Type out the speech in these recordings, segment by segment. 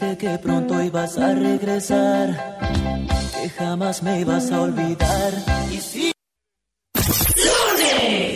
que pronto ibas a regresar, que jamás me ibas a olvidar. Y sí.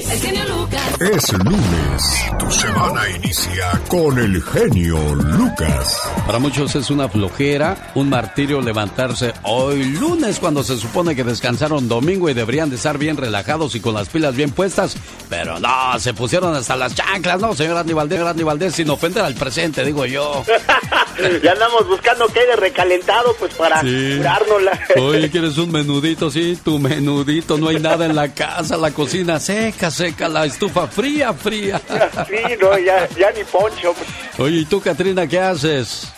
Es lunes. Tu semana inicia con el genio Lucas. Para muchos es una flojera, un martirio levantarse hoy lunes cuando se supone que descansaron domingo y deberían de estar bien relajados y con las pilas bien puestas. Pero no, se pusieron hasta las chanclas, ¿no, señor Andy Valdés? Andy Valdés, sin ofender al presente, digo yo. ya andamos buscando que de recalentado, pues para sí. curárnosla. Oye, ¿quieres un menudito? Sí, tu menudito. No hay nada en la casa, la cocina seca, seca, la estufa fría, fría. Sí, no, ya, ya ni poncho. Oye, ¿y tú, Katrina, qué haces?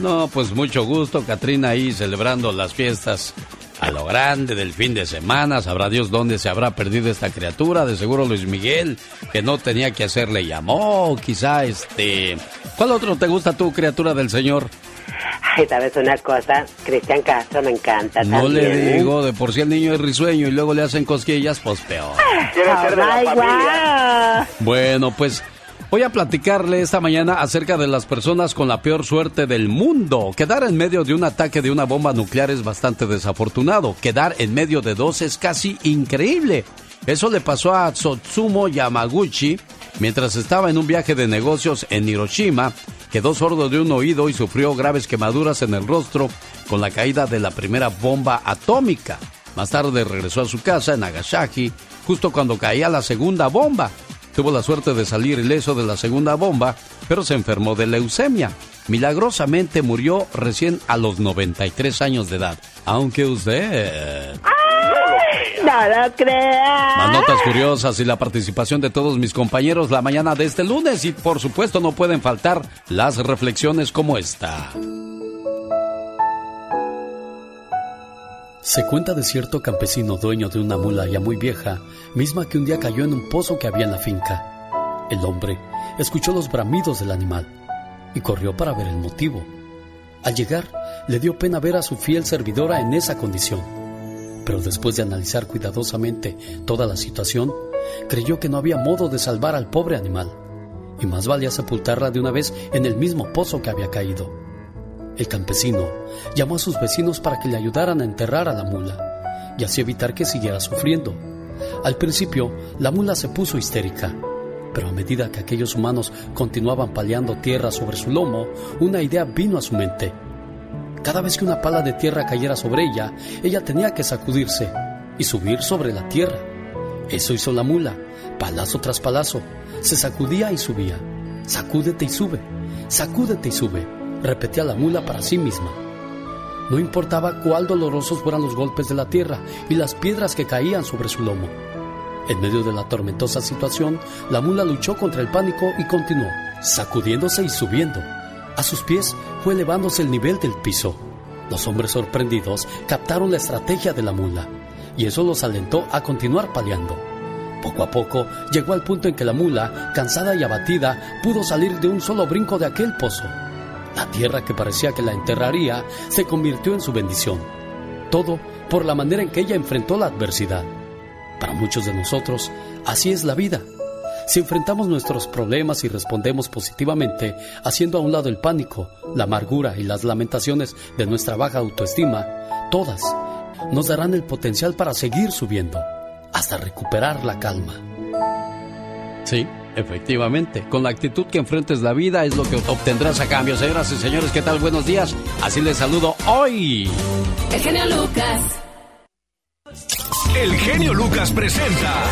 No, pues mucho gusto, Katrina, ahí celebrando las fiestas a lo grande del fin de semana. Sabrá Dios dónde se habrá perdido esta criatura. De seguro Luis Miguel, que no tenía que hacerle llamó. Quizá este. ¿Cuál otro te gusta tú, criatura del Señor? Ay, sabes una cosa, Cristian Castro me encanta. No también. le digo, de por sí el niño es risueño y luego le hacen cosquillas, pues peor. Quiere ser de la familia. Bueno, pues voy a platicarle esta mañana acerca de las personas con la peor suerte del mundo. Quedar en medio de un ataque de una bomba nuclear es bastante desafortunado. Quedar en medio de dos es casi increíble. Eso le pasó a Tsotsumo Yamaguchi mientras estaba en un viaje de negocios en Hiroshima. Quedó sordo de un oído y sufrió graves quemaduras en el rostro con la caída de la primera bomba atómica. Más tarde regresó a su casa en Nagasaki justo cuando caía la segunda bomba. Tuvo la suerte de salir ileso de la segunda bomba, pero se enfermó de leucemia. Milagrosamente murió recién a los 93 años de edad. Aunque usted... No lo creas. Más notas curiosas y la participación de todos mis compañeros la mañana de este lunes y por supuesto no pueden faltar las reflexiones como esta. Se cuenta de cierto campesino dueño de una mula ya muy vieja, misma que un día cayó en un pozo que había en la finca. El hombre escuchó los bramidos del animal y corrió para ver el motivo. Al llegar, le dio pena ver a su fiel servidora en esa condición. Pero después de analizar cuidadosamente toda la situación, creyó que no había modo de salvar al pobre animal, y más valía sepultarla de una vez en el mismo pozo que había caído. El campesino llamó a sus vecinos para que le ayudaran a enterrar a la mula y así evitar que siguiera sufriendo. Al principio, la mula se puso histérica, pero a medida que aquellos humanos continuaban paliando tierra sobre su lomo, una idea vino a su mente. Cada vez que una pala de tierra cayera sobre ella, ella tenía que sacudirse y subir sobre la tierra. Eso hizo la mula, palazo tras palazo. Se sacudía y subía. Sacúdete y sube, sacúdete y sube, repetía la mula para sí misma. No importaba cuál dolorosos fueran los golpes de la tierra y las piedras que caían sobre su lomo. En medio de la tormentosa situación, la mula luchó contra el pánico y continuó, sacudiéndose y subiendo. A sus pies fue elevándose el nivel del piso. Los hombres sorprendidos captaron la estrategia de la mula y eso los alentó a continuar paliando. Poco a poco llegó al punto en que la mula, cansada y abatida, pudo salir de un solo brinco de aquel pozo. La tierra que parecía que la enterraría se convirtió en su bendición. Todo por la manera en que ella enfrentó la adversidad. Para muchos de nosotros, así es la vida. Si enfrentamos nuestros problemas y respondemos positivamente, haciendo a un lado el pánico, la amargura y las lamentaciones de nuestra baja autoestima, todas nos darán el potencial para seguir subiendo, hasta recuperar la calma. Sí, efectivamente. Con la actitud que enfrentes la vida es lo que obtendrás a cambio. Señoras y señores, ¿qué tal? Buenos días. Así les saludo hoy. El genio Lucas. El genio Lucas presenta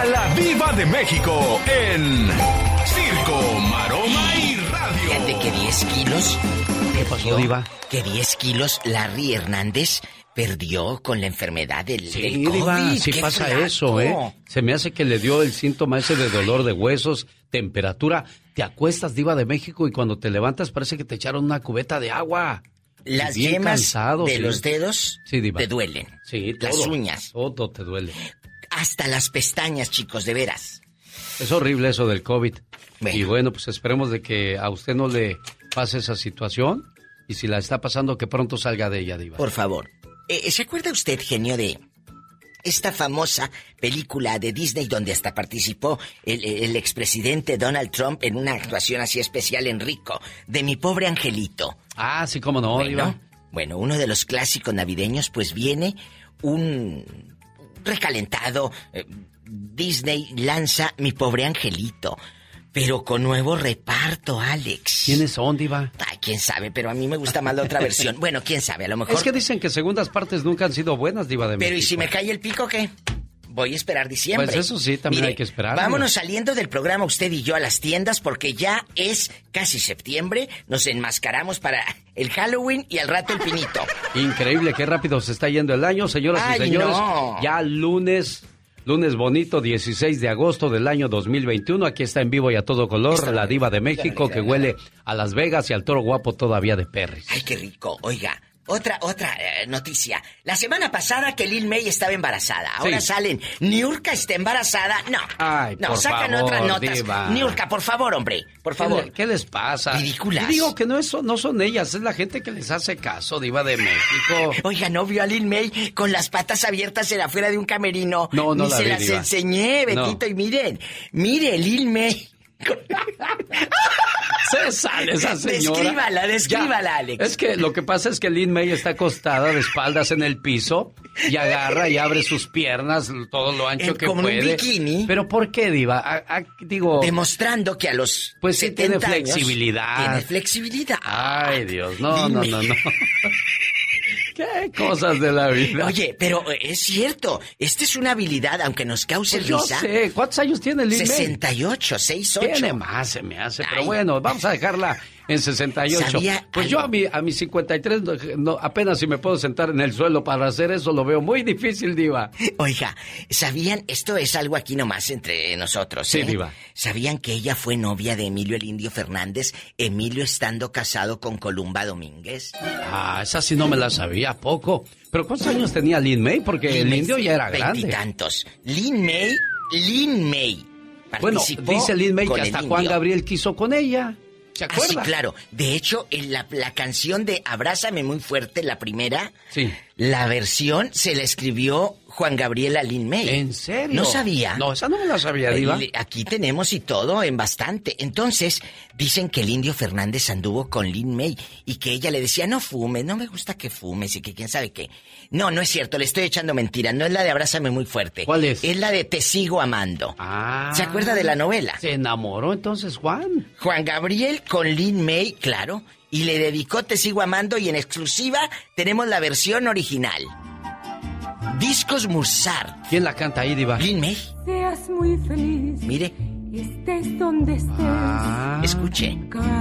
a la Viva de México en Circo, Maroma y Radio. Fíjate que 10 kilos. ¿Qué pasó, Diva? Que 10 kilos Larry Hernández perdió con la enfermedad del, Sí, del COVID. Diva, sí ¡Qué pasa flaco! eso, ¿eh? Se me hace que le dio el síntoma ese de dolor de huesos, temperatura. Te acuestas, Diva de México, y cuando te levantas parece que te echaron una cubeta de agua. Las Bien yemas cansado, de sí. los dedos Sí, te duelen. Sí, Las uñas. Todo te duele. Hasta las pestañas, chicos, de veras. Es horrible eso del COVID. Bueno. Y bueno, pues esperemos de que a usted no le pase esa situación. Y si la está pasando, que pronto salga de ella, Diva. Por favor. Eh, ¿Se acuerda usted, genio, de esta famosa película de Disney donde hasta participó el, expresidente Donald Trump en una actuación así especial en Rico, de mi pobre angelito. Ah, sí, cómo no, bueno, bueno, uno de los clásicos navideños, pues viene un recalentado. Eh, Disney lanza mi pobre angelito. Pero con nuevo reparto, Alex. ¿Quiénes son, Diva? Ay, quién sabe, pero a mí me gusta más la otra versión. Bueno, quién sabe, a lo mejor. Es que dicen que segundas partes nunca han sido buenas, Diva de Pero ¿y si me cae el pico qué? Voy a esperar diciembre. Pues eso sí, también hay que esperar. Vámonos saliendo del programa usted y yo a las tiendas porque ya es casi septiembre. Nos enmascaramos para el Halloween y al rato el pinito. Increíble, qué rápido se está yendo el año, señoras y señores. Ya lunes Lunes bonito, 16 de agosto del año 2021. Aquí está en vivo y a todo color la diva de México que huele a Las Vegas y al toro guapo todavía de Perris. Ay, qué rico. Oiga, otra, otra eh, noticia. La semana pasada que Lil May estaba embarazada. Ahora salen. Niurka está embarazada. No. Ay, no, sacan otras notas. Niurka, por favor, hombre. Por favor. ¿Qué, les pasa? Ridículas. digo que no, eso, no son ellas, es la gente que les hace caso, Diva de México. Oiga, ¿no vio a Lil May con las patas abiertas en afuera de un camerino? No, no Ni la se las enseñé, Betito, y miren. Mire, Lil May. Se sale esa señora. Descríbala, descríbala, Alex. Es que lo que pasa es que Lin May está acostada de espaldas en el piso y agarra y abre sus piernas todo lo ancho que como puede. Un bikini. Pero ¿por qué, Diva? digo. Demostrando que a los. Pues sí, tiene flexibilidad. tiene flexibilidad. Ay, Dios. No, no, no, no. ¿Qué cosas de la vida? Oye, pero eh, es cierto, esta es una habilidad, aunque nos cause pues risa. Yo sé, ¿cuántos años tiene Lin May? 68, 68. Tiene más, se me hace, pero bueno, vamos a dejarla en 68. pues yo a mi, a mis 53 no, apenas si me puedo sentar en el suelo para hacer eso lo veo muy difícil, Diva. Oiga, ¿sabían? Esto es algo aquí nomás entre nosotros. Sí, ¿eh? Diva. ¿Sabían que ella fue novia de Emilio el Indio Fernández? Emilio estando casado con Columba Domínguez. Ah, esa sí no me la sabía, poco. ¿Pero cuántos años tenía Lin May? Porque el indio ya era grande. tantos. Lin May, Lin May. Bueno, dice Lin May que hasta Juan Gabriel quiso con ella. ¿Se acuerda? Ah, sí, claro. De hecho, en la, la, canción de Abrázame muy fuerte, la primera, sí. la versión se la escribió Juan Gabriel Alin May. ¿En serio? ¿No sabía? No, esa no me la sabía, Diva. Aquí tenemos y todo en bastante. Entonces, dicen que el indio Fernández anduvo con Lin May y que ella le decía, no fumes, no me gusta que fumes y que quién sabe qué. No, no es cierto, le estoy echando mentira. No es la de Abrázame muy fuerte. ¿Cuál es? Es la de Te sigo amando. Ah. ¿Se acuerda de la novela? ¿Se enamoró entonces Juan? Juan Gabriel con Lin May, claro. Y le dedicó Te sigo amando y en exclusiva tenemos la versión original. Discos Mursar. ¿Quién la canta ahí, Diva? Lin May. Seas muy feliz. Mire. Estés donde estés. Ah, Escuche.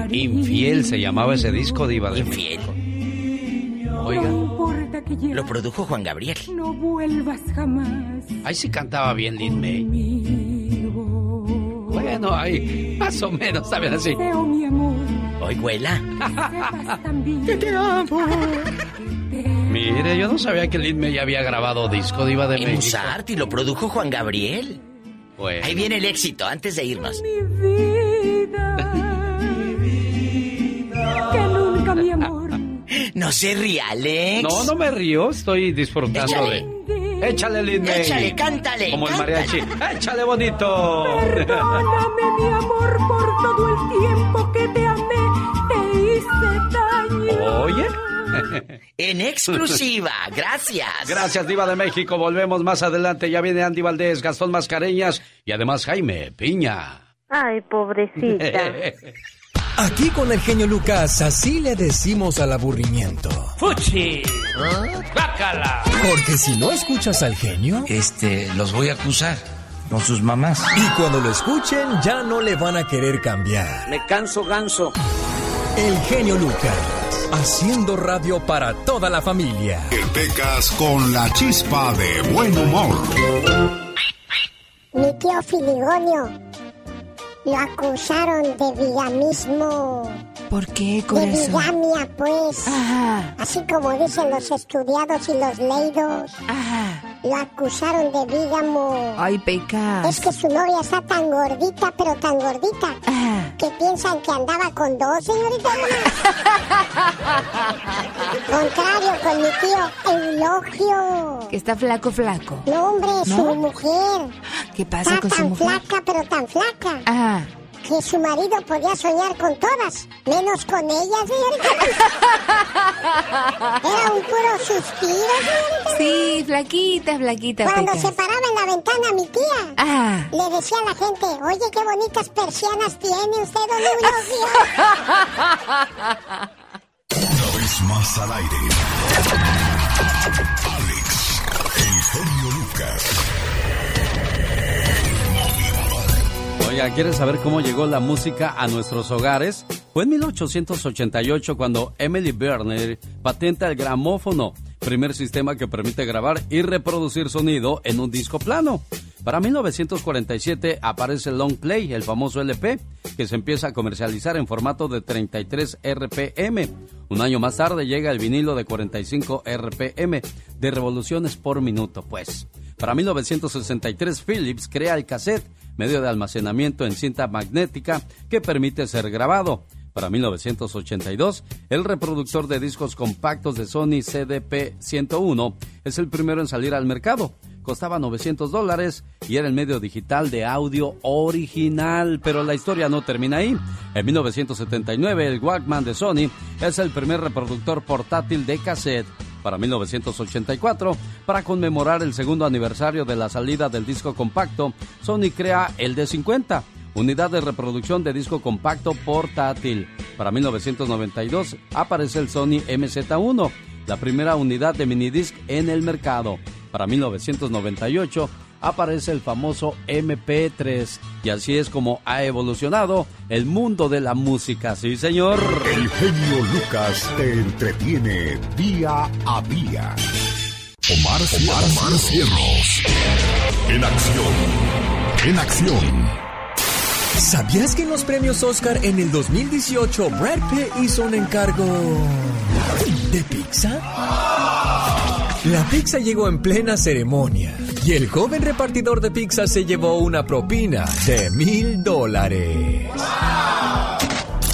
Infiel se llamaba ese disco, Diva. De Infiel. Oiga. Que ya Lo produjo Juan Gabriel. No vuelvas jamás. Ahí sí cantaba bien Lin May. Bueno, ahí más o menos, ¿sabes así? Hoy Que te amo. Mire, yo no sabía que Lin May había grabado disco Diva de En México. Musart y lo produjo Juan Gabriel. Bueno. Ahí viene el éxito, antes de irnos. Mi vida. Que nunca, mi amor. No se ría, Alex. No, no me río, estoy disfrutando Échale. de... Échale, Lin May. Échale, cántale. Como el cántale. mariachi. Échale bonito. Perdóname, mi amor, por todo el tiempo que te amé. Te hice daño. Oye. En exclusiva, gracias. Gracias, Diva de México. Volvemos más adelante. Ya viene Andy Valdés, Gastón Mascareñas y además Jaime Piña. Ay, pobrecita. Aquí con el genio Lucas, así le decimos al aburrimiento. ¡Fuchi! ¡Bácala! Porque si no escuchas al genio, Este, los voy a acusar con sus mamás. y cuando lo escuchen ya no le van a querer cambiar. Me canso ganso. El genio Lucas, haciendo radio para toda la familia. El Pecas con la chispa de buen humor. Mi tío Filigonio lo acusaron de villamismo. ¿Por qué, De corazón? bigamia, pues. Ajá, Así como dicen los estudiados y los leídos. ajá. Lo acusaron de bígamo. Ay, pecas. Es que su novia está tan gordita, pero tan gordita, Ah. que piensan que andaba con dos, señorita. Contrario con mi tío Eulogio. Que está flaco, flaco. No, hombre, su ¿No? mujer. ¿Qué pasa Está con su tan mujer? flaca, pero tan flaca. Ah. Que su marido podía soñar con todas, menos con ella, señorita. Era un puro suspiro, señorita. Sí, flaquita, flaquita, Cuando pecas. se paraba en la ventana mi tía, Ah. le decía a la gente, oye, qué bonitas persianas tiene usted, don Eulogio. Una vez más al aire. Alex, el genio Lucas. Oiga, ¿quieres saber cómo llegó la música a nuestros hogares? Fue en 1888 cuando Emily Berner patenta el gramófono, primer sistema que permite grabar y reproducir sonido en un disco plano. Para 1947 aparece el Long Play, el famoso LP, que se empieza a comercializar en formato de 33 RPM. Un año más tarde llega el vinilo de 45 RPM, de revoluciones por minuto, pues. Para 1963 Philips crea el cassette, medio de almacenamiento en cinta magnética que permite ser grabado. Para 1982, el reproductor de discos compactos de Sony CDP-101 es el primero en salir al mercado. Costaba 900 dólares y era el medio digital de audio original, pero la historia no termina ahí. En 1979, el Walkman de Sony es el primer reproductor portátil de cassette para 1984, para conmemorar el segundo aniversario de la salida del disco compacto, Sony crea el D50, unidad de reproducción de disco compacto portátil. Para 1992 aparece el Sony MZ1, la primera unidad de minidisc en el mercado. Para 1998 aparece el famoso MP3 y así es como ha evolucionado el mundo de la música, sí señor. El genio Lucas te entretiene día a día. Omar, Omar, Cierros. En acción. En acción. ¿Sabías que en los premios Oscar en el 2018 Brad Pitt hizo un encargo de pizza? La pizza llegó en plena ceremonia y el joven repartidor de pizza se llevó una propina de mil dólares.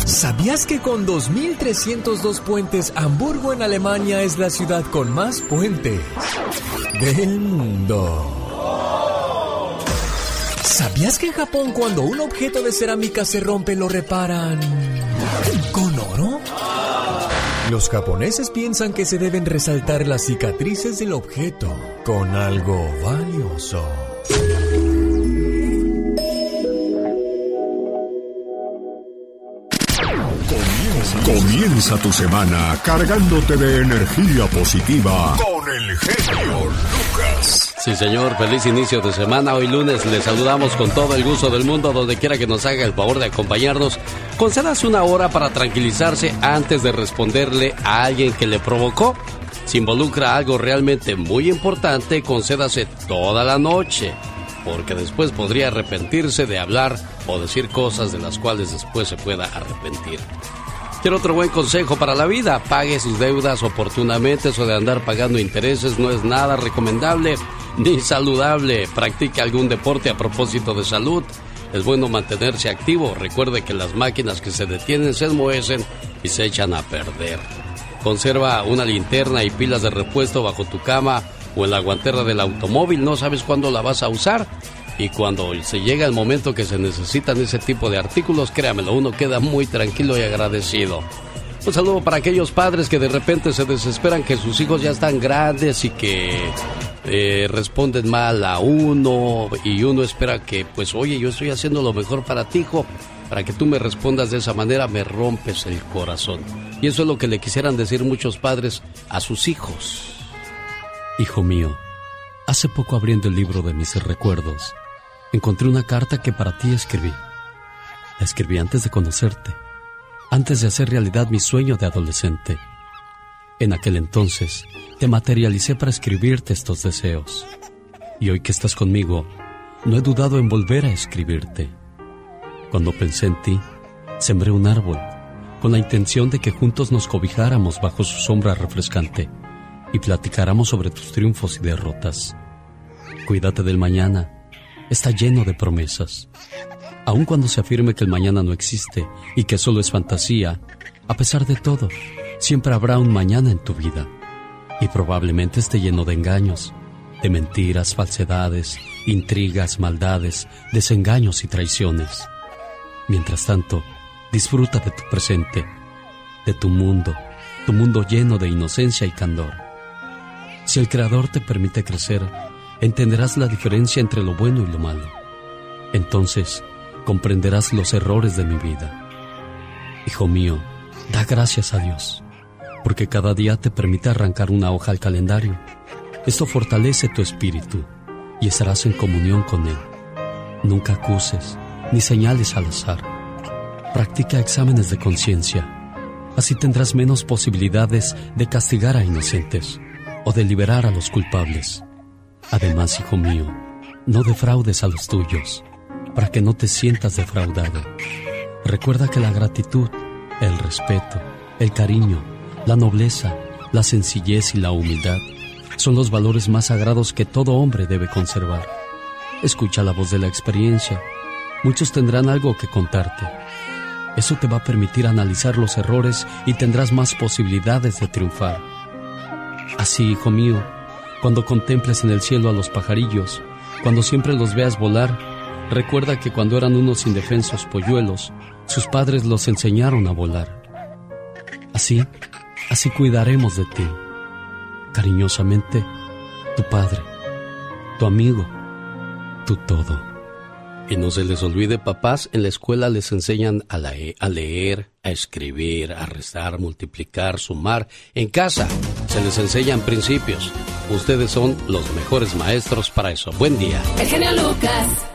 ¿Sabías que con 2.302 puentes Hamburgo en Alemania es la ciudad con más puentes del mundo? ¿Sabías que en Japón cuando un objeto de cerámica se rompe lo reparan con oro? Los japoneses piensan que se deben resaltar las cicatrices del objeto con algo valioso. Comienza tu semana cargándote de energía positiva con el genio Lucas. Sí, señor, feliz inicio de semana. Hoy lunes le saludamos con todo el gusto del mundo, donde quiera que nos haga el favor de acompañarnos. Concédase una hora para tranquilizarse antes de responderle a alguien que le provocó. Si involucra algo realmente muy importante, concédase toda la noche, porque después podría arrepentirse de hablar o decir cosas de las cuales después se pueda arrepentir. Quiero otro buen consejo para la vida. Pague sus deudas oportunamente. Eso de andar pagando intereses no es nada recomendable ni saludable. Practique algún deporte a propósito de salud. Es bueno mantenerse activo. Recuerde que las máquinas que se detienen se enmohecen y se echan a perder. Conserva una linterna y pilas de repuesto bajo tu cama o en la guantera del automóvil. No sabes cuándo la vas a usar. Y cuando se llega el momento que se necesitan ese tipo de artículos, créamelo, uno queda muy tranquilo y agradecido. Un saludo para aquellos padres que de repente se desesperan que sus hijos ya están grandes y que eh, responden mal a uno y uno espera que, pues, oye, yo estoy haciendo lo mejor para ti, hijo. Para que tú me respondas de esa manera me rompes el corazón. Y eso es lo que le quisieran decir muchos padres a sus hijos. Hijo mío, hace poco abriendo el libro de mis recuerdos, encontré una carta que para ti escribí. La escribí antes de conocerte, antes de hacer realidad mi sueño de adolescente. En aquel entonces te materialicé para escribirte estos deseos. Y hoy que estás conmigo, no he dudado en volver a escribirte. Cuando pensé en ti, sembré un árbol, con la intención de que juntos nos cobijáramos bajo su sombra refrescante y platicáramos sobre tus triunfos y derrotas. Cuídate del mañana. Está lleno de promesas. Aun cuando se afirme que el mañana no existe y que solo es fantasía, a pesar de todo, siempre habrá un mañana en tu vida. Y probablemente esté lleno de engaños, de mentiras, falsedades, intrigas, maldades, desengaños y traiciones. Mientras tanto, disfruta de tu presente, de tu mundo, tu mundo lleno de inocencia y candor. Si el Creador te permite crecer, entenderás la diferencia entre lo bueno y lo malo. Entonces, comprenderás los errores de mi vida. Hijo mío, da gracias a Dios, porque cada día te permite arrancar una hoja al calendario. Esto fortalece tu espíritu y estarás en comunión con Él. Nunca acuses ni señales al azar. Practica exámenes de conciencia. Así tendrás menos posibilidades de castigar a inocentes o de liberar a los culpables. Además, hijo mío, no defraudes a los tuyos, para que no te sientas defraudado. Recuerda que la gratitud, el respeto, el cariño, la nobleza, la sencillez y la humildad son los valores más sagrados que todo hombre debe conservar. Escucha la voz de la experiencia. Muchos tendrán algo que contarte. Eso te va a permitir analizar los errores y tendrás más posibilidades de triunfar. Así, hijo mío, cuando contemples en el cielo a los pajarillos, cuando siempre los veas volar, recuerda que cuando eran unos indefensos polluelos, sus padres los enseñaron a volar. Así, así cuidaremos de ti. Cariñosamente, tu padre, tu amigo, tu todo. Y no se les olvide, papás, en la escuela les enseñan a, a, leer, a escribir, a restar, multiplicar, sumar. En casa se les enseñan principios. Ustedes son los mejores maestros para eso. Buen día. El genio Lucas.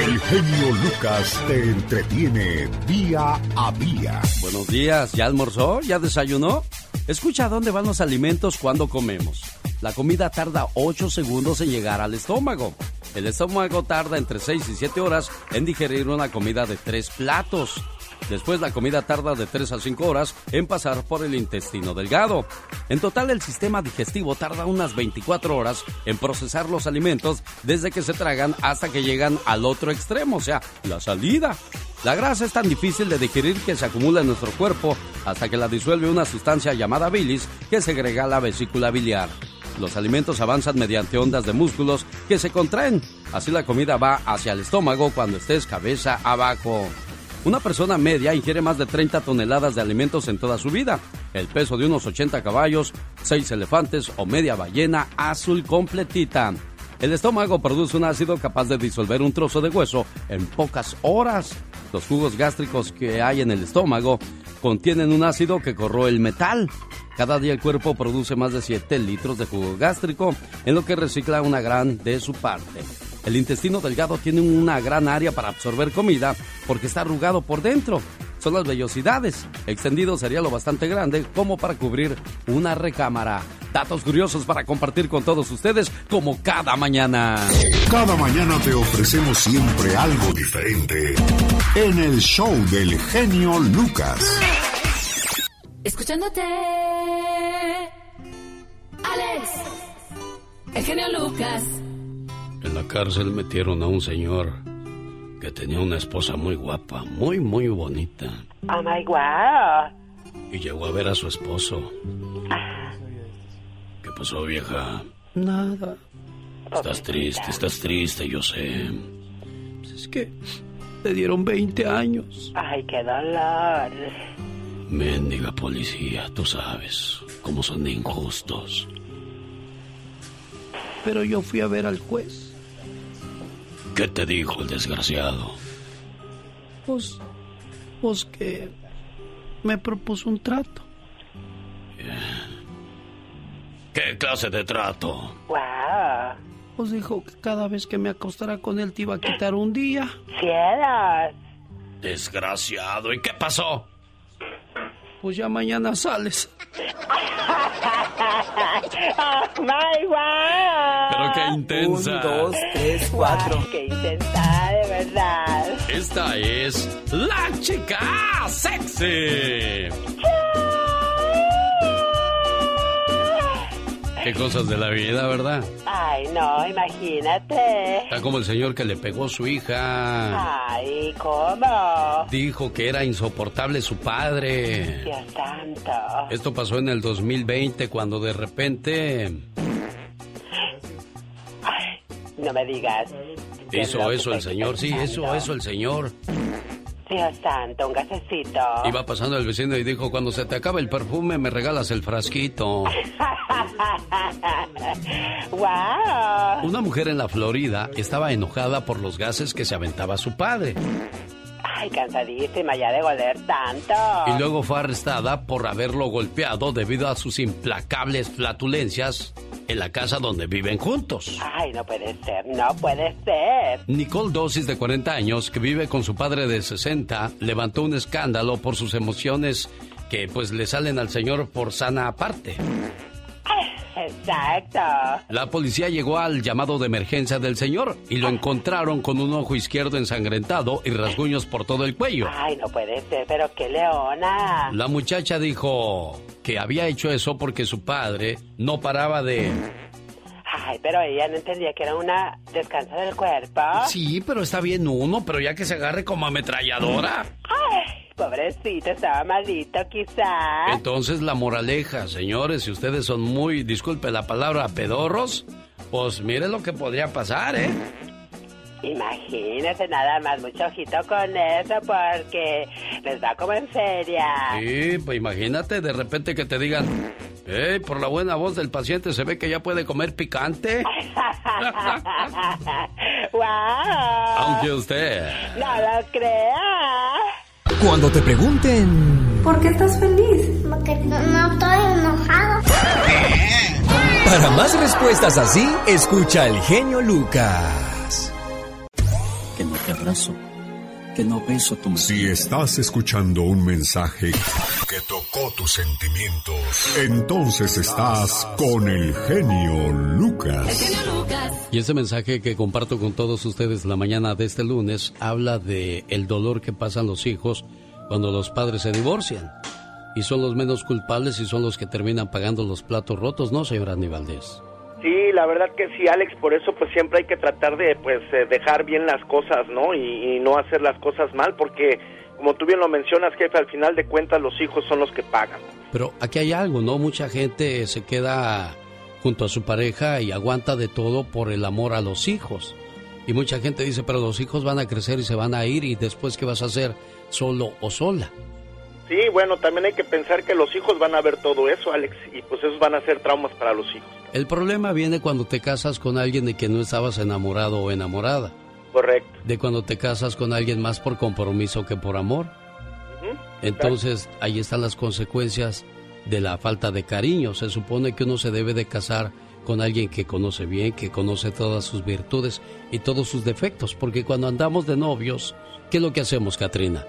El genio Lucas te entretiene día a día. Buenos días, ¿ya almorzó? ¿Ya desayunó? Escucha dónde van los alimentos cuando comemos. La comida tarda 8 segundos en llegar al estómago. El estómago tarda entre 6 y 7 horas en digerir una comida de 3 platos. Después la comida tarda de 3 a 5 horas en pasar por el intestino delgado. En total el sistema digestivo tarda unas 24 horas en procesar los alimentos desde que se tragan hasta que llegan al otro extremo, o sea, la salida. La grasa es tan difícil de digerir que se acumula en nuestro cuerpo hasta que la disuelve una sustancia llamada bilis que segrega la vesícula biliar. Los alimentos avanzan mediante ondas de músculos que se contraen. Así la comida va hacia el estómago cuando estés cabeza abajo. Una persona media ingiere más de 30 toneladas de alimentos en toda su vida. El peso de unos 80 caballos, 6 elefantes o media ballena azul completita. El estómago produce un ácido capaz de disolver un trozo de hueso en pocas horas. Los jugos gástricos que hay en el estómago contienen un ácido que corroe el metal. Cada día el cuerpo produce más de 7 litros de jugo gástrico, en lo que recicla una gran de su parte. El intestino delgado tiene una gran área para absorber comida porque está arrugado por dentro. Son las vellosidades. Extendido sería lo bastante grande como para cubrir una recámara. Datos curiosos para compartir con todos ustedes como cada mañana. Cada mañana te ofrecemos siempre algo diferente en el show del genio Lucas. Escuchándote. Alex. El genio Lucas. En la cárcel metieron a un señor que tenía una esposa muy guapa, muy, muy bonita. Oh my God. Y llegó a ver a su esposo. ¿Qué pasó, vieja? Nada. Estás triste, estás triste, yo sé. Pues es que te dieron 20 años. Ay, qué dolor. Mendiga policía, tú sabes cómo son de injustos. Pero yo fui a ver al juez. ¿Qué te dijo el desgraciado? Pues, pues que me propuso un trato. ¿Qué clase de trato? Wow. Pues dijo que cada vez que me acostara con él te iba a quitar un día. Cielos. Desgraciado. ¿Y qué pasó? Pues ya mañana sales. oh my God. Pero qué intensa. Un, dos, tres, cuatro. Ay, qué intensa, de verdad. Esta es la chica sexy. ¿Qué cosas de la vida, ¿verdad? Ay, no, imagínate. Está como el señor que le pegó a su hija. Ay, ¿cómo? Dijo que era insoportable su padre. Dios santo. Esto pasó en el 2020 cuando de repente No me digas. Hizo eso el señor. Sí, eso, pensando. eso el señor. Dios santo, un gasecito. Iba pasando el vecino y dijo, cuando se te acabe el perfume me regalas el frasquito. ¡Wow! Una mujer en la Florida estaba enojada por los gases que se aventaba su padre. Ay, cansadísima ya de goler tanto. Y luego fue arrestada por haberlo golpeado debido a sus implacables flatulencias en la casa donde viven juntos. Ay, no puede ser, no puede ser. Nicole Dosis, de 40 años, que vive con su padre de 60, levantó un escándalo por sus emociones que pues le salen al señor por sana aparte. Exacto. La policía llegó al llamado de emergencia del señor y lo encontraron con un ojo izquierdo ensangrentado y rasguños por todo el cuello. Ay, no puede ser, pero qué leona. La muchacha dijo que había hecho eso porque su padre no paraba de... Ay, pero ella no entendía que era una descanso del cuerpo. Sí, pero está bien uno, pero ya que se agarre como ametralladora. Ay, pobrecito, estaba malito quizá. Entonces la moraleja, señores, si ustedes son muy, disculpe la palabra, pedorros, pues mire lo que podría pasar, ¿eh? Imagínese nada más, mucho ojito con eso porque les va como en feria. Sí, pues imagínate de repente que te digan, hey, por la buena voz del paciente se ve que ya puede comer picante. ¡Wow! Aunque usted... No lo crea. Cuando te pregunten... ¿Por qué estás feliz? Porque no, no estoy enojado. Para más respuestas así, escucha al genio Lucas. Que no te abrazo, que no beso tu mano. Si estás escuchando un mensaje que tocó tus sentimientos, entonces estás con el genio Lucas. Y ese mensaje que comparto con todos ustedes la mañana de este lunes habla de el dolor que pasan los hijos cuando los padres se divorcian. Y son los menos culpables y son los que terminan pagando los platos rotos, ¿no, señor Aníbaldez? Sí, la verdad que sí, Alex, por eso pues siempre hay que tratar de pues eh, dejar bien las cosas, ¿no? Y, no hacer las cosas mal, porque como tú bien lo mencionas, jefe, al final de cuentas los hijos son los que pagan. Pero aquí hay algo, ¿no? Mucha gente se queda junto a su pareja y aguanta de todo por el amor a los hijos. Y mucha gente dice, pero los hijos van a crecer y se van a ir y después ¿qué vas a hacer solo o sola? Sí, bueno, también hay que pensar que los hijos van a ver todo eso, Alex, y pues esos van a ser traumas para los hijos. El problema viene cuando te casas con alguien de que no estabas enamorado o enamorada. Correcto. De cuando te casas con alguien más por compromiso que por amor. Entonces ahí están las consecuencias de la falta de cariño. Se supone que uno se debe de casar con alguien que conoce bien, que conoce todas sus virtudes y todos sus defectos. Porque cuando andamos de novios, ¿qué es lo que hacemos, Katrina?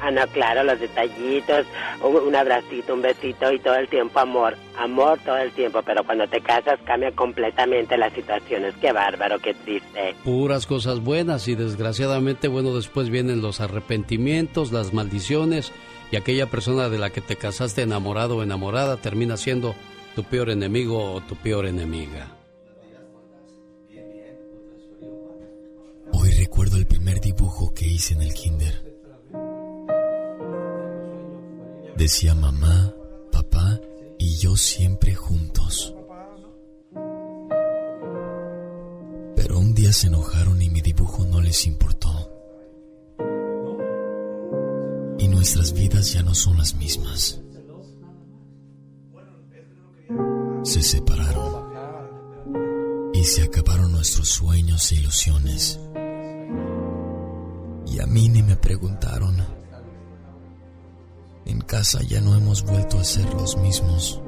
Ah, no, claro, los detallitos, un un abracito, un besito y todo el tiempo amor. Amor todo el tiempo, pero cuando te casas cambia completamente las situaciones. Qué bárbaro, qué triste. Puras cosas buenas y desgraciadamente, bueno, después vienen los arrepentimientos, las maldiciones y aquella persona de la que te casaste enamorado o enamorada termina siendo tu peor enemigo o tu peor enemiga. Hoy recuerdo el primer dibujo que hice en el kinder. Decía mamá, papá y yo siempre juntos. Pero un día se enojaron y mi dibujo no les importó. Y nuestras vidas ya no son las mismas. Se separaron. Y se acabaron nuestros sueños e ilusiones. Y a mí ni me preguntaron. Casa ya no hemos vuelto a ser los mismos.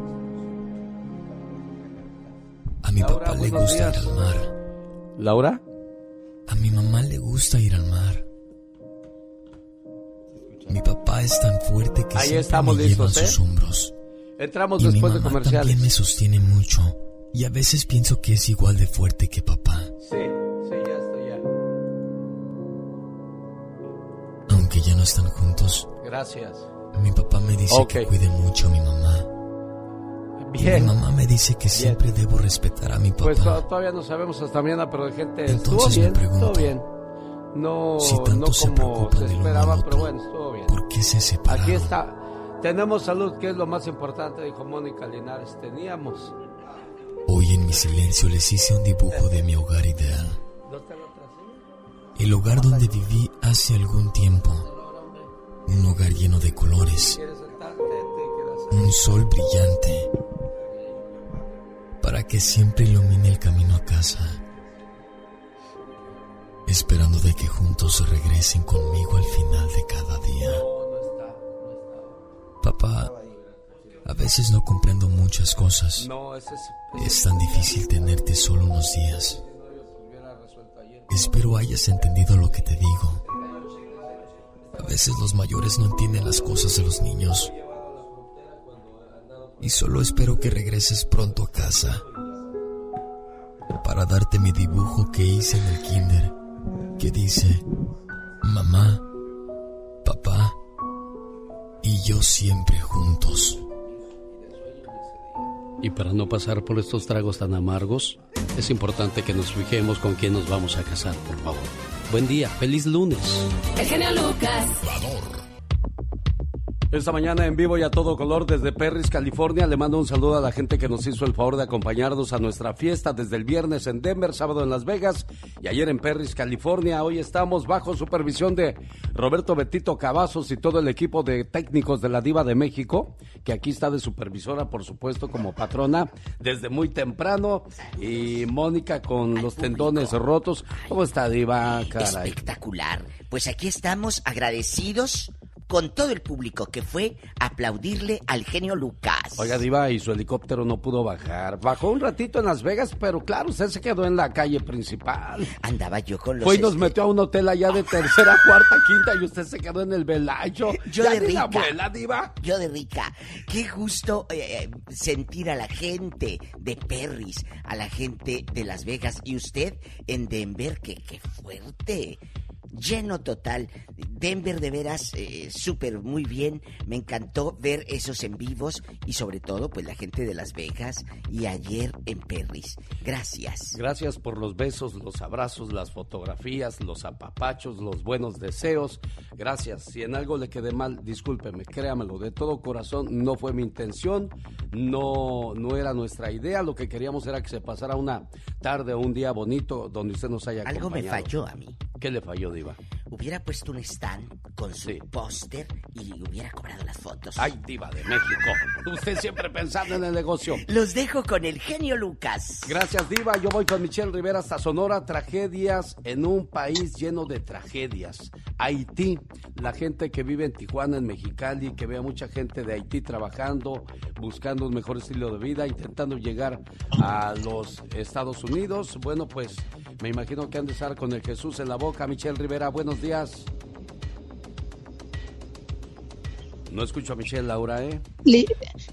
A mi Laura, papá le gusta ir días. al mar. ¿Laura? A mi mamá le gusta ir al mar. Mi papá es tan fuerte que Ahí siempre estamos me lleva en listos, ¿eh? sus hombros. Entramos y mi después de mamá comerciales. también me sostiene mucho. Y a veces pienso que es igual de fuerte que papá. Sí, sí, ya estoy ya. Aunque ya no están juntos, Gracias. Mi papá me dice Ok. que cuide mucho a mi mamá. Bien. Mi mamá me dice que siempre debo respetar a mi papá. Pues to- todavía no sabemos hasta mañana, pero de gente estuvo bien, pregunto, estuvo bien. No, si tanto no se como se esperaba, al pero otro, bueno, estuvo bien. ¿Por qué se separaron? Aquí está. Tenemos salud, que es lo más importante, dijo Mónica Linares. Teníamos. Hoy en mi silencio les hice un dibujo de mi hogar ideal. El hogar donde viví hace algún tiempo. Un hogar lleno de colores. Un sol brillante. Para que siempre ilumine el camino a casa. Esperando de que juntos regresen conmigo al final de cada día. Papá, a veces no comprendo muchas cosas. Es tan difícil tenerte solo unos días. Espero hayas entendido lo que te digo. A veces los mayores no entienden las cosas de los niños. Y solo espero que regreses pronto a casa para darte mi dibujo que hice en el kinder, que dice, mamá, papá y yo siempre juntos. Y para no pasar por estos tragos tan amargos, es importante que nos fijemos con quién nos vamos a casar, por favor. Buen día, feliz lunes. El genio Lucas. Esta mañana en vivo y a todo color desde Perris, California. Le mando un saludo a la gente que nos hizo el favor de acompañarnos a nuestra fiesta desde el viernes en Denver, sábado en Las Vegas y ayer en Perris, California. Hoy estamos bajo supervisión de Roberto Betito Cavazos y todo el equipo de técnicos de la Diva de México, que aquí está de supervisora, por supuesto, como patrona desde muy temprano. Y Mónica con los tendones rotos. ¿Cómo está, Diva? Caray. Espectacular. Pues aquí estamos agradecidos con todo el público que fue aplaudirle al genio Lucas. Oiga, Diva, y su helicóptero no pudo bajar. Bajó un ratito en Las Vegas, pero claro, usted se quedó en la calle principal. Andaba yo con los... Fue y nos metió a un hotel allá de tercera, cuarta, quinta y usted se quedó en el Velayo. Yo Ya de ni la rica. abuela, Diva. Yo de rica. Qué gusto eh, eh, sentir a la gente de Perris, a la gente de Las Vegas y usted en Denver, que qué fuerte. Lleno total. Denver de veras eh, súper muy bien. Me encantó ver esos en vivos y sobre todo pues la gente de Las Vegas y ayer en Perris. Gracias. Gracias por los besos, los abrazos, las fotografías, los apapachos, los buenos deseos. Gracias. Si en algo le quedé mal, discúlpeme, créamelo, de todo corazón, no fue mi intención, no, no era nuestra idea. Lo que queríamos era que se pasara una tarde o un día bonito donde usted nos haya Algo me acompañado. falló a mí. ¿Qué le falló, Diva? Hubiera puesto un stand con su póster y hubiera cobrado las fotos. Ay, Diva de México. Usted siempre pensando en el negocio. Los dejo con el genio Lucas. Gracias, Diva. Yo voy con Michelle Rivera hasta Sonora. Tragedias en un país lleno de tragedias. Haití. La gente que vive en Tijuana, en Mexicali, que ve a mucha gente de Haití trabajando, buscando un mejor estilo de vida, intentando llegar a los Estados Unidos. Bueno, pues me imagino que han de estar con el Jesús en la boca. Michelle Rivera, buenos días. No escucho a Michelle, Laura, ¿eh? Li-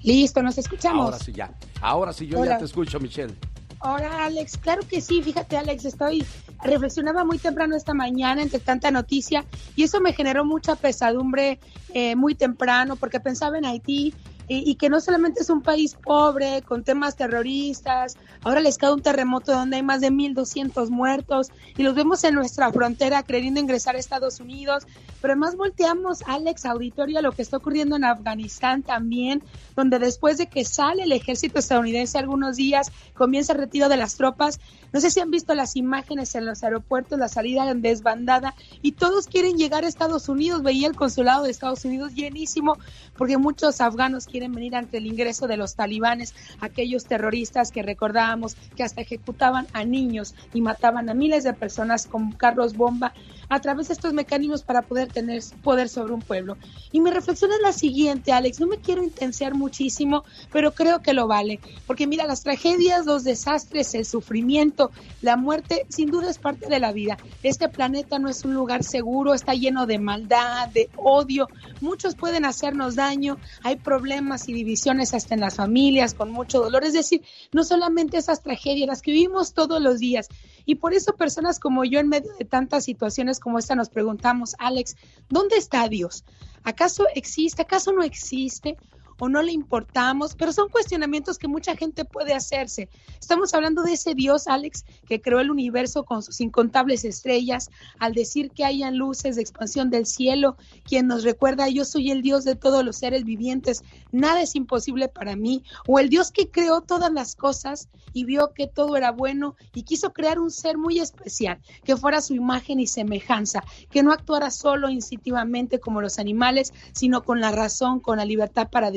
listo, nos escuchamos. Ahora sí, ya. Ahora sí, yo Hola. ya te escucho, Michelle. Hola, Alex. Claro que sí. Fíjate, Alex, estoy reflexionaba muy temprano esta mañana entre tanta noticia y eso me generó mucha pesadumbre eh, muy temprano porque pensaba en Haití y, que no solamente es un país pobre con temas terroristas, ahora les cae un terremoto donde hay más de 1.200 muertos y los vemos en nuestra frontera queriendo ingresar a Estados Unidos, pero además volteamos, Alex, auditorio, a lo que está ocurriendo en Afganistán también, donde después de que sale el ejército estadounidense algunos días, comienza el retiro de las tropas, no sé si han visto las imágenes en los aeropuertos, la salida desbandada, y todos quieren llegar a Estados Unidos. Veía el consulado de Estados Unidos llenísimo, porque muchos afganos quieren venir ante el ingreso de los talibanes, aquellos terroristas que recordábamos que hasta ejecutaban a niños y mataban a miles de personas con carros bomba a través de estos mecanismos para poder tener poder sobre un pueblo. Y mi reflexión es la siguiente, Alex, no me quiero intensear muchísimo, pero creo que lo vale, porque mira, las tragedias, los desastres, el sufrimiento, la muerte, sin duda es parte de la vida. Este planeta no es un lugar seguro, está lleno de maldad, de odio, muchos pueden hacernos daño, hay problemas y divisiones hasta en las familias, con mucho dolor, es decir, no solamente esas tragedias, las que vivimos todos los días. Y por eso personas como yo en medio de tantas situaciones como esta nos preguntamos, Alex, ¿dónde está Dios? ¿Acaso existe? ¿Acaso no existe? O no le importamos, pero son cuestionamientos que mucha gente puede hacerse. Estamos hablando de ese Dios, Alex, que creó el universo con sus incontables estrellas, al decir que hayan luces de expansión del cielo, quien nos recuerda, yo soy el Dios de todos los seres vivientes, nada es imposible para mí, o el Dios que creó todas las cosas y vio que todo era bueno y quiso crear un ser muy especial, que fuera su imagen y semejanza, que no actuara solo instintivamente como los animales, sino con la razón, con la libertad para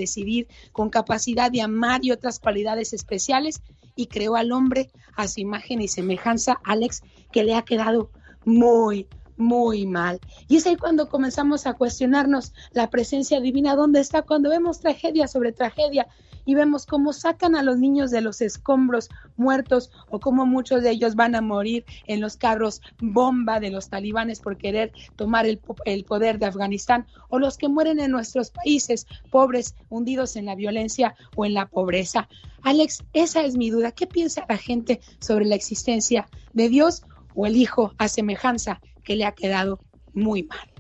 con capacidad de amar y otras cualidades especiales, y creó al hombre a su imagen y semejanza, Alex, que le ha quedado muy, muy mal. Y es ahí cuando comenzamos a cuestionarnos la presencia divina, ¿dónde está? Cuando vemos tragedia sobre tragedia y vemos cómo sacan a los niños de los escombros muertos o cómo muchos de ellos van a morir en los carros bomba de los talibanes por querer tomar el, el poder de Afganistán o los que mueren en nuestros países pobres, hundidos en la violencia o en la pobreza. Alex, esa es mi duda. ¿Qué piensa la gente sobre la existencia de Dios o el Hijo a semejanza que le ha quedado muy mal?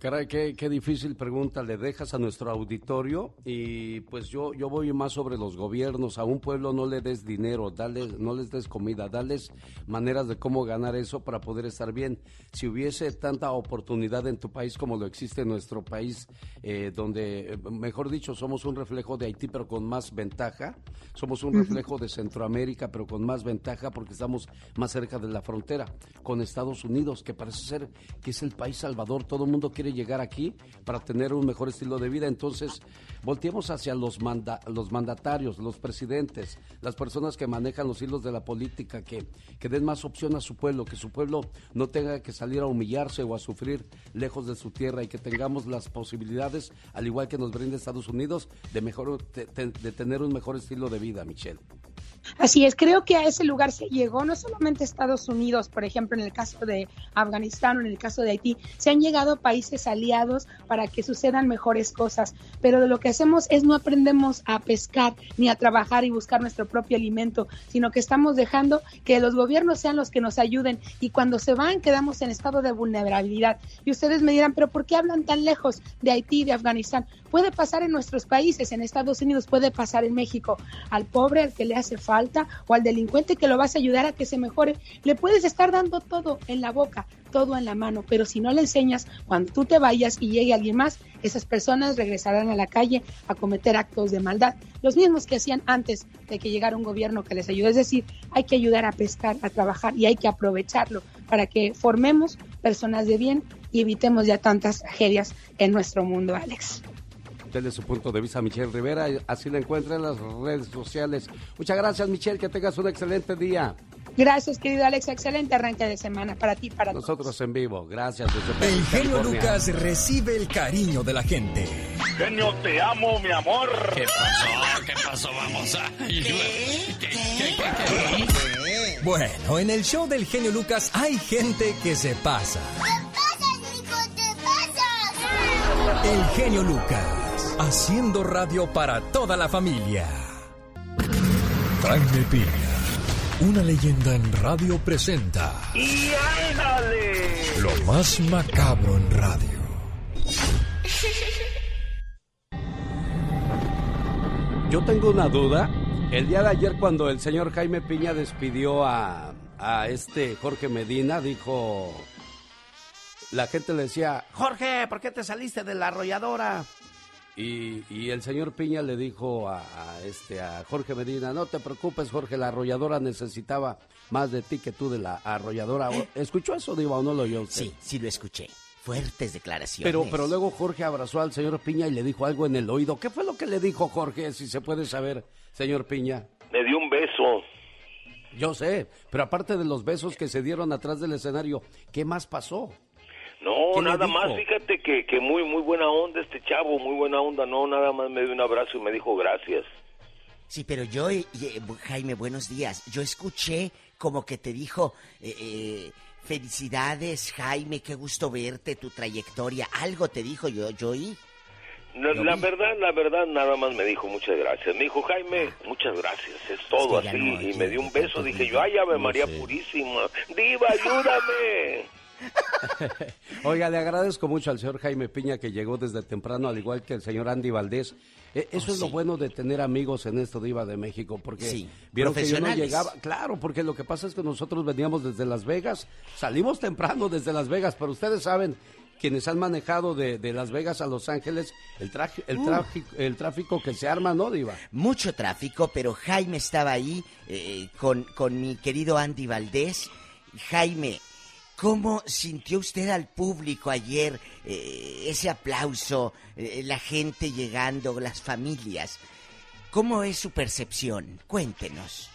Caray, qué, qué, difícil pregunta le dejas a nuestro auditorio y pues yo, yo voy más sobre los gobiernos. A un pueblo no le des dinero, dale, no les des comida, dales maneras de cómo ganar eso para poder estar bien. Si hubiese tanta oportunidad en tu país como lo existe en nuestro país, eh, donde, mejor dicho, somos un reflejo de Haití pero con más ventaja, somos un reflejo de Centroamérica pero con más ventaja porque estamos más cerca de la frontera con Estados Unidos, que parece ser que es el país salvador, todo el mundo quiere llegar aquí para tener un mejor estilo de vida. Entonces, volteemos hacia los, manda, los mandatarios, los presidentes, las personas que manejan los hilos de la política, que, que den más opción a su pueblo, que su pueblo no tenga que salir a humillarse o a sufrir lejos de su tierra y que tengamos las posibilidades, al igual que nos brinda Estados Unidos, de, mejor, de, de tener un mejor estilo de vida, Michelle. Así es, creo que a ese lugar se llegó no solamente Estados Unidos, por ejemplo, en el caso de Afganistán o en el caso de Haití, se han llegado países aliados para que sucedan mejores cosas, pero de lo que hacemos es no aprendemos a pescar ni a trabajar y buscar nuestro propio alimento, sino que estamos dejando que los gobiernos sean los que nos ayuden y cuando se van quedamos en estado de vulnerabilidad. Y ustedes me dirán, pero ¿por qué hablan tan lejos de Haití de Afganistán? Puede pasar en nuestros países, en Estados Unidos, puede pasar en México. Al pobre, al que le hace falta o al delincuente que lo vas a ayudar a que se mejore, le puedes estar dando todo en la boca, todo en la mano, pero si no le enseñas, cuando tú te vayas y llegue alguien más, esas personas regresarán a la calle a cometer actos de maldad, los mismos que hacían antes de que llegara un gobierno que les ayude. Es decir, hay que ayudar a pescar, a trabajar y hay que aprovecharlo para que formemos personas de bien y evitemos ya tantas tragedias en nuestro mundo, Alex desde su punto de vista Michelle Rivera. Así la encuentra en las redes sociales. Muchas gracias, Michelle. Que tengas un excelente día. Gracias, querido Alex. Excelente arranque de semana para ti, para nosotros en vivo. Gracias. Desde el genio Lucas recibe el cariño de la gente. Genio, te amo, mi amor. ¿Qué pasó? ¿Qué pasó? Vamos a. ¿Qué? ¿Qué? ¿Qué? ¿Qué? Bueno, en el show del genio Lucas hay gente que se pasa. ¿Qué pasa, hijo? ¿Qué pasa? El genio Lucas haciendo radio para toda la familia. Jaime Piña, una leyenda en radio presenta. ¡Y ándale! Lo más macabro en radio. Yo tengo una duda. El día de ayer cuando el señor Jaime Piña despidió a, a este Jorge Medina, dijo... La gente le decía, Jorge, ¿por qué te saliste de la arrolladora? Y, y, el señor Piña le dijo a, a, este a Jorge Medina, no te preocupes Jorge, la arrolladora necesitaba más de ti que tú de la arrolladora. ¿Escuchó eso, Diva, o no lo oyó usted? Sí, sí lo escuché. Fuertes declaraciones. Pero, pero luego Jorge abrazó al señor Piña y le dijo algo en el oído. ¿Qué fue lo que le dijo Jorge, si se puede saber, señor Piña? Me dio un beso. Yo sé, pero aparte de los besos que se dieron atrás del escenario, ¿qué más pasó? No, nada más, fíjate que, que muy, muy buena onda este chavo, muy buena onda, no, nada más me dio un abrazo y me dijo gracias. Sí, pero yo, eh, Jaime, buenos días, yo escuché como que te dijo, eh, eh, felicidades Jaime, qué gusto verte, tu trayectoria, algo te dijo yo, yo oí. La, la verdad, la verdad, nada más me dijo muchas gracias. Me dijo, Jaime, muchas gracias, es todo Es que ya así. no, y me dio un beso, dije yo, ay, Ave no María sé. Purísima. Diva, ayúdame. Oiga, le agradezco mucho al señor Jaime Piña que llegó desde temprano, al igual que el señor Andy Valdés. Eh, eso Oh, es lo bueno de tener amigos en esto Diva de México, porque Sí, vieron que yo no llegaba. Claro, porque lo que pasa es que nosotros veníamos desde Las Vegas, salimos temprano desde Las Vegas, pero ustedes saben, quienes han manejado de, de Las Vegas a Los Ángeles, el, traje- el, Uh. tráfico, el tráfico que se arma, ¿no, Diva? Mucho tráfico, pero Jaime estaba ahí eh, con, con mi querido Andy Valdés. Jaime, ¿cómo sintió usted al público ayer? eh, ese aplauso, eh, la gente llegando, las familias. ¿Cómo es su percepción? Cuéntenos.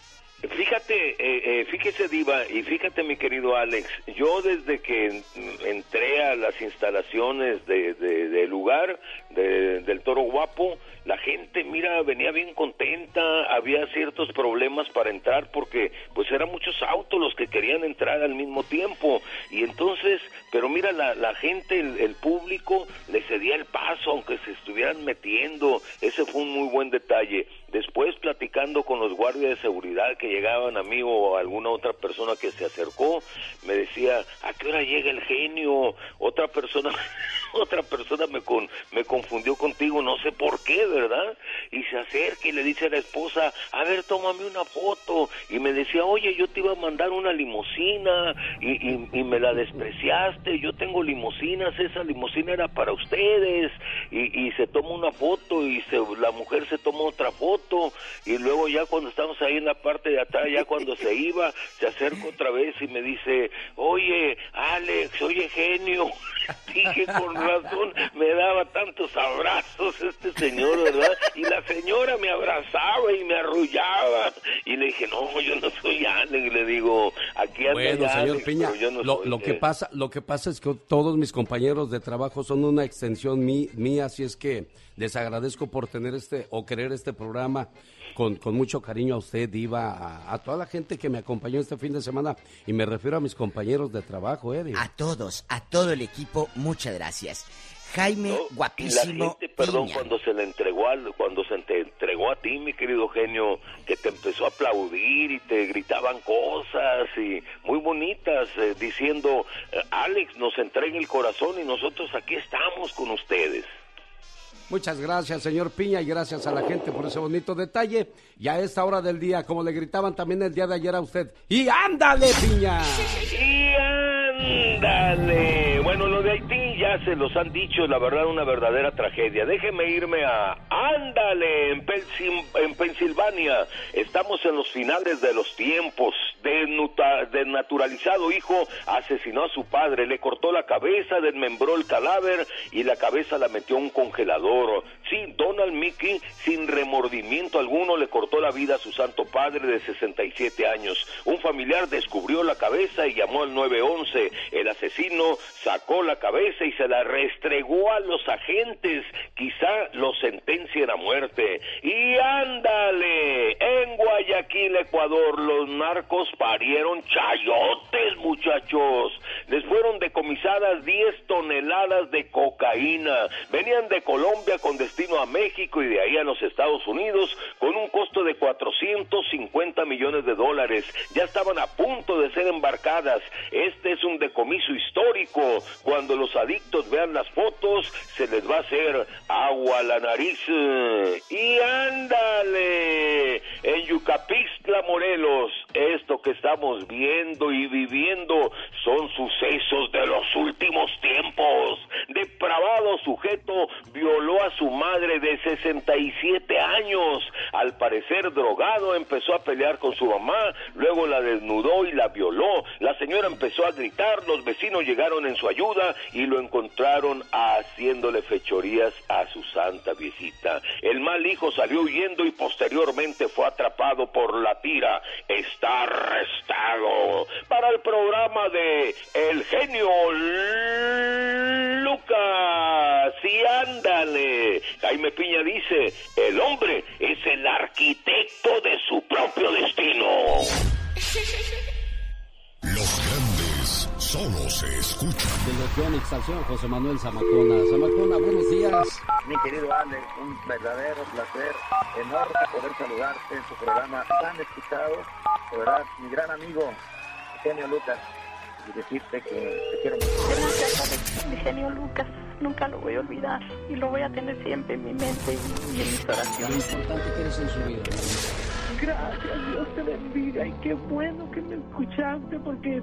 Fíjate, eh, eh, fíjese Diva y fíjate mi querido Alex, yo desde que entré a las instalaciones de, de- del lugar de- del Toro Guapo, la gente, mira, venía bien contenta, había ciertos problemas para entrar porque pues eran muchos autos los que querían entrar al mismo tiempo y entonces, pero mira, la, gente, el, público le cedía el paso aunque se estuvieran metiendo, ese fue un muy buen detalle. Después platicando con los guardias de seguridad que llegaban a mí o alguna otra persona que se acercó, me decía, ¿a qué hora llega el genio? Otra persona, otra persona me, con, me confundió contigo, no sé por qué, ¿verdad? Y se acerca y le dice a la esposa, a ver, tómame una foto. Y me decía, oye, yo te iba a mandar una limusina y, y, me la despreciaste, yo tengo limusinas, esa limusina era para ustedes. Y, y se toma una foto y se, la mujer se toma otra foto y luego ya cuando estamos ahí en la parte de atrás, ya cuando se iba, se acerca otra vez y me dice, oye, Alex, oye, genio. Dije, con razón, me daba tantos abrazos este señor, ¿verdad? Y la señora me abrazaba y me arrullaba. Y le dije, no, yo no soy Alex. Le digo, aquí anda Bueno, señor Alex, Piña, pero yo no lo, soy lo que él". pasa, lo que pasa es que todos mis compañeros de trabajo son una extensión mí- mía, así es que les agradezco por tener este o querer este programa con, con mucho cariño a usted, Diva, a, a toda la gente que me acompañó este fin de semana y me refiero a mis compañeros de trabajo, eh, Diva. A todos, a todo el equipo, muchas gracias. Jaime, Y la guapísimo. gente, perdón, Piña. cuando se le entregó al, cuando se te entregó a ti, mi querido genio, que te empezó a aplaudir y te gritaban cosas y muy bonitas, eh, diciendo, eh, Alex, nos entrega el corazón y nosotros aquí estamos con ustedes. Muchas gracias, señor Piña, y gracias a la gente por ese bonito detalle. Y a esta hora del día, como le gritaban también el día de ayer a usted. ¡Y ándale, Piña! Y ándale. Bueno, lo de Haití ya se los han dicho, la verdad, una verdadera tragedia. Déjeme irme a Ándale, en, Pensil- en Pensilvania. Estamos en los finales de los tiempos. Desnaturalizado hijo asesinó a su padre, le cortó la cabeza, desmembró el cadáver y la cabeza la metió a un congelador. Sí, Donald Mickey, sin remordimiento alguno, le cortó la vida a su santo padre de 67 años. Un familiar descubrió la cabeza y llamó al 911. El asesino sacó la cabeza y se la restregó a los agentes. Quizá lo sentencien a muerte. Y ándale, en Guayaquil, Ecuador, los narcos parieron chayotes, muchachos. Les fueron decomisadas 10 toneladas de cocaína. Venían de Colombia con destino a México y de ahí a los Estados Unidos con un costo de 450 millones de dólares. Ya estaban a punto de ser embarcadas. Este es un decomiso histórico. Cuando los vean las fotos, se les va a hacer agua a la nariz. Y ándale, en Yucapixtla, Morelos, esto que estamos viendo y viviendo son sucesos de los últimos tiempos. Depravado sujeto violó a su madre de 67 años. Al parecer drogado empezó a pelear con su mamá, luego la desnudó y la violó. La señora empezó a gritar, los vecinos llegaron en su ayuda y lo encontraron haciéndole fechorías a su santa viejita. El mal hijo salió huyendo y posteriormente fue atrapado por la tira. Está arrestado. Para el programa de El genio Lucas. Y ándale. Jaime Piña dice, el hombre es el arquitecto de su propio destino. Los grandes solo se escuchan. Legión Estación, José Manuel Zamacona. Zamacona, buenos días. Mi querido Alex, un verdadero placer, enorme poder saludarte en tu programa tan escuchado. De verdad, mi gran amigo, genio Lucas. y decirte que te quiero mucho. Gracias, Alex. Mi genio Lucas. Nunca lo voy a olvidar. Y lo voy a tener siempre en mi mente y, y en mis oraciones. Lo importante que eres en su vida. Gracias, Dios te bendiga. Y qué bueno que me escuchaste porque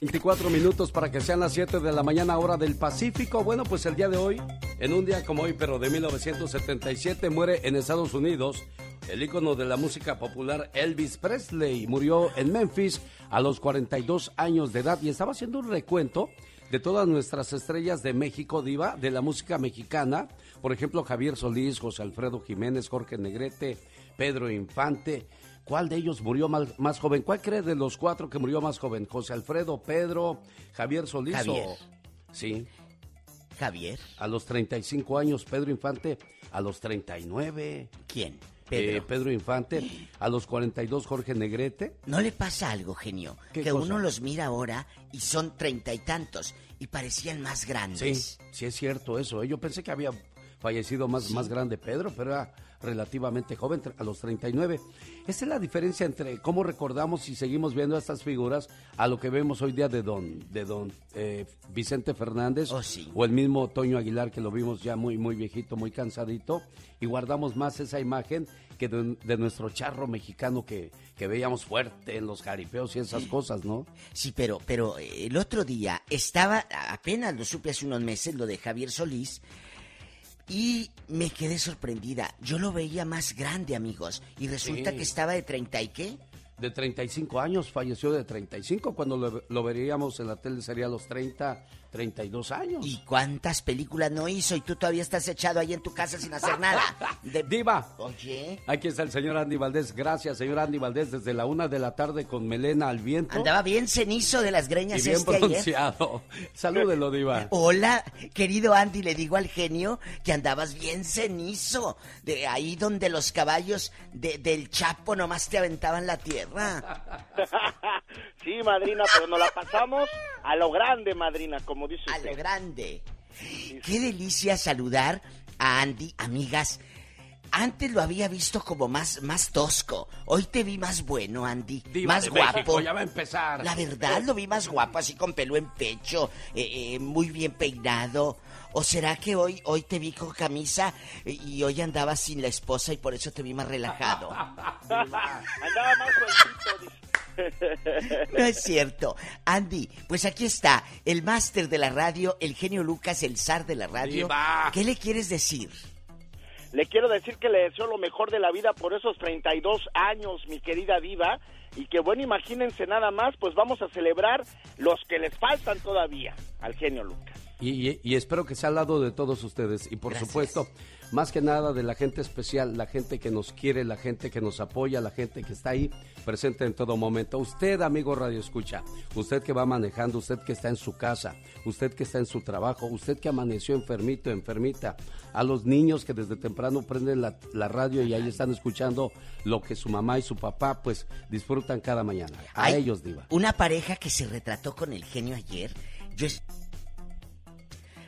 24 minutos para que sean las 7 de la mañana hora del Pacífico. Bueno, pues el día de hoy, en un día como hoy, pero de 1977, muere en Estados Unidos el ícono de la música popular Elvis Presley. Murió en Memphis a los 42 años de edad y estaba haciendo un recuento de todas nuestras estrellas de México, diva, de la música mexicana. Por ejemplo, Javier Solís, José Alfredo Jiménez, Jorge Negrete, Pedro Infante. ¿Cuál de ellos murió más, más, joven? ¿Cuál cree de los cuatro que murió más joven? ¿José Alfredo, Pedro, Javier Solís Javier. o...? Sí. Javier. A los 35 años, Pedro Infante a los 39. ¿Quién? Pedro. Pedro Infante. A los 42, Jorge Negrete. ¿No le pasa algo, genio? ¿Qué Que cosa? uno los mira ahora y son treinta y tantos y parecían más Sí, grandes. sí es cierto eso. ¿eh? Yo pensé que había fallecido más, más grande Pedro, pero era relativamente joven, a los 39. Esa es la diferencia entre cómo recordamos y seguimos viendo a estas figuras a lo que vemos hoy día de don, de don eh, Vicente Fernández o el mismo Toño Aguilar que lo vimos ya muy, muy viejito, muy cansadito y guardamos más esa imagen que de, de nuestro charro mexicano que, que veíamos fuerte en los jaripeos y esas cosas, ¿no? Sí, pero, pero eh, el otro día estaba, apenas lo supe hace unos meses, lo de Javier Solís, y me quedé sorprendida. Yo lo veía más grande, amigos, y resulta Sí. que estaba de 30 y qué. de 35 años, falleció de 35, cuando lo, lo veríamos en la tele sería a los 30, 32 años. ¿Y cuántas películas no hizo? Y tú todavía estás echado ahí en tu casa sin hacer nada. De... Diva. Oye. Aquí está el señor Andy Valdés. Gracias, señor Andy Valdés, desde la una de la tarde con melena al viento. Andaba bien cenizo de las greñas y bien este ayer. Salúdelo, Diva. Hola, querido Andy, le digo al genio que andabas bien cenizo. De ahí donde los caballos de- del Chapo nomás te aventaban la tierra. sí, madrina, pero nos la pasamos a lo grande, madrina, como dice A usted. lo grande. Qué delicia saludar a Andy, amigas. Antes lo había visto como más, más tosco. Hoy te vi más bueno, Andy. Diva más de guapo. México, ya va a empezar. La verdad, lo vi más guapo, así con pelo en pecho, eh, eh, muy bien peinado. ¿O será que hoy, hoy te vi con camisa y hoy andabas sin la esposa y por eso te vi más relajado? Andaba más sueltito. No es cierto. Andy, pues aquí está, el máster de la radio, el genio Lucas, el zar de la radio. Diva. ¿Qué le quieres decir? Le quiero decir que le deseo lo mejor de la vida por esos 32 años, mi querida diva, y que bueno, imagínense nada más, pues vamos a celebrar los que les faltan todavía al genio Lucas. Y, y- y espero que sea al lado de todos ustedes. Y por supuesto, más que nada de la gente especial, la gente que nos quiere, la gente que nos apoya, la gente que está ahí presente en todo momento. Usted, amigo Radio Escucha, usted que va manejando, usted que está en su casa, usted que está en su trabajo, usted que amaneció enfermito, enfermita, a los niños que desde temprano prenden la, la radio y ahí están escuchando lo que su mamá y su papá pues disfrutan cada mañana. A Hay ellos, Diva. Una pareja que se retrató con el genio ayer. Yo es-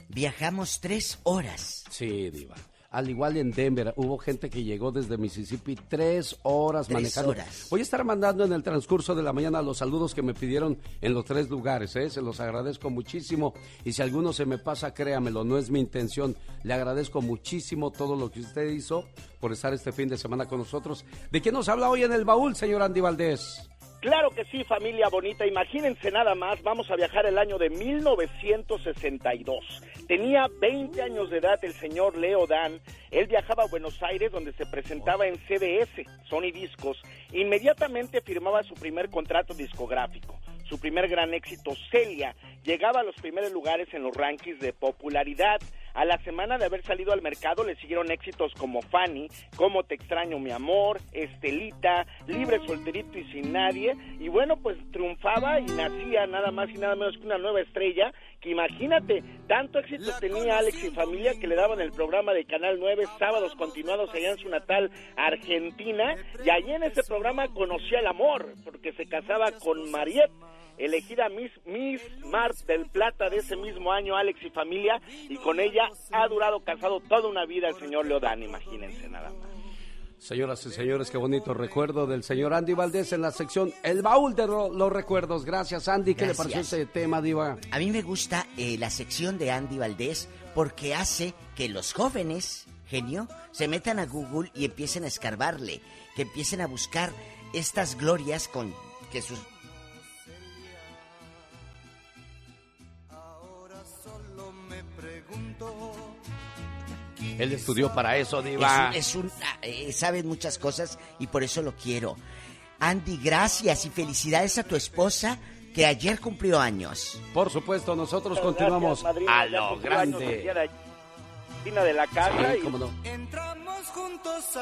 Viajamos tres horas. Sí, Diva. Al igual en Denver, hubo gente que llegó desde Mississippi tres horas Tres manejando. horas. Voy a estar mandando en el transcurso de la mañana los saludos que me pidieron en los tres lugares, ¿eh? se los agradezco muchísimo. Y si alguno se me pasa, créamelo, no es mi intención. Le agradezco muchísimo todo lo que usted hizo por estar este fin de semana con nosotros. ¿De quién nos habla hoy en el baúl, señor Andy Valdés? Claro que sí, familia bonita. Imagínense nada más, vamos a viajar el año de 1962. Tenía 20 años de edad el señor Leo Dan. Él viajaba a Buenos Aires donde se presentaba en CBS, Sony Discos. Inmediatamente firmaba su primer contrato discográfico. Su primer gran éxito, Celia, llegaba a los primeros lugares en los rankings de popularidad. A la semana de haber salido al mercado le siguieron éxitos como Fanny, Cómo te extraño mi amor, Estelita, Libre solterito y sin nadie. Y bueno, pues triunfaba y nacía nada más y nada menos que una nueva estrella que imagínate, tanto éxito tenía Alex y familia que le daban el programa de Canal 9 sábados continuados allá en su natal Argentina. Y allí en ese programa conocía el amor porque se casaba con Mariette elegida Miss, Miss Mar del Plata de ese mismo año, Alex y familia, y con ella ha durado casado toda una vida el señor Leodán, imagínense nada más. Señoras y señores, qué bonito recuerdo del señor Andy Valdés en la sección El Baúl de los Recuerdos. Gracias, Andy. ¿Qué le pareció ese tema, Diva? A mí me gusta eh, la sección de Andy Valdés porque hace que los jóvenes, genio, se metan a Google y empiecen a escarbarle, que empiecen a buscar estas glorias con que sus Él estudió para eso, Diva. Es un, eh, sabe muchas cosas y por eso lo quiero. Andy, gracias y felicidades a tu esposa que ayer cumplió años. Por supuesto, nosotros continuamos a lo grande. de la casa y... no.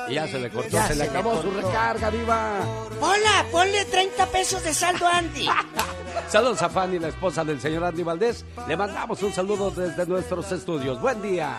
Y ya se le cortó, se, le acabó su recarga, Diva. Hola, ponle 30 pesos de saldo a Andy. Saludos a Fanny, la esposa del señor Andy Valdés. Le mandamos un saludo desde nuestros estudios. Buen día.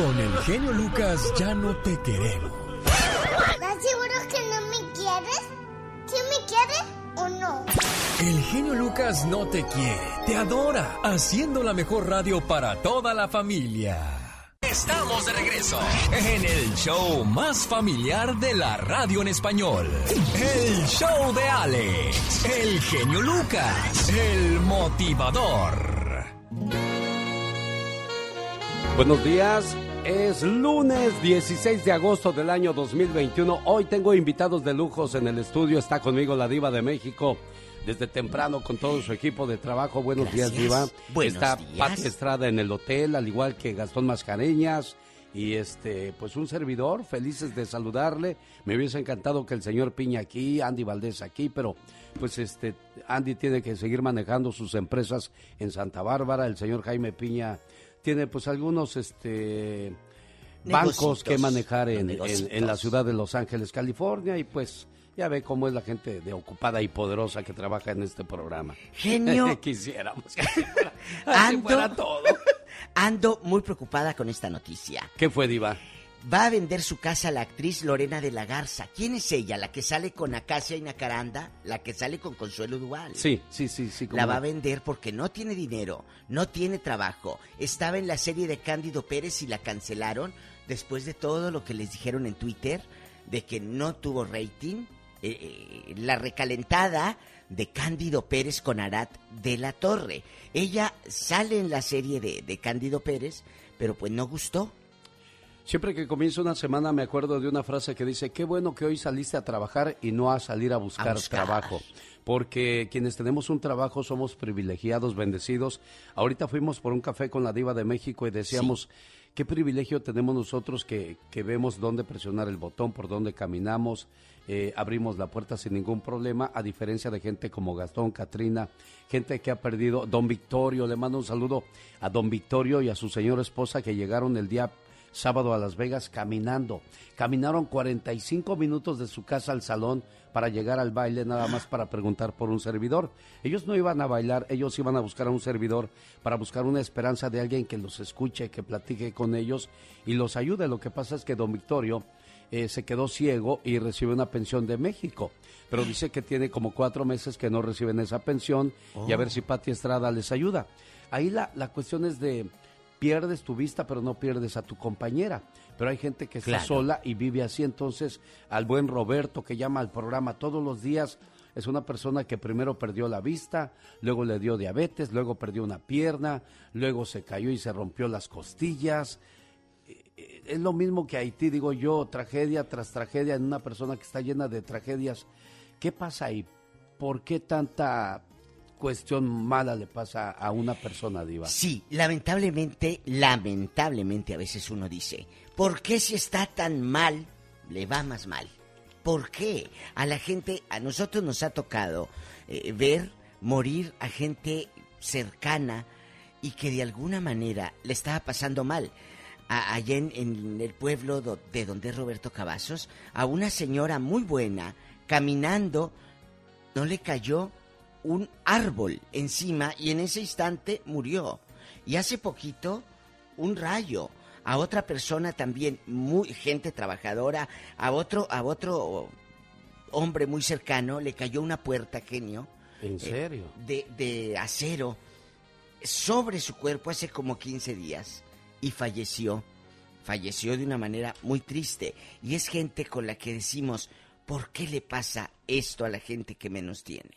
Con el genio Lucas ya no te queremos. ¿Estás seguro que no me quieres? ¿Quién me quiere o no? El genio Lucas no te quiere, te adora, haciendo la mejor radio para toda la familia. Estamos de regreso en el show más familiar de la radio en español. El show de Alex, el genio Lucas, el motivador. Buenos días, es lunes 16 de agosto del año 2021. Hoy tengo invitados de lujos en el estudio. Está conmigo la diva de México desde temprano con todo su equipo de trabajo. Buenos días, diva. Está Pati Estrada en el hotel, al igual que Gastón Mascareñas. Y este, pues un servidor, felices de saludarle. Me hubiese encantado que el señor Piña aquí, Andy Valdés aquí, pero pues este, Andy tiene que seguir manejando sus empresas en Santa Bárbara. El señor Jaime Piña tiene pues algunos este bancos que manejar en, en, la ciudad de Los Ángeles, California, y pues ya ve cómo es la gente de ocupada y poderosa que trabaja en este programa. Genio. Quisiéramos que ando, todo. Ando muy preocupada con esta noticia. ¿Qué fue, Diva? Va a vender su casa la actriz Lorena de la Garza. ¿Quién es ella? ¿La que sale con Acacia y Nacaranda? ¿La que sale con Consuelo Duval? Sí, sí, sí, sí. La va a vender porque no tiene dinero, no tiene trabajo. Estaba en la serie de Cándido Pérez y la cancelaron después de todo lo que les dijeron en Twitter de que no tuvo rating. Eh, eh, la recalentada de Cándido Pérez con Arat de la Torre. Ella sale en la serie de, de Cándido Pérez, pero pues no gustó Siempre que comienza una semana me acuerdo de una frase que dice, qué bueno que hoy saliste a trabajar y no a salir a buscar, trabajo. Porque quienes tenemos un trabajo somos privilegiados, bendecidos. Ahorita fuimos por un café con la diva de México y decíamos, qué privilegio tenemos nosotros que, que, vemos dónde presionar el botón, por dónde caminamos, eh, abrimos la puerta sin ningún problema, a diferencia de gente como Gastón, Katrina, gente que ha perdido, don Victorio, le mando un saludo a don Victorio y a su señora esposa que llegaron el día sábado a Las Vegas caminando. Caminaron 45 minutos de su casa al salón para llegar al baile nada más para preguntar por un servidor. Ellos no iban a bailar, ellos iban a buscar a un servidor para buscar una esperanza de alguien que los escuche, que platique con ellos y los ayude. Lo que pasa es que don Victorio eh, se quedó ciego y recibe una pensión de México. Pero dice que tiene como cuatro meses que no reciben esa pensión y a ver oh. si Pati Estrada les ayuda. Ahí la, la cuestión es de pierdes tu vista, pero no pierdes a tu compañera. Pero hay gente que está sola y vive así. Entonces, al buen Roberto que llama al programa todos los días, Es una persona que primero perdió la vista, luego le dio diabetes, luego perdió una pierna, luego se cayó y se rompió las costillas. Eh, eh, Es lo mismo que Haití, digo yo, tragedia tras tragedia en una persona que está llena de tragedias. ¿Qué pasa ahí? ¿Por qué tanta cuestión mala le pasa a una persona, Diva? Sí, lamentablemente, lamentablemente a veces uno dice, ¿por qué si está tan mal, le va más mal? ¿Por qué? A la gente, a nosotros nos ha tocado eh, ver morir a gente cercana y que de alguna manera le estaba pasando mal. A- allá en, el pueblo de donde es Roberto Cavazos, a una señora muy buena, caminando, no le cayó un árbol encima y en ese instante murió. Y hace poquito, un rayo. A otra persona también, muy gente trabajadora, a otro, a otro hombre muy cercano le cayó una puerta, genio. ¿En eh, serio? de, de acero sobre su cuerpo hace como 15 días y falleció. Falleció de una manera muy triste. Y es gente con la que decimos, ¿por qué le pasa esto a la gente que menos tiene?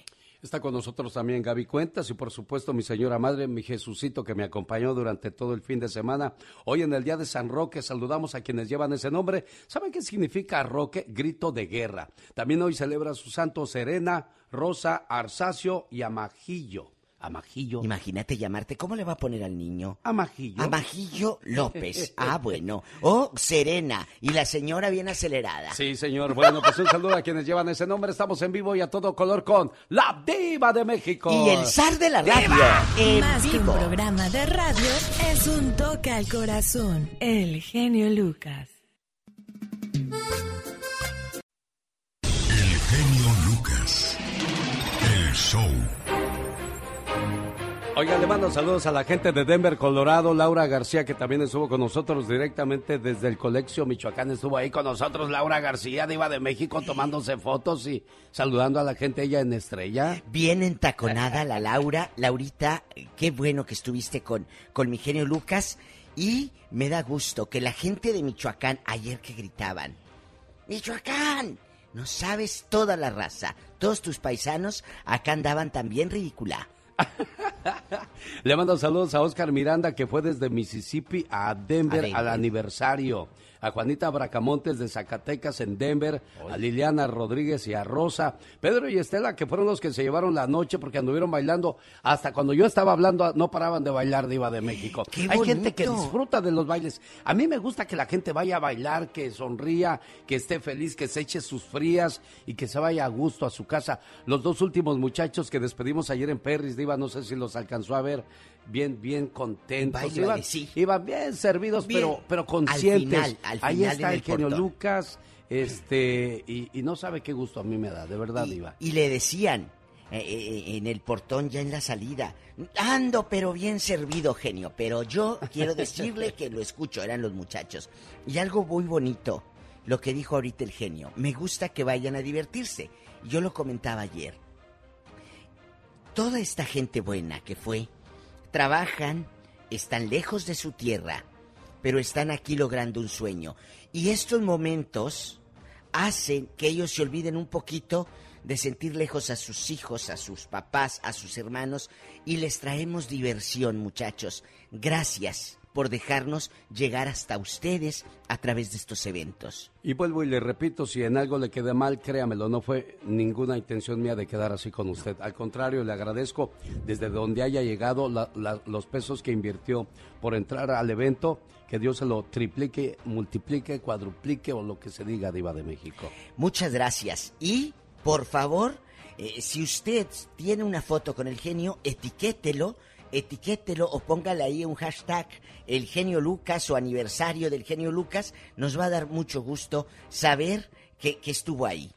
Está con nosotros también Gaby Cuentas y por supuesto mi señora madre, mi Jesucito que me acompañó durante todo el fin de semana. Hoy en el día de San Roque saludamos a quienes llevan ese nombre. ¿Saben qué significa Roque? Grito de guerra. También hoy celebra su santo Serena, Rosa, Arsacio y Amajillo. Amajillo. Imagínate llamarte, ¿cómo le va a poner al niño? Amajillo. Amajillo López. Ah, bueno. O Serena. Y la señora bien acelerada. Sí, señor. Bueno, pues un saludo a quienes llevan ese nombre. Estamos en vivo y a todo color con La Diva de México. Y el zar de la radio. En Más que un programa de radio, es un toque al corazón. El genio Lucas. El genio Lucas. El show. Oiga, le mando saludos a la gente de Denver, Colorado, Laura García, que también estuvo con nosotros directamente desde el Colegio Michoacán. Estuvo ahí con nosotros Laura García, diva de México, tomándose fotos y saludando a la gente ella en Estrella. Bien entaconada la Laura. Laurita, qué bueno que estuviste con, con mi genio Lucas. Y me da gusto que la gente de Michoacán, ayer que gritaban, ¡Michoacán! No sabes toda la raza. Todos tus paisanos acá andaban también ridícula. Le mando saludos a Oscar Miranda, que fue desde Mississippi a Denver A Denver. al aniversario. A Juanita Bracamontes de Zacatecas en Denver, a Liliana Rodríguez y a Rosa. Pedro y Estela, que fueron los que se llevaron la noche porque anduvieron bailando. Hasta cuando yo estaba hablando, no paraban de bailar Diva de México. ¡Qué Hay gente que disfruta de los bailes. A mí me gusta que la gente vaya a bailar, que sonría, que esté feliz, que se eche sus frías y que se vaya a gusto a su casa. Los dos últimos muchachos que despedimos ayer en Perris, Diva, no sé si los alcanzó a ver, bien, bien contentos. Iban, sí. iban bien servidos, Bien. pero, pero Al conscientes. final, al Ahí está el, genio portón. Lucas, este, y, y no sabe qué gusto a mí me da, de verdad, Diva. Y le decían eh, eh, en el portón ya en la salida, ando pero bien servido, genio, pero yo quiero decirle que lo escucho, eran los muchachos. Y algo muy bonito, lo que dijo ahorita el genio, me gusta que vayan a divertirse. Yo lo comentaba ayer. Toda esta gente buena que fue, trabajan, están lejos de su tierra, pero están aquí logrando un sueño. Y estos momentos hacen que ellos se olviden un poquito de sentir lejos a sus hijos, a sus papás, a sus hermanos, y les traemos diversión, muchachos. Gracias por dejarnos llegar hasta ustedes a través de estos eventos. Y vuelvo y le repito, si en algo le quedé mal, créamelo, no fue ninguna intención mía de quedar así con usted. Al contrario, le agradezco desde donde haya llegado la- la- los pesos que invirtió por entrar al evento, que Dios se lo triplique, multiplique, cuadruplique o lo que se diga, Diva de México. Muchas gracias. Y, por favor, eh, si usted tiene una foto con el genio, etiquételo, etiquételo o póngale ahí un hashtag, el genio Lucas o aniversario del genio Lucas. Nos va a dar mucho gusto saber que, que estuvo ahí.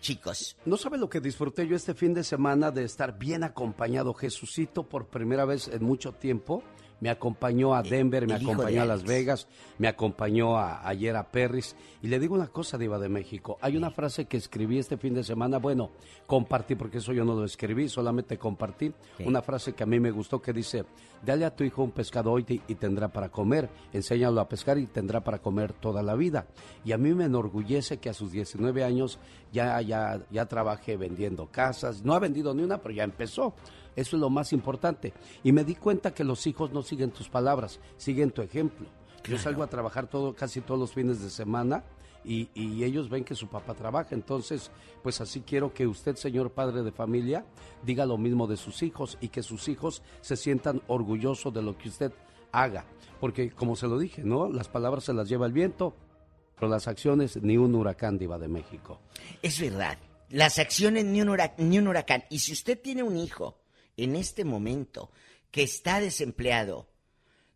Chicos, No sabe lo que disfruté yo este fin de semana de estar bien acompañado. Jesucito por primera vez en mucho tiempo me acompañó a Denver, me acompañó a Las. Vegas, me acompañó a- ayer a Perris. Y le digo una cosa, Diva de México. Hay una frase que escribí este fin de semana. Bueno, compartí, porque eso yo no lo escribí, solamente compartí. Una frase que a mí me gustó que dice: Dale a tu hijo un pescado hoy y, tendrá para comer. Enséñalo a pescar y tendrá para comer toda la vida. Y a mí me enorgullece que a sus 19 años ya, ya, ya trabaje vendiendo casas. No ha vendido ni una, pero ya empezó. Eso es lo más importante. Y me di cuenta que los hijos no siguen tus palabras, siguen tu ejemplo. Yo salgo a trabajar todo, casi todos los fines de semana y, y ellos ven que su papá trabaja. Entonces, pues así quiero que usted, señor padre de familia, diga lo mismo de sus hijos y que sus hijos se sientan orgullosos de lo que usted haga. Porque, como se lo dije, ¿no? Las palabras se las lleva el viento, pero las acciones ni un huracán diva de México. Es verdad. Las acciones ni un, ni un huracán. Y si usted tiene un hijo en este momento que está desempleado,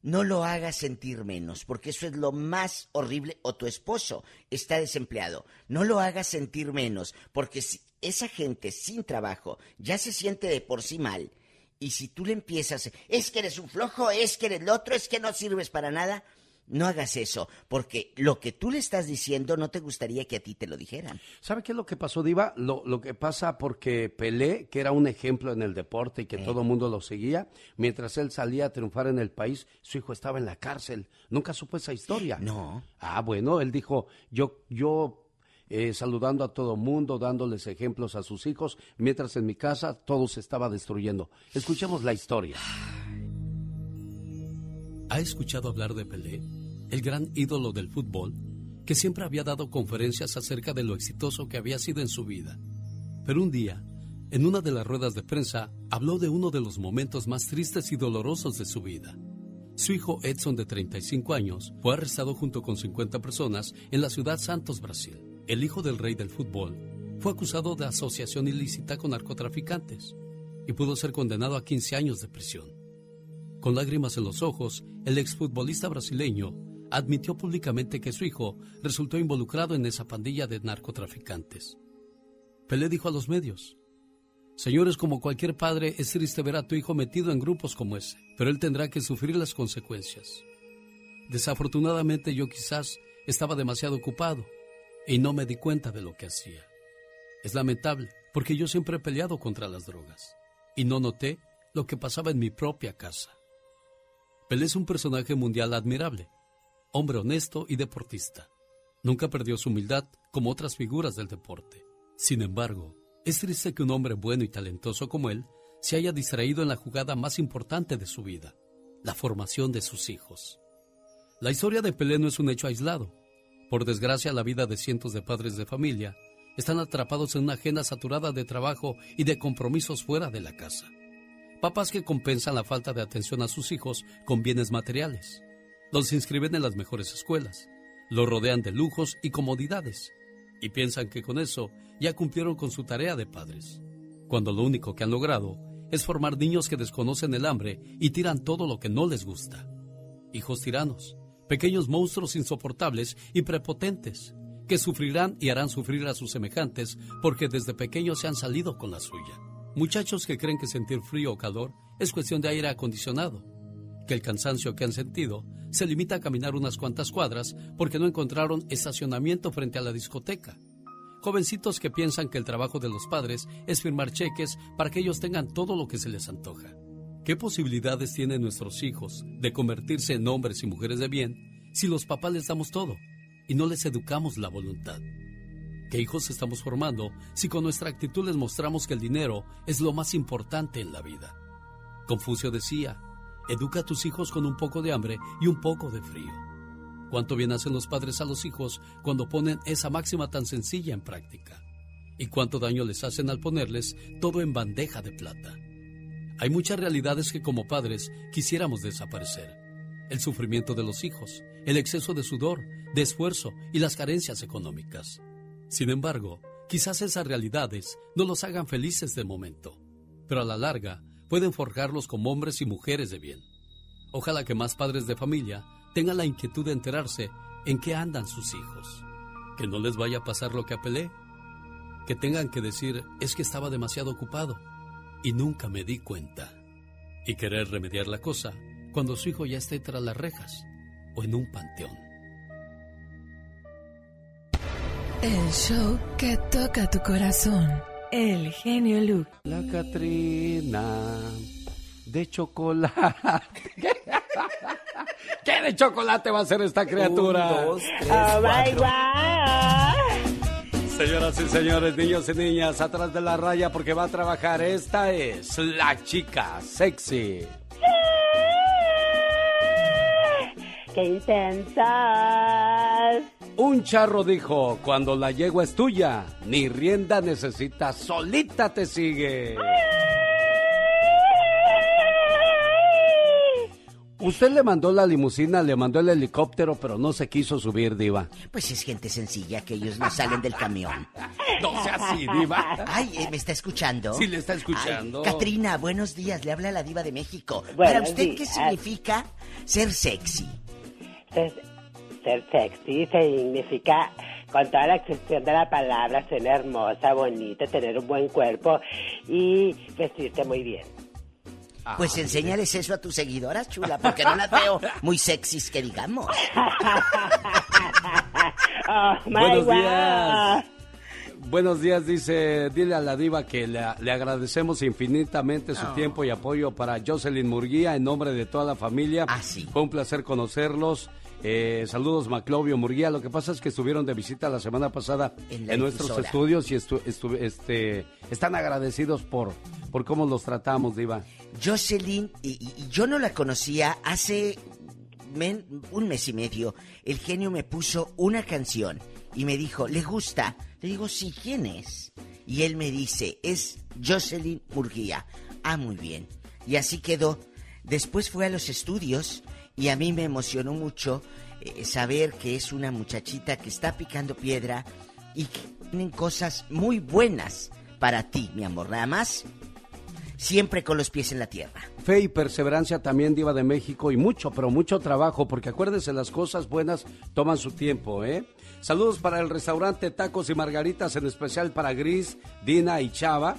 no lo haga sentir menos, porque eso es lo más horrible. O tu esposo está desempleado, no lo haga sentir menos, porque si esa gente sin trabajo ya se siente de por sí mal. Y si tú le empiezas, es que eres un flojo, es que eres el otro, es que no sirves para nada, no hagas eso, porque lo que tú le estás diciendo no te gustaría que a ti te lo dijeran. ¿Sabe qué es lo que pasó, Diva? Lo, lo que pasa porque Pelé, que era un ejemplo en el deporte y que todo el mundo lo seguía, mientras él salía a triunfar en el país, su hijo estaba en la cárcel. Nunca supo esa historia. No. Ah, bueno, él dijo, yo, yo eh, saludando a todo mundo, dándoles ejemplos a sus hijos, mientras en mi casa todo se estaba destruyendo. Escuchemos la historia. ¿Ha escuchado hablar de Pelé, el gran ídolo del fútbol, que siempre había dado conferencias acerca de lo exitoso que había sido en su vida? Pero un día, en una de las ruedas de prensa, habló de uno de los momentos más tristes y dolorosos de su vida. Su hijo Edson, de 35 años, fue arrestado junto con 50 personas en la ciudad Santos, Brasil. El hijo del rey del fútbol fue acusado de asociación ilícita con narcotraficantes y pudo ser condenado a 15 años de prisión. Con lágrimas en los ojos, el exfutbolista brasileño admitió públicamente que su hijo resultó involucrado en esa pandilla de narcotraficantes. Pelé dijo a los medios, Señores, como cualquier padre, es triste ver a tu hijo metido en grupos como ese, pero él tendrá que sufrir las consecuencias. Desafortunadamente yo quizás estaba demasiado ocupado y no me di cuenta de lo que hacía. Es lamentable, porque yo siempre he peleado contra las drogas y no noté lo que pasaba en mi propia casa. Pelé es un personaje mundial admirable, hombre honesto y deportista. Nunca perdió su humildad como otras figuras del deporte. Sin embargo, es triste que un hombre bueno y talentoso como él se haya distraído en la jugada más importante de su vida, la formación de sus hijos. La historia de Pelé no es un hecho aislado. Por desgracia, la vida de cientos de padres de familia están atrapados en una agenda saturada de trabajo y de compromisos fuera de la casa. Papás que compensan la falta de atención a sus hijos con bienes materiales. Los inscriben en las mejores escuelas, los rodean de lujos y comodidades y piensan que con eso ya cumplieron con su tarea de padres, cuando lo único que han logrado es formar niños que desconocen el hambre y tiran todo lo que no les gusta. Hijos tiranos, pequeños monstruos insoportables y prepotentes, que sufrirán y harán sufrir a sus semejantes porque desde pequeños se han salido con la suya. Muchachos que creen que sentir frío o calor es cuestión de aire acondicionado, que el cansancio que han sentido se limita a caminar unas cuantas cuadras porque no encontraron estacionamiento frente a la discoteca. Jovencitos que piensan que el trabajo de los padres es firmar cheques para que ellos tengan todo lo que se les antoja. ¿Qué posibilidades tienen nuestros hijos de convertirse en hombres y mujeres de bien si los papás les damos todo y no les educamos la voluntad? ¿Qué hijos estamos formando si con nuestra actitud les mostramos que el dinero es lo más importante en la vida? Confucio decía, educa a tus hijos con un poco de hambre y un poco de frío. ¿Cuánto bien hacen los padres a los hijos cuando ponen esa máxima tan sencilla en práctica? ¿Y cuánto daño les hacen al ponerles todo en bandeja de plata? Hay muchas realidades que como padres quisiéramos desaparecer. El sufrimiento de los hijos, el exceso de sudor, de esfuerzo y las carencias económicas. Sin embargo, quizás esas realidades no los hagan felices de momento, pero a la larga pueden forjarlos como hombres y mujeres de bien. Ojalá que más padres de familia tengan la inquietud de enterarse en qué andan sus hijos. Que no les vaya a pasar lo que a Pelé. Que tengan que decir es que estaba demasiado ocupado y nunca me di cuenta. Y querer remediar la cosa cuando su hijo ya esté tras las rejas o en un panteón. El show que toca tu corazón. El genio Luke. La Catrina de chocolate. ¿Qué de chocolate va a ser esta criatura? Un, dos, tres, oh my God. Señoras y señores, niños y niñas, atrás de la raya porque va a trabajar. Esta es la chica sexy. ¡Qué intensas! Un charro dijo, cuando la yegua es tuya, ni rienda necesitas, solita te sigue. Usted le mandó la limusina, le mandó el helicóptero, pero no se quiso subir, Diva. Pues es gente sencilla que ellos no salen del camión. No sea así, Diva. Ay, eh, ¿me está escuchando? Sí, le está escuchando. Ay, Katrina, buenos días. Le habla la Diva de México. Buenos Para usted, ¿qué días. significa ser sexy? Ser, ser sexy significa, con toda la extensión de la palabra, ser hermosa, bonita, tener un buen cuerpo y vestirte muy bien. Pues enséñales eso a tus seguidoras, chula, porque no las veo muy sexys que digamos. Oh, my Buenos días. Buenos días, dice, dile a la diva que le, le agradecemos infinitamente su Oh. tiempo y apoyo para Jocelyn Murguía en nombre de toda la familia. Ah, sí. Fue un placer conocerlos. Eh, saludos, Maclovio Murguía. Lo que pasa es que estuvieron de visita la semana pasada En en, nuestros estudios y estu- estu- este, están agradecidos por, por cómo los tratamos, diva. Jocelyn, y, y- y yo no la conocía hace men- un mes y medio. El genio me puso una canción y me dijo, ¿le gusta? Le digo, sí, ¿quién es? Y él me dice, es Jocelyn Murguía. Ah, muy bien. Y así quedó. Después fue a los estudios y a mí me emocionó mucho eh, saber que es una muchachita que está picando piedra y que tienen cosas muy buenas para ti, mi amor. Nada más, siempre con los pies en la tierra. Fe y perseverancia también diva de México y mucho, pero mucho trabajo, porque acuérdese, las cosas buenas toman su tiempo, ¿eh? Saludos para el restaurante Tacos y Margaritas, en especial para Gris, Dina y Chava,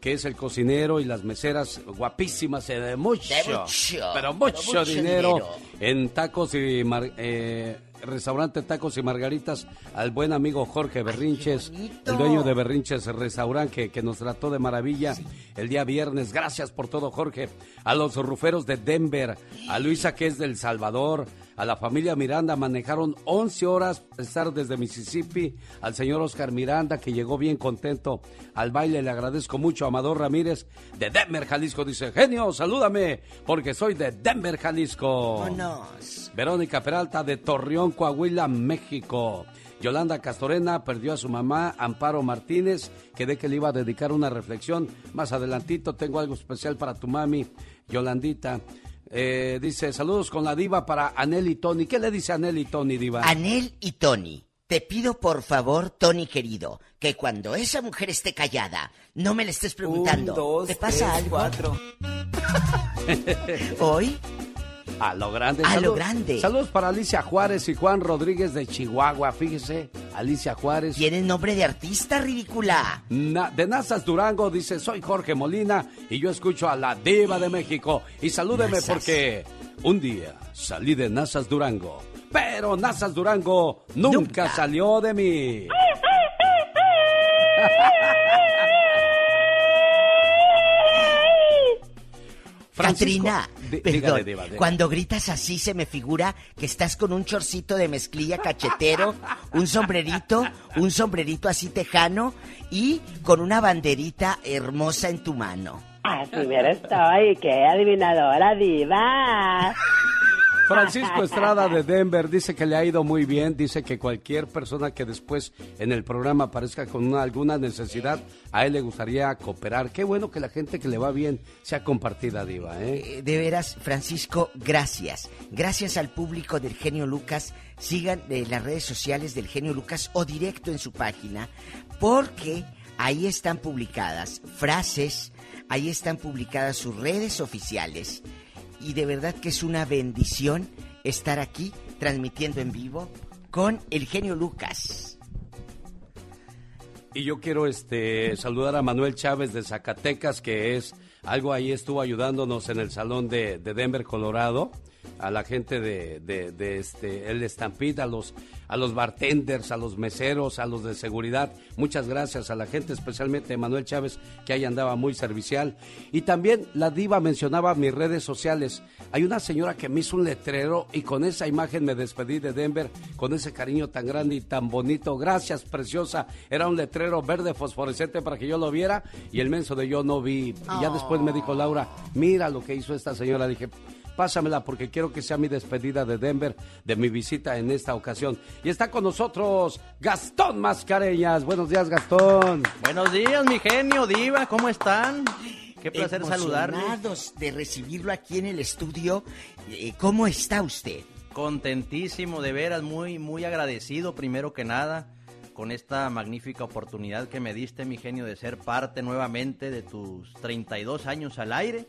que es el cocinero y las meseras guapísimas eh, de mucho, De mucho, pero mucho, pero mucho dinero, dinero. en Tacos y Mar- eh, Restaurante Tacos y Margaritas al buen amigo Jorge Berrinches, el dueño de Berrinches Restaurant que, que nos trató de maravilla el día viernes. Gracias por todo, Jorge. A los ruferos de Denver, a Luisa que es del Salvador, a la familia Miranda manejaron 11 horas estar desde Mississippi, al señor Oscar Miranda que llegó bien contento al baile. Le agradezco mucho a Amador Ramírez de Denver, Jalisco. Dice, genio, salúdame porque soy de Denver, Jalisco. Vámonos. Verónica Peralta de Torreón, Coahuila, México. Yolanda Castorena perdió a su mamá, Amparo Martínez. Quedé que le iba a dedicar una reflexión. Más adelantito tengo algo especial para tu mami, Yolandita. Eh, dice, saludos con la diva para Anel y Tony. ¿Qué le dice Anel y Tony, diva? Anel y Tony, te pido por favor, Tony querido, que cuando esa mujer esté callada, no me le estés preguntando. Un, dos, ¿Te pasa tres, algo? cuatro. Hoy, A lo grande. A lo grande. Saludos para Alicia Juárez y Juan Rodríguez de Chihuahua. Fíjese, Alicia Juárez. tiene nombre de artista ridícula. Na- de Nazas Durango dice, soy Jorge Molina y yo escucho a la diva de México. Y salúdeme Nazas. porque un día salí de Nazas Durango, pero Nazas Durango nunca, Nunca. salió de mí. Catrina, perdón, dígale, diva, diga. cuando gritas así se me figura que estás con un chorcito de mezclilla cachetero, un sombrerito, un sombrerito así tejano y con una banderita hermosa en tu mano. Así mero estoy, qué adivinadora diva. Francisco Estrada de Denver dice que le ha ido muy bien, dice que cualquier persona que después en el programa aparezca con una- alguna necesidad, a él le gustaría cooperar. Qué bueno que la gente que le va bien sea compartida, Diva, ¿eh? Eh, De veras, Francisco, gracias. Gracias al público del Genio Lucas. Sigan eh, las redes sociales del Genio Lucas o directo en su página, porque ahí están publicadas frases, ahí están publicadas sus redes oficiales. Y de verdad que es una bendición estar aquí transmitiendo en vivo con el Genio Lucas. Y yo quiero este saludar a Manuel Chávez de Zacatecas, que es algo ahí estuvo ayudándonos en el salón de, de Denver, Colorado a la gente de, de, este el Stampede, a los a los bartenders, a los meseros, a los de seguridad. Muchas gracias a la gente, especialmente Manuel Chávez, que ahí andaba muy servicial. Y también la diva mencionaba mis redes sociales. Hay una señora que me hizo un letrero y con esa imagen me despedí de Denver, con ese cariño tan grande y tan bonito. Gracias, preciosa. Era un letrero verde fosforescente para que yo lo viera y el menso de yo no vi. Y ya después me dijo Laura, mira lo que hizo esta señora. Dije, pásamela porque quiero que sea mi despedida de Denver de mi visita en esta ocasión. Y está con nosotros Gastón Mascareñas. Buenos días, Gastón. Buenos días, mi genio, diva, ¿cómo están? Qué placer saludarlos. de recibirlo aquí en el estudio. Eh, ¿Cómo está usted? Contentísimo, de veras, muy, muy agradecido primero que nada con esta magnífica oportunidad que me diste, mi genio, de ser parte nuevamente de tus 32 años al aire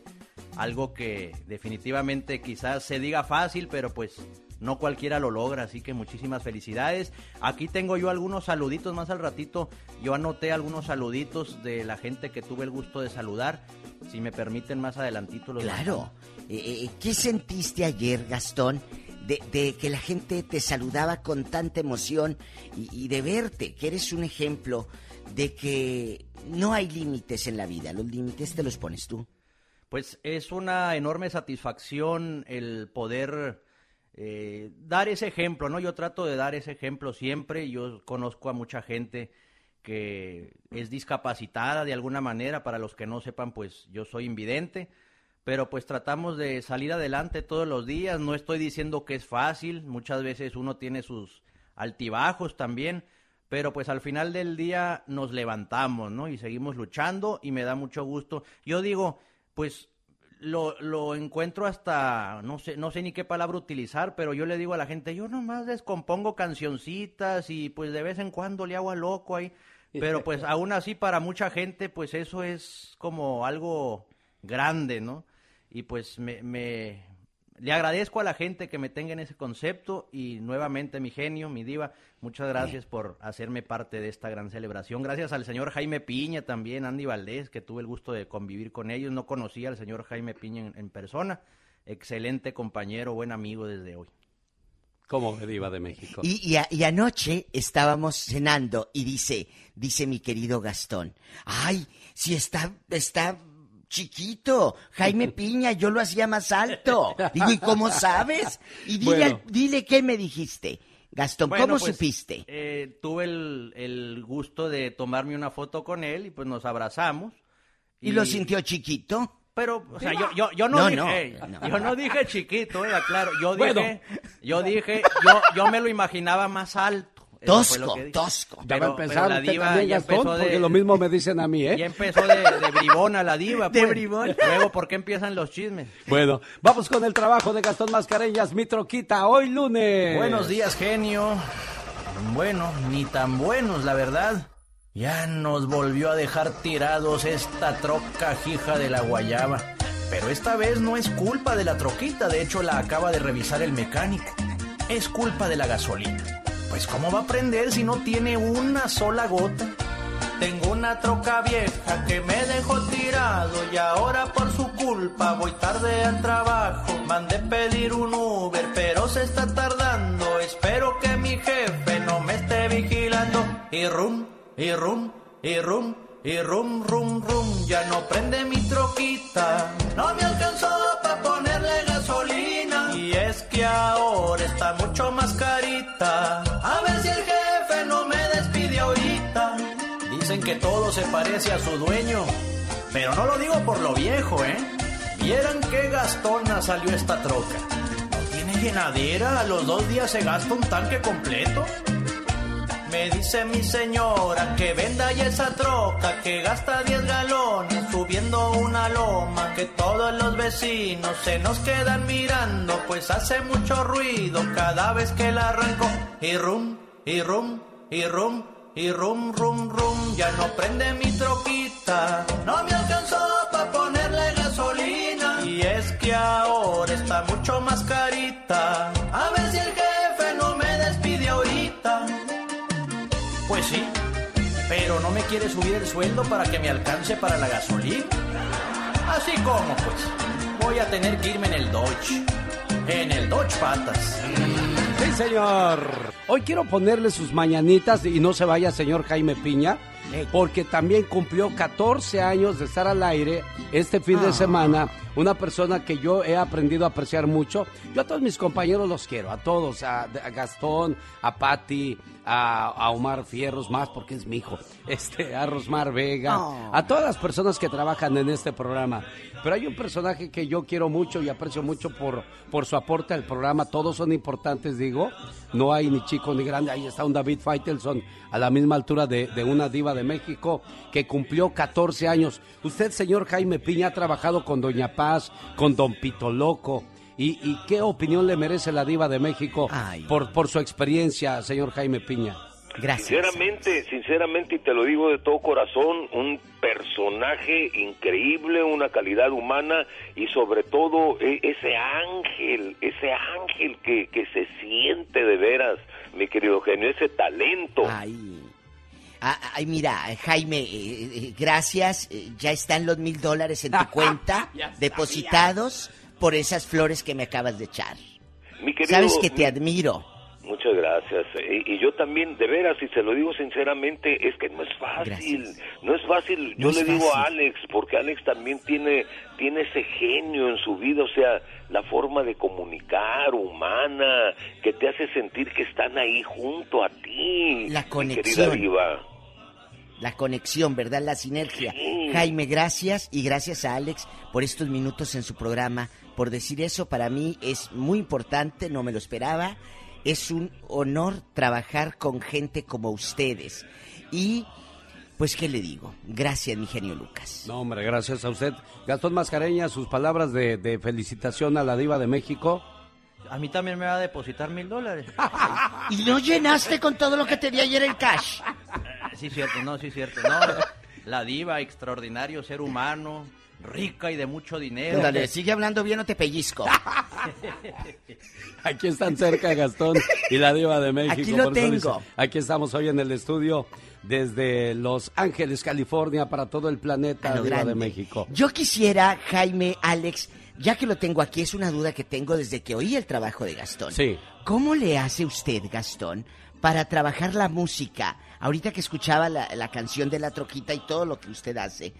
algo que definitivamente quizás se diga fácil, pero pues no cualquiera lo logra, así que muchísimas felicidades. Aquí tengo yo algunos saluditos más al ratito. Yo anoté algunos saluditos de la gente que tuve el gusto de saludar. Si me permiten más adelantito los Claro. Eh, eh, ¿Qué sentiste ayer, Gastón? De, que la gente te saludaba con tanta emoción y, y de verte, que eres un ejemplo de que no hay límites en la vida, los límites te los pones tú. Pues es una enorme satisfacción el poder eh, dar ese ejemplo, ¿no? Yo trato de dar ese ejemplo siempre. Yo conozco a mucha gente que es discapacitada de alguna manera. Para los que no sepan, pues yo soy invidente. Pero pues tratamos de salir adelante todos los días. No estoy diciendo que es fácil. Muchas veces uno tiene sus altibajos también. Pero pues al final del día nos levantamos, ¿no? Y seguimos luchando y me da mucho gusto. Yo digo, pues lo, lo encuentro hasta, no sé, no sé ni qué palabra utilizar, pero yo le digo a la gente, yo nomás descompongo cancioncitas y pues de vez en cuando le hago a loco ahí. Pero pues aún así para mucha gente pues eso es como algo grande, ¿no? Y pues me, me, le agradezco a la gente que me tenga en ese concepto y nuevamente mi genio, mi diva, muchas gracias por hacerme parte de esta gran celebración. Gracias al señor Jaime Piña también, Andy Valdés, que tuve el gusto de convivir con ellos. No conocía al señor Jaime Piña en, persona. Excelente compañero, buen amigo desde hoy. Como diva de México. Y, y, anoche estábamos cenando y dice, dice mi querido Gastón, ay, si está, está chiquito. Jaime Piña, yo lo hacía más alto. Digo, ¿y cómo sabes? Y dile, dile qué me dijiste. Gastón, ¿cómo pues, supiste? Eh, tuve el, gusto de tomarme una foto con él y pues nos abrazamos. ¿Y, lo sintió chiquito? Pero, o sea, yo, yo, yo no, dije, yo no dije chiquito, eh, claro, yo dije, yo dije, yo, yo me lo imaginaba más alto. Tosco, tosco. Ya va a empezar la diva ya empezó de, porque lo mismo me dicen a mí, ¿eh? Ya empezó de, de bribona la diva, pues. De bribón. Luego, ¿por qué empiezan los chismes? Bueno, vamos con el trabajo de Gastón Mascareñas, mi troquita, hoy lunes. Buenos días, genio. Bueno, ni tan buenos, la verdad. Ya nos volvió a dejar tirados esta troca hija de la guayaba. Pero esta vez no es culpa de la troquita, de hecho la acaba de revisar el mecánico. Es culpa de la gasolina. Pues ¿cómo va a prender si no tiene una sola gota? Tengo una troca vieja que me dejó tirado y ahora por su culpa voy tarde al trabajo. Mandé pedir un Uber, pero se está tardando. Espero que mi jefe no me esté vigilando. Y rum, y rum, y rum, y rum, rum, rum. Ya no prende mi troquita. No me alcanzó para ponerle gasolina. Es que ahora está mucho más carita. A ver si el jefe no me despide ahorita. Dicen que todo se parece a su dueño. Pero no lo digo por lo viejo, ¿eh? Vieran qué gastona salió esta troca. ¿No tiene llenadera? A los dos días se gasta un tanque completo. Me dice mi señora que venda ya esa troca que gasta 10 galones subiendo una loma que todos los vecinos se nos quedan mirando pues hace mucho ruido cada vez que la arranco. Y rum y rum y rum y rum rum rum ya no prende mi troquita. No me alcanzó para ponerle gasolina. Y es que ahora está mucho más carita. A ver si el pues sí, pero no me quiere subir el sueldo para que me alcance para la gasolina. Así como, pues, voy a tener que irme en el Dodge. En el Dodge Patas. Sí, señor. Hoy quiero ponerle sus mañanitas y no se vaya, señor Jaime Piña, porque también cumplió 14 años de estar al aire este fin de Ah. semana. Una persona que yo he aprendido a apreciar mucho. Yo a todos mis compañeros los quiero, a todos, a, a Gastón, a Patti, a, a Omar Fierros, más porque es mi hijo, este, a Rosmar Vega, Oh. a todas las personas que trabajan en este programa. Pero hay un personaje que yo quiero mucho y aprecio mucho por, por su aporte al programa. Todos son importantes, digo. No hay ni chico ni grande. Ahí está un David Faitelson a la misma altura de, de una diva de México que cumplió 14 años. Usted, señor Jaime Piña, ha trabajado con Doña Paz, con Don Pito Loco. ¿Y, y qué opinión le merece la diva de México por, por su experiencia, señor Jaime Piña? Sinceramente, sinceramente, y te lo digo de todo corazón, un personaje increíble, una calidad humana y sobre todo e- ese ángel, ese ángel que, que se siente de veras, mi querido genio, ese talento. Ay. Ah, Ay, mira, Jaime, eh, eh, gracias. Eh, Ya están los mil dólares en tu cuenta, sabía. Por esas flores que me acabas de echar. Mi querido- Sabes que te admiro. Muchas gracias. Y, y yo también, de veras, y se lo digo sinceramente, es que no es fácil. No es fácil. Yo es le digo a. Alex, porque Alex también tiene, tiene ese genio en su vida, o sea, la forma de comunicar humana, que te hace sentir que están ahí junto a ti. La mi conexión. querida diva. La conexión, ¿verdad? La sinergia. Jaime, gracias y gracias a Alex por estos minutos en su programa, por decir eso. Para mí es muy importante, no me lo esperaba. Es un honor trabajar con gente como ustedes. Y, pues, ¿qué le digo? Gracias, mi genio Lucas. No, hombre, gracias a usted. Gastón Mascareña, sus palabras de, de felicitación a la diva de México. A mí también me va a depositar mil dólares. ¿Y no llenaste con todo lo que te di ayer en cash? Sí, cierto, no, sí, cierto. No, la diva, extraordinario ser humano, rica y de mucho dinero. Ándale, sigue hablando bien o te pellizco. Aquí están cerca Gastón y la diva de México. Aquí lo por eso tengo. dice, aquí estamos hoy en el estudio desde Los Ángeles, California, para todo el planeta, diva de. México. Yo quisiera, Jaime, Alex, ya que lo tengo aquí, es una duda que tengo desde que oí el trabajo de Gastón. Sí. ¿Cómo le hace usted, Gastón, para trabajar la música? Ahorita que escuchaba la, la canción de la troquita y todo lo que usted hace,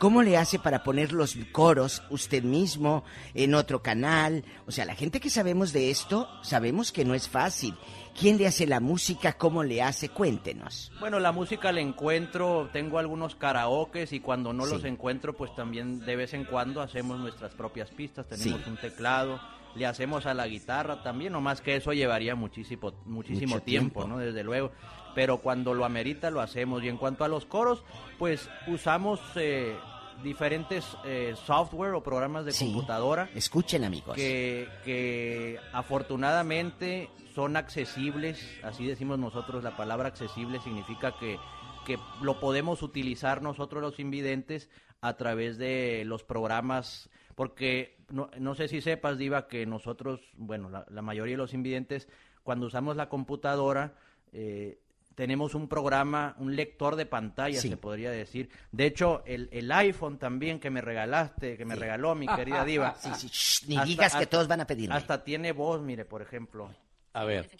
¿cómo le hace para poner los coros usted mismo en otro canal? O sea, la gente que sabemos de esto, sabemos que no es fácil. ¿Quién le hace la música? ¿Cómo le hace? Cuéntenos. Bueno, la música la encuentro, tengo algunos karaokes y cuando no Sí. los encuentro, pues también de vez en cuando hacemos nuestras propias pistas, tenemos Sí. un teclado, le hacemos a la guitarra también, nomás que eso llevaría muchísimo, muchísimo Mucho tiempo, tiempo. ¿no? Desde luego, pero cuando lo amerita lo hacemos. Y en cuanto a los coros, pues usamos eh, diferentes eh, software o programas de Sí. computadora Escuchen, amigos. que, que afortunadamente son accesibles, así decimos nosotros, la palabra accesible significa que, que lo podemos utilizar nosotros los invidentes a través de los programas, porque no, no sé si sepas, Diva, que nosotros, bueno, la, la mayoría de los invidentes, cuando usamos la computadora, eh, tenemos un programa, un lector de pantalla, Sí. se podría decir. De hecho, el, el iPhone también que me regalaste, que me regaló mi querida Diva. Sí, sí, shh, ni digas que todos van a pedirme. Hasta tiene voz, mire, por ejemplo. A ver.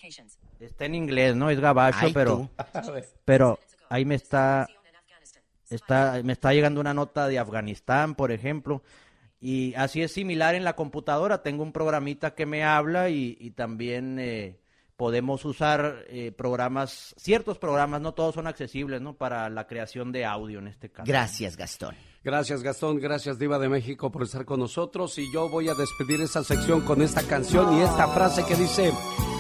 Está en inglés, ¿no? Es gabacho, Ay, pero... Pero ahí me está... Está, me está llegando una nota de Afganistán, por ejemplo. Y así es similar en la computadora. Tengo un programita que me habla y, y también eh, podemos usar eh, programas, ciertos programas, no todos son accesibles, ¿no? Para la creación de audio en este caso. Gracias, Gastón. Gracias Gastón, gracias Diva de México por estar con nosotros y yo voy a despedir esta sección con esta canción y esta frase que dice,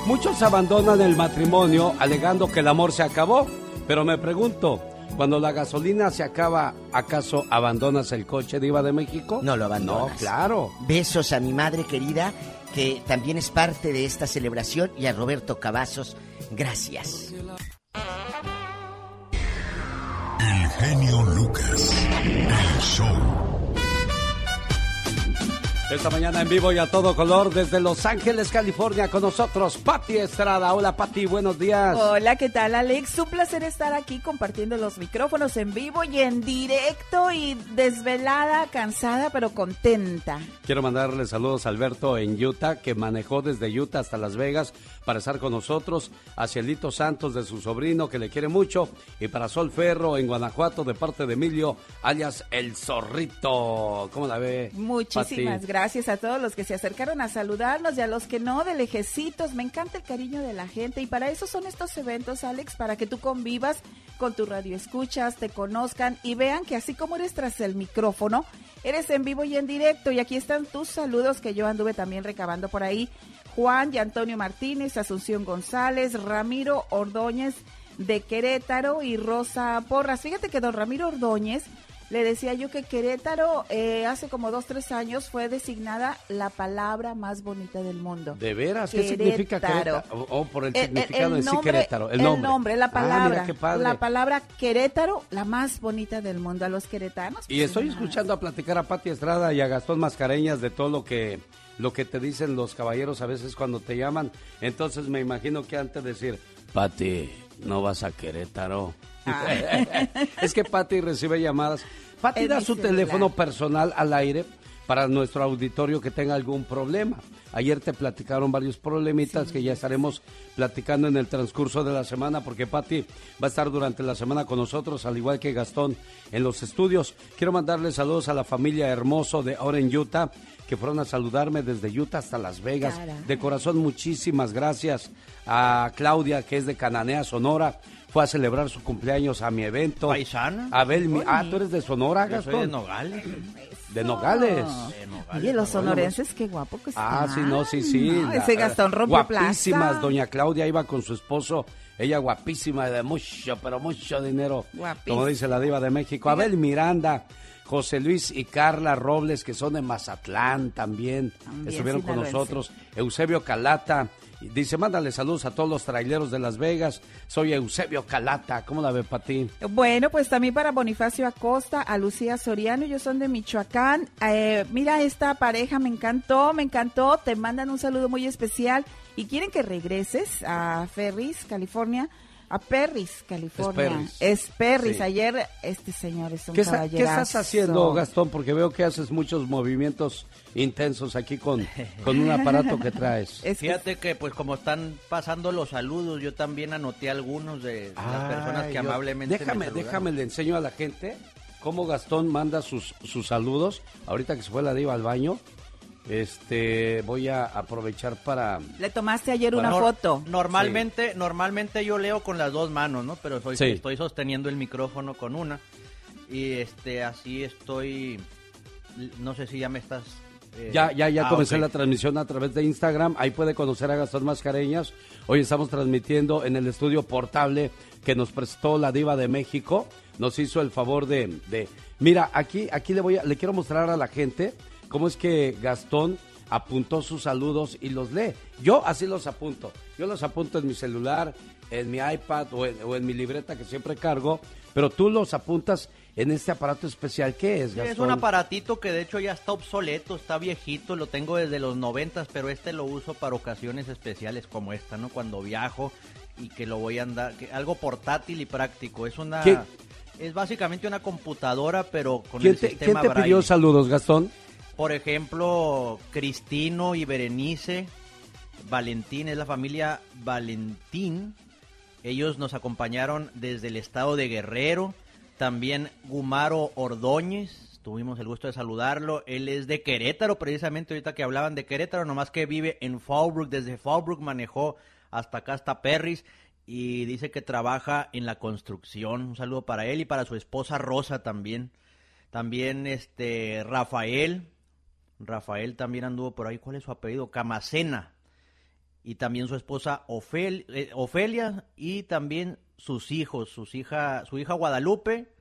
muchos abandonan el matrimonio alegando que el amor se acabó, pero me pregunto, cuando la gasolina se acaba, ¿acaso abandonas el coche Diva de México? No lo abandonas. No, claro. Besos a mi madre querida, que también es parte de esta celebración, y a Roberto Cavazos, gracias. El genio Lucas. El show. Esta mañana en vivo y a todo color desde Los Ángeles, California, con nosotros Patti Estrada. Hola Patti, buenos días. Hola, ¿qué tal Alex? Un placer estar aquí compartiendo los micrófonos en vivo y en directo y desvelada, cansada, pero contenta. Quiero mandarle saludos a Alberto en Utah, que manejó desde Utah hasta Las Vegas para estar con nosotros. A Cielito Santos de su sobrino, que le quiere mucho. Y para Sol Ferro en Guanajuato, de parte de Emilio, alias El Zorrito. ¿Cómo la ve? Muchísimas Pati? gracias a todos los que se acercaron a saludarnos y a los que no, de lejecitos. Me encanta el cariño de la gente y para eso son estos eventos, Alex, para que tú convivas con tu radio escuchas, te conozcan y vean que así como eres tras el micrófono, eres en vivo y en directo. Y aquí están tus saludos que yo anduve también recabando por ahí. Juan y Antonio Martínez, Asunción González, Ramiro Ordóñez de Querétaro y Rosa Porras. Fíjate que don Ramiro Ordóñez le decía yo que Querétaro eh, hace como dos, tres años fue designada la palabra más bonita del mundo. ¿De veras? ¿Qué significa Querétaro? O, o por el El- significado el sí nombre- Querétaro. El el nombre. nombre, la Ah, palabra. mira qué padre. La palabra Querétaro, la más bonita del mundo. A los queretanos. Y estoy escuchando a platicar a Pati Estrada y a Gastón Mascareñas de todo lo que lo que te dicen los caballeros a veces cuando te llaman. Entonces me imagino que antes de decir, Pati, no vas a Querétaro. es que Pati recibe llamadas. Pati Es da su celular. teléfono personal al aire para nuestro auditorio que tenga algún problema. Ayer te platicaron varios problemitas que ya estaremos platicando en el transcurso de la semana porque Pati va a estar durante la semana con nosotros, al igual que Gastón en los estudios. Quiero mandarle saludos a la familia Hermoso de Oren, Utah, que fueron a saludarme desde Utah hasta Las Vegas. De corazón, muchísimas gracias a Claudia, que es de Cananea, Sonora. Fue a celebrar su cumpleaños a mi evento. ¿Paisana? Abel, mi- ah, tú eres de Sonora, Yo soy Gastón. de Nogales. De Nogales. Oye, los sonorenses, qué guapo que Ah, están. sí, no, sí, sí. No, ese Gastón rompe Guapísimas. plaza. Doña Claudia iba con su esposo. Ella guapísima, de mucho, pero mucho dinero. Guapísima. Como dice la diva de México. Abel Miranda, José Luis y Carla Robles, que son de Mazatlán también. También Estuvieron con nosotros. Eusebio Calata. Dice, mándale saludos a todos los traileros de Las Vegas. Soy Eusebio Calata. ¿Cómo la ve para ti? Bueno, pues también para Bonifacio Acosta, a Lucía Soriano, ellos son de Michoacán. Eh, mira, esta pareja me encantó, me encantó. Te mandan un saludo muy especial y quieren que regreses a Ferris, California. A Perris, California. Perris. Es Perris. Sí. Ayer este señor es un ¿Qué, está- qué estás haciendo, Gastón? Porque veo que haces muchos movimientos intensos aquí con, con un aparato que traes. Fíjate que pues como están pasando los saludos, yo también anoté algunos de las personas que yo- amablemente me Déjame, déjame, le enseño a la gente cómo Gastón manda sus, sus saludos. Ahorita que se fue la diva al baño, este, voy a aprovechar para... Le tomaste ayer una Nor- foto. Normalmente, normalmente yo leo con las dos manos, ¿no? Pero soy- Sí. estoy sosteniendo el micrófono con una. Y este, así estoy. No sé si ya me estás. eh, Ya, ya, ya ah, comencé ok. la transmisión a través de Instagram. Ahí puede conocer a Gastón Mascareñas. Hoy estamos transmitiendo en el estudio portable que nos prestó la diva de México. Nos hizo el favor de, de- mira, aquí, aquí le voy a, le quiero mostrar a la gente cómo es que Gastón apuntó sus saludos y los lee. Yo así los apunto. Yo los apunto en mi celular, en mi iPad o en, o en mi libreta que siempre cargo. Pero tú los apuntas en este aparato especial. ¿Qué es, Gastón? es un aparatito que de hecho ya está obsoleto, está viejito, lo tengo desde los noventas, pero este lo uso para ocasiones especiales como esta, ¿no? Cuando viajo y que lo voy a andar, que, algo portátil y práctico. Es una, ¿Qué? es básicamente una computadora, pero con ¿Quién el te, sistema quién te pidió saludos, Gastón? Por ejemplo, Cristino y Berenice, Valentín, es la familia Valentín. Ellos nos acompañaron desde el estado de Guerrero. También Gumaro Ordóñez, tuvimos el gusto de saludarlo. Él es de Querétaro, precisamente ahorita que hablaban de Querétaro, nomás que vive en Fallbrook. Desde Fallbrook manejó hasta acá, hasta Perris. Y dice que trabaja en la construcción. Un saludo para él y para su esposa Rosa también. También este Rafael. Rafael también anduvo por ahí. ¿Cuál es su apellido? Camacena. Y también su esposa eh, Ofelia. Y también sus hijos. Sus hija, su hija Guadalupe.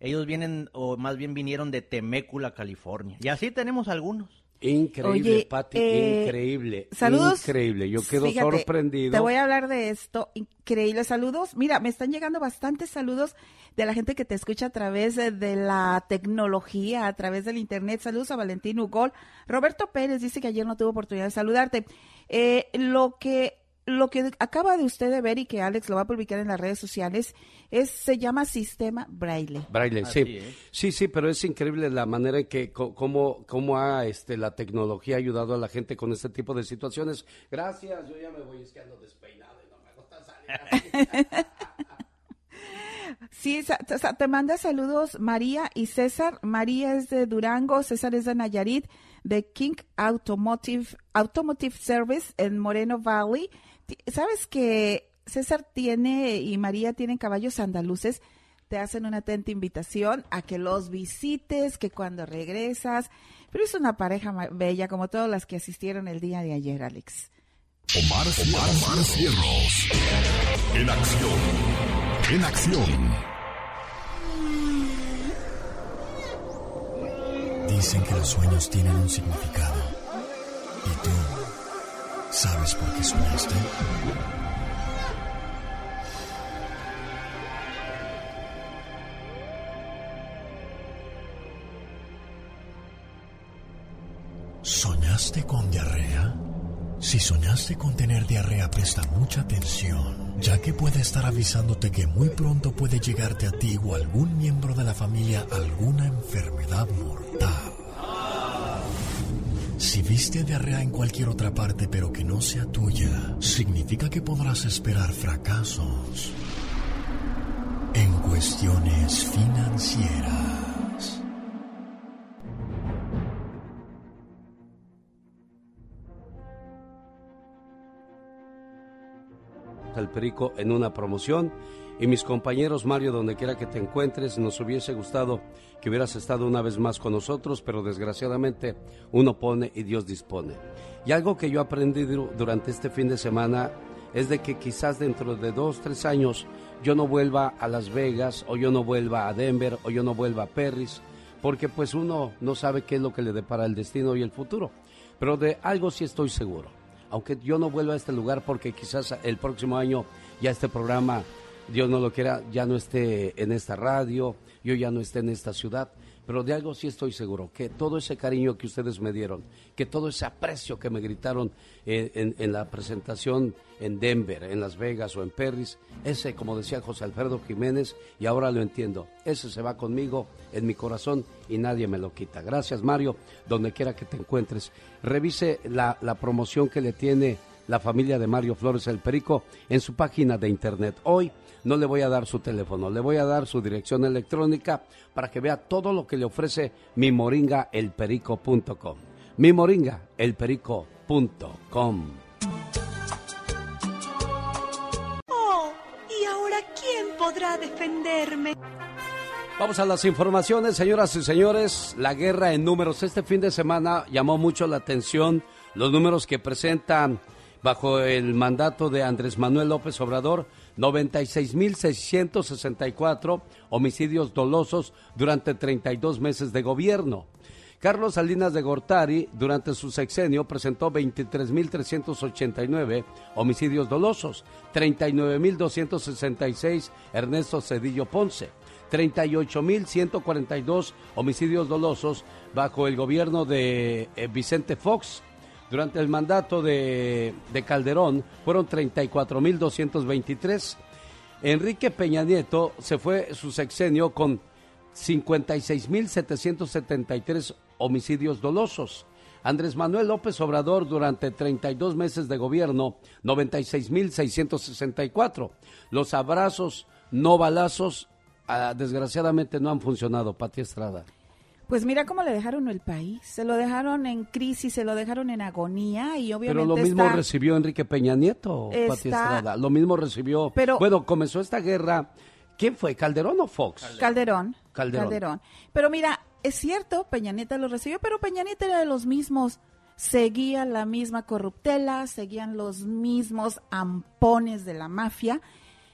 Ellos vienen, o más bien vinieron de Temécula, California. Y así tenemos algunos. Increíble, Oye, Pati, eh, increíble. saludos. Increíble, yo quedo Fíjate, sorprendido. Te voy a hablar de esto. Increíble. Saludos. Mira, me están llegando bastantes saludos de la gente que te escucha a través de, de la tecnología, a través del internet. Saludos a Valentín Ugol. Roberto Pérez dice que ayer no tuvo oportunidad de saludarte. Eh, lo que lo que acaba de usted de ver y que Alex lo va a publicar en las redes sociales es se llama sistema Braille. Braille, Así sí. es. Sí, sí, pero es increíble la manera en que, co- cómo, cómo ha este, la tecnología ayudado a la gente con este tipo de situaciones. Gracias, yo ya me voy, es que ando despeinado y no me gusta salir. Sí, te manda saludos María y César. María es de Durango, César es de Nayarit, de King Automotive, Automotive Service en Moreno Valley. ¿Sabes que César tiene y María tienen caballos andaluces? Te hacen una atenta invitación a que los visites, que cuando regresas. Pero es una pareja bella, como todas las que asistieron el día de ayer, Alex. Omar, Omar. En acción. En acción. Dicen que los sueños tienen un significado. ¿Y tú sabes por qué soñaste? ¿Soñaste con diarrea? Si soñaste con tener diarrea, presta mucha atención, ya que puede estar avisándote que muy pronto puede llegarte a ti o a algún miembro de la familia alguna enfermedad mortal. Si viste diarrea en cualquier otra parte pero que no sea tuya, significa que podrás esperar fracasos en cuestiones financieras. el Perico en una promoción. Y mis compañeros, Mario, donde quiera que te encuentres, nos hubiese gustado que hubieras estado una vez más con nosotros, pero desgraciadamente uno pone y Dios dispone. Y algo que yo aprendí du- durante este fin de semana es de que quizás dentro de dos, tres años yo no vuelva a Las Vegas, o yo no vuelva a Denver, o yo no vuelva a Perris, porque pues uno no sabe qué es lo que le depara el destino y el futuro. Pero de algo sí estoy seguro aunque yo no vuelva a este lugar porque quizás el próximo año ya este programa, Dios no lo quiera, ya no esté en esta radio, yo ya no esté en esta ciudad, pero de algo sí estoy seguro, que todo ese cariño que ustedes me dieron, que todo ese aprecio que me gritaron en, la presentación en Denver, en Las Vegas o en Perris, ese, como decía José Alfredo Jiménez, y ahora lo entiendo, ese se va conmigo en mi corazón y nadie me lo quita. Gracias Mario, donde quiera que te encuentres. Revise la promoción que le tiene la familia de Mario Flores el Perico en su página de internet. Hoy no le voy a dar su teléfono, le voy a dar su dirección electrónica para que vea todo lo que le ofrece mi moringa elperico.com. Mi moringa elperico.com. Oh, ¿y ahora quién podrá defenderme? Vamos a las informaciones, señoras y señores. La guerra en números. Este fin de semana llamó mucho la atención los números que presentan bajo el mandato de Andrés Manuel López Obrador. 96.664 homicidios dolosos durante 32 meses de gobierno. Carlos Salinas de Gortari, durante su sexenio, presentó 23.389 homicidios dolosos, 39.266 Ernesto Cedillo Ponce, 38.142 homicidios dolosos bajo el gobierno de eh, Vicente Fox. Durante el mandato de, de Calderón fueron 34.223. Enrique Peña Nieto se fue su sexenio con 56.773 homicidios dolosos. Andrés Manuel López Obrador durante 32 meses de gobierno, 96.664. Los abrazos, no balazos, ah, desgraciadamente no han funcionado, Pati Estrada. Pues mira cómo le dejaron el país. Se lo dejaron en crisis, se lo dejaron en agonía y obviamente Pero lo mismo está- recibió Enrique Peña Nieto, Pati Está- Estrada. Lo mismo recibió. Pero- bueno, comenzó esta guerra. ¿Quién fue? ¿Calderón o Fox? Calderón. Calderón. Pero mira, es cierto, Peña Nieto lo recibió, pero Peña Nieto era de los mismos. Seguía la misma corruptela, seguían los mismos ampones de la mafia.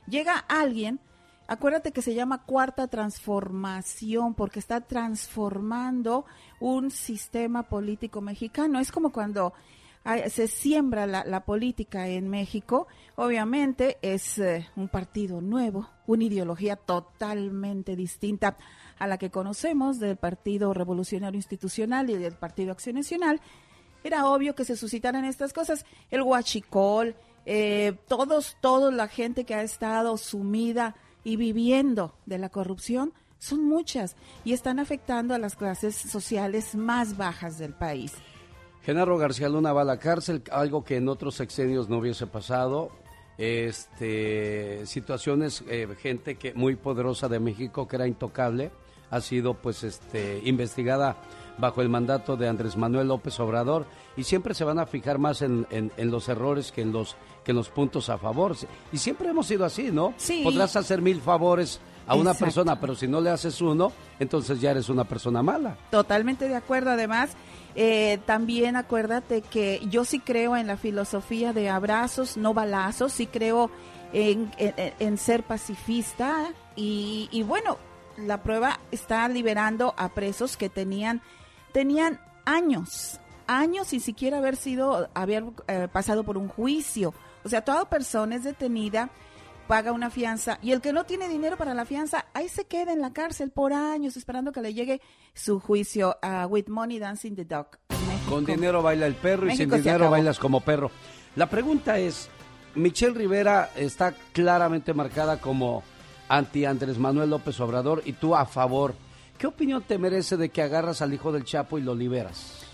Llega alguien Acuérdate que se llama cuarta transformación porque está transformando un sistema político mexicano. Es como cuando se siembra la, la política en México. Obviamente es eh, un partido nuevo, una ideología totalmente distinta a la que conocemos del Partido Revolucionario Institucional y del Partido Acción Nacional. Era obvio que se suscitaran estas cosas. El huachicol, eh, todos, toda la gente que ha estado sumida y viviendo de la corrupción, son muchas y están afectando a las clases sociales más bajas del país. Genaro García Luna va a la cárcel, algo que en otros sexenios no hubiese pasado. Este, situaciones, eh, gente que muy poderosa de México que era intocable, ha sido pues este investigada bajo el mandato de Andrés Manuel López Obrador y siempre se van a fijar más en, en- en los errores que en los que en los puntos a favor. Y siempre hemos sido así, ¿no? Sí. Podrás hacer mil favores a una Exacto. persona, pero si no le haces uno, entonces ya eres una persona mala. Totalmente de acuerdo. Además, eh, también acuérdate que yo sí creo en la filosofía de abrazos, no balazos. Sí creo en, en- en ser pacifista. Y, y bueno, la prueba está liberando a presos que tenían, tenían años, años sin siquiera haber sido, haber eh, pasado por un juicio. O sea, toda persona es detenida paga una fianza y el que no tiene dinero para la fianza, ahí se queda en la cárcel por años esperando que le llegue su juicio a With Money Dancing the Dog. Con dinero baila el perro y sin dinero acabó. bailas como perro. La pregunta es, Michelle Rivera está claramente marcada como anti Andrés Manuel López Obrador y tú a favor. ¿Qué opinión te merece de que agarras al hijo del Chapo y lo liberas?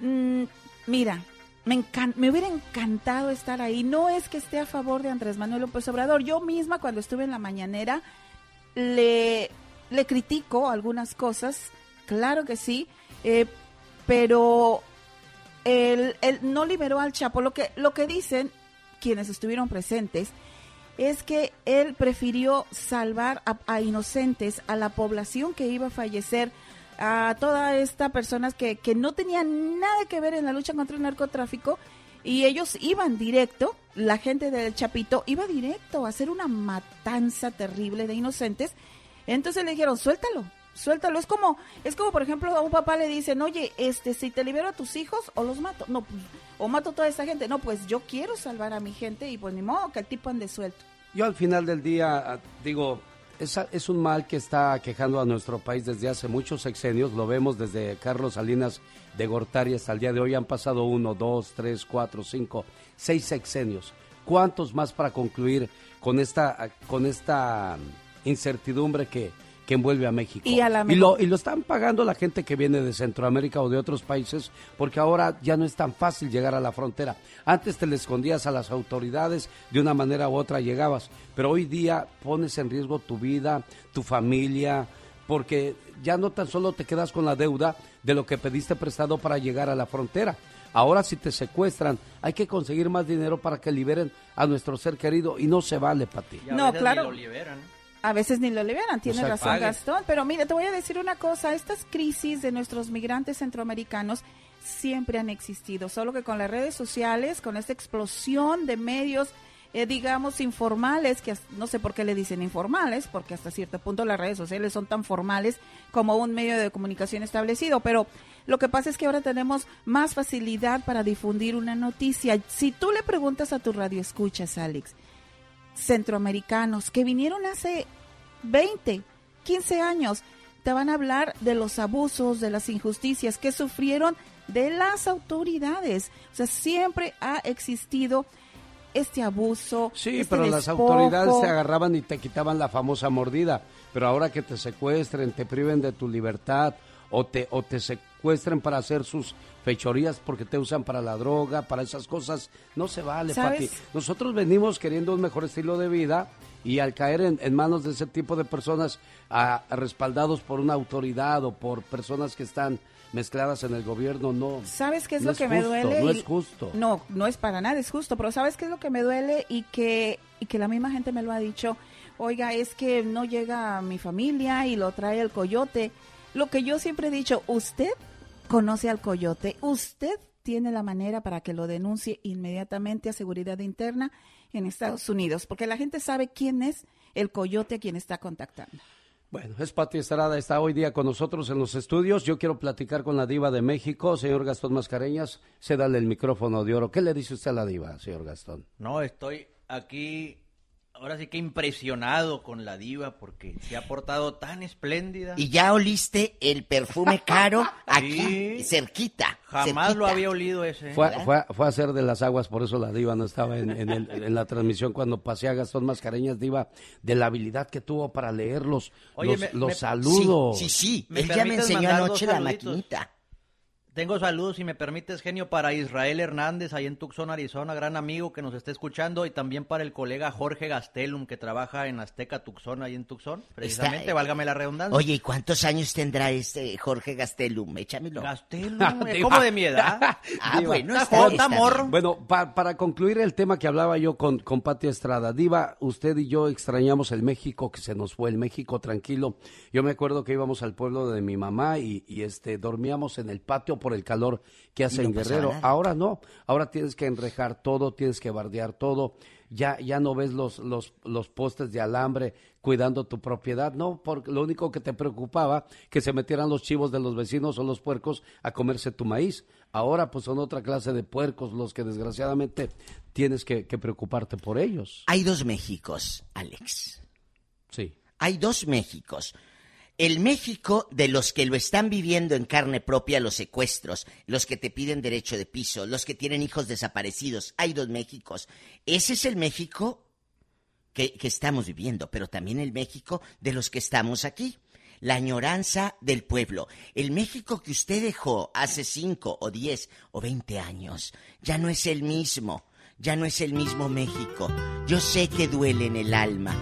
Mm, mira, me, encan- me hubiera encantado estar ahí. No es que esté a favor de Andrés Manuel López Obrador. Yo misma cuando estuve en la mañanera le, le critico algunas cosas, claro que sí, eh, pero él, él no liberó al Chapo. Lo que, lo que dicen quienes estuvieron presentes es que él prefirió salvar a, inocentes, a la población que iba a fallecer, a toda esta personas que, que no tenían nada que ver en la lucha contra el narcotráfico y ellos iban directo, la gente del Chapito iba directo a hacer una matanza terrible de inocentes. Entonces le dijeron, suéltalo, suéltalo. Es como, es como por ejemplo a un papá le dicen, oye, este, si te libero a tus hijos o los mato, no, pues, o mato a toda esta gente, no, pues yo quiero salvar a mi gente y pues ni modo que el tipo ande suelto. Yo al final del día ah, digo, es, es un mal que está quejando a nuestro país desde hace muchos sexenios, lo vemos desde Carlos Salinas de Gortari hasta el día de hoy, han pasado uno, dos, tres, cuatro, cinco, seis sexenios. ¿Cuántos más para concluir con esta, con esta incertidumbre que, que envuelve a México? Y a la y, lo, y lo están pagando la gente que viene de Centroamérica o de otros países porque ahora ya no es tan fácil llegar a la frontera. Antes te le escondías a las autoridades, de una manera u otra llegabas, pero hoy día pones en riesgo tu vida, tu familia, porque ya no tan solo te quedas con la deuda de lo que pediste prestado para llegar a la frontera. Ahora si te secuestran, hay que conseguir más dinero para que liberen a nuestro ser querido y no se vale para ti. No, claro. Lo liberan. A veces ni lo liberan, tiene sea, razón pague. Gastón. Pero mira, te voy a decir una cosa, estas crisis de nuestros migrantes centroamericanos siempre han existido, solo que con las redes sociales, con esta explosión de medios, eh, digamos, informales, que no sé por qué le dicen informales, porque hasta cierto punto las redes sociales son tan formales como un medio de comunicación establecido, pero lo que pasa es que ahora tenemos más facilidad para difundir una noticia. Si tú le preguntas a tu radio escuchas, Alex, centroamericanos que vinieron hace 20, 15 años, te van a hablar de los abusos, de las injusticias que sufrieron de las autoridades. O sea, siempre ha existido este abuso. Sí, este pero las autoridades te agarraban y te quitaban la famosa mordida. Pero ahora que te secuestren, te priven de tu libertad o te, o te secuestren para hacer sus fechorías porque te usan para la droga, para esas cosas, no se vale, ¿Sabes? Pati. Nosotros venimos queriendo un mejor estilo de vida y al caer en, en manos de ese tipo de personas a- a respaldados por una autoridad o por personas que están mezcladas en el gobierno, no. ¿Sabes qué es no lo que me duele? No es justo. No, no es para nada, es justo, pero ¿sabes qué es lo que me duele? Y que, y que la misma gente me lo ha dicho, oiga, es que no llega a mi familia y lo trae el coyote. Lo que yo siempre he dicho, usted conoce al coyote, usted tiene la manera para que lo denuncie inmediatamente a seguridad interna en Estados Unidos, porque la gente sabe quién es el coyote a quien está contactando. Bueno, es Pati Estrada, está hoy día con nosotros en los estudios. Yo quiero platicar con la diva de México, señor Gastón Mascareñas. Se dale el micrófono de oro. ¿Qué le dice usted a la diva, señor Gastón? No, estoy aquí ahora sí que impresionado con la diva porque se ha portado tan espléndida. Y ya oliste el perfume caro aquí, cerquita. Jamás lo había olido ese. Fue, fue, fue, a hacer de las aguas, por eso la diva no estaba en, en, el, en, la transmisión cuando pasé a Gastón Mascareñas, diva, de la habilidad que tuvo para leerlos, Oye, los, me, los me, saludos. Sí, sí, sí. Él ya me enseñó anoche la maquinita. Tengo saludos, si me permites, genio, para Israel Hernández, ahí en Tucson, Arizona, gran amigo que nos está escuchando, y también para el colega Jorge Gastelum, que trabaja en Azteca Tucson, ahí en Tucson. Precisamente, está, válgame la redundancia. Oye, ¿y cuántos años tendrá este Jorge Gastelum? Échamelo. Gastelum, es como de mi edad. ah, bueno, está, está amor. Bueno, pa, para concluir el tema que hablaba yo con, con Pati Estrada, Diva, usted y yo extrañamos el México que se nos fue, el México tranquilo. Yo me acuerdo que íbamos al pueblo de mi mamá y, y este dormíamos en el patio por el calor que hace en Guerrero. Ahora no, ahora tienes que enrejar todo, tienes que bardear todo. Ya, ya no ves los, los, los postes de alambre cuidando tu propiedad, no, porque lo único que te preocupaba que se metieran los chivos de los vecinos o los puercos a comerse tu maíz. Ahora pues son otra clase de puercos los que desgraciadamente tienes que, que preocuparte por ellos. Hay dos Méxicos, Alex. Sí. Hay dos Méxicos el México de los que lo están viviendo en carne propia los secuestros, los que te piden derecho de piso, los que tienen hijos desaparecidos, hay dos Méxicos. Ese es el México que, estamos viviendo, pero también el México de los que estamos aquí. La añoranza del pueblo. El México que usted dejó hace cinco o diez o veinte años ya no es el mismo. Ya no es el mismo México. Yo sé que duele en el alma.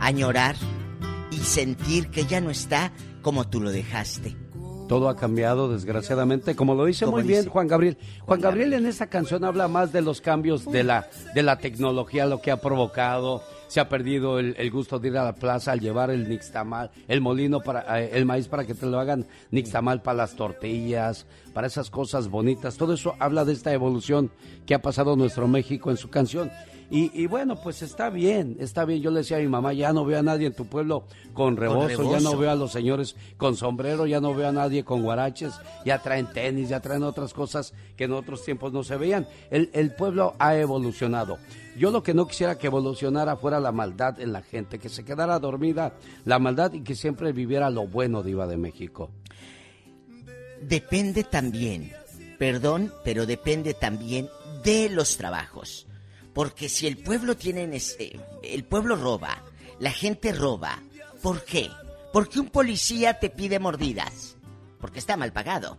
Añorar y sentir que ya no está como tú lo dejaste. Todo ha cambiado, desgraciadamente, como lo dice muy bien Juan Gabriel. Juan Gabriel en esta canción habla más de los cambios de la, de la tecnología, lo que ha provocado. Se ha perdido el, el gusto de ir a la plaza al llevar el nixtamal, el molino para eh, el maíz para que te lo hagan nixtamal para las tortillas, para esas cosas bonitas. Todo eso habla de esta evolución que ha pasado nuestro México en su canción. Y, y, bueno, pues está bien, está bien. Yo le decía a mi mamá, ya no veo a nadie en tu pueblo con rebozo, con rebozo, ya no veo a los señores con sombrero, ya no veo a nadie con guaraches, ya traen tenis, ya traen otras cosas que en otros tiempos no se veían. El, el pueblo ha evolucionado. Yo lo que no quisiera que evolucionara fuera la maldad en la gente, que se quedara dormida la maldad y que siempre viviera lo bueno, Diva de México. Depende también, perdón, pero depende también de los trabajos. Porque si el pueblo tiene eh, el pueblo roba, la gente roba. ¿Por qué? Porque un policía te pide mordidas. Porque está mal pagado.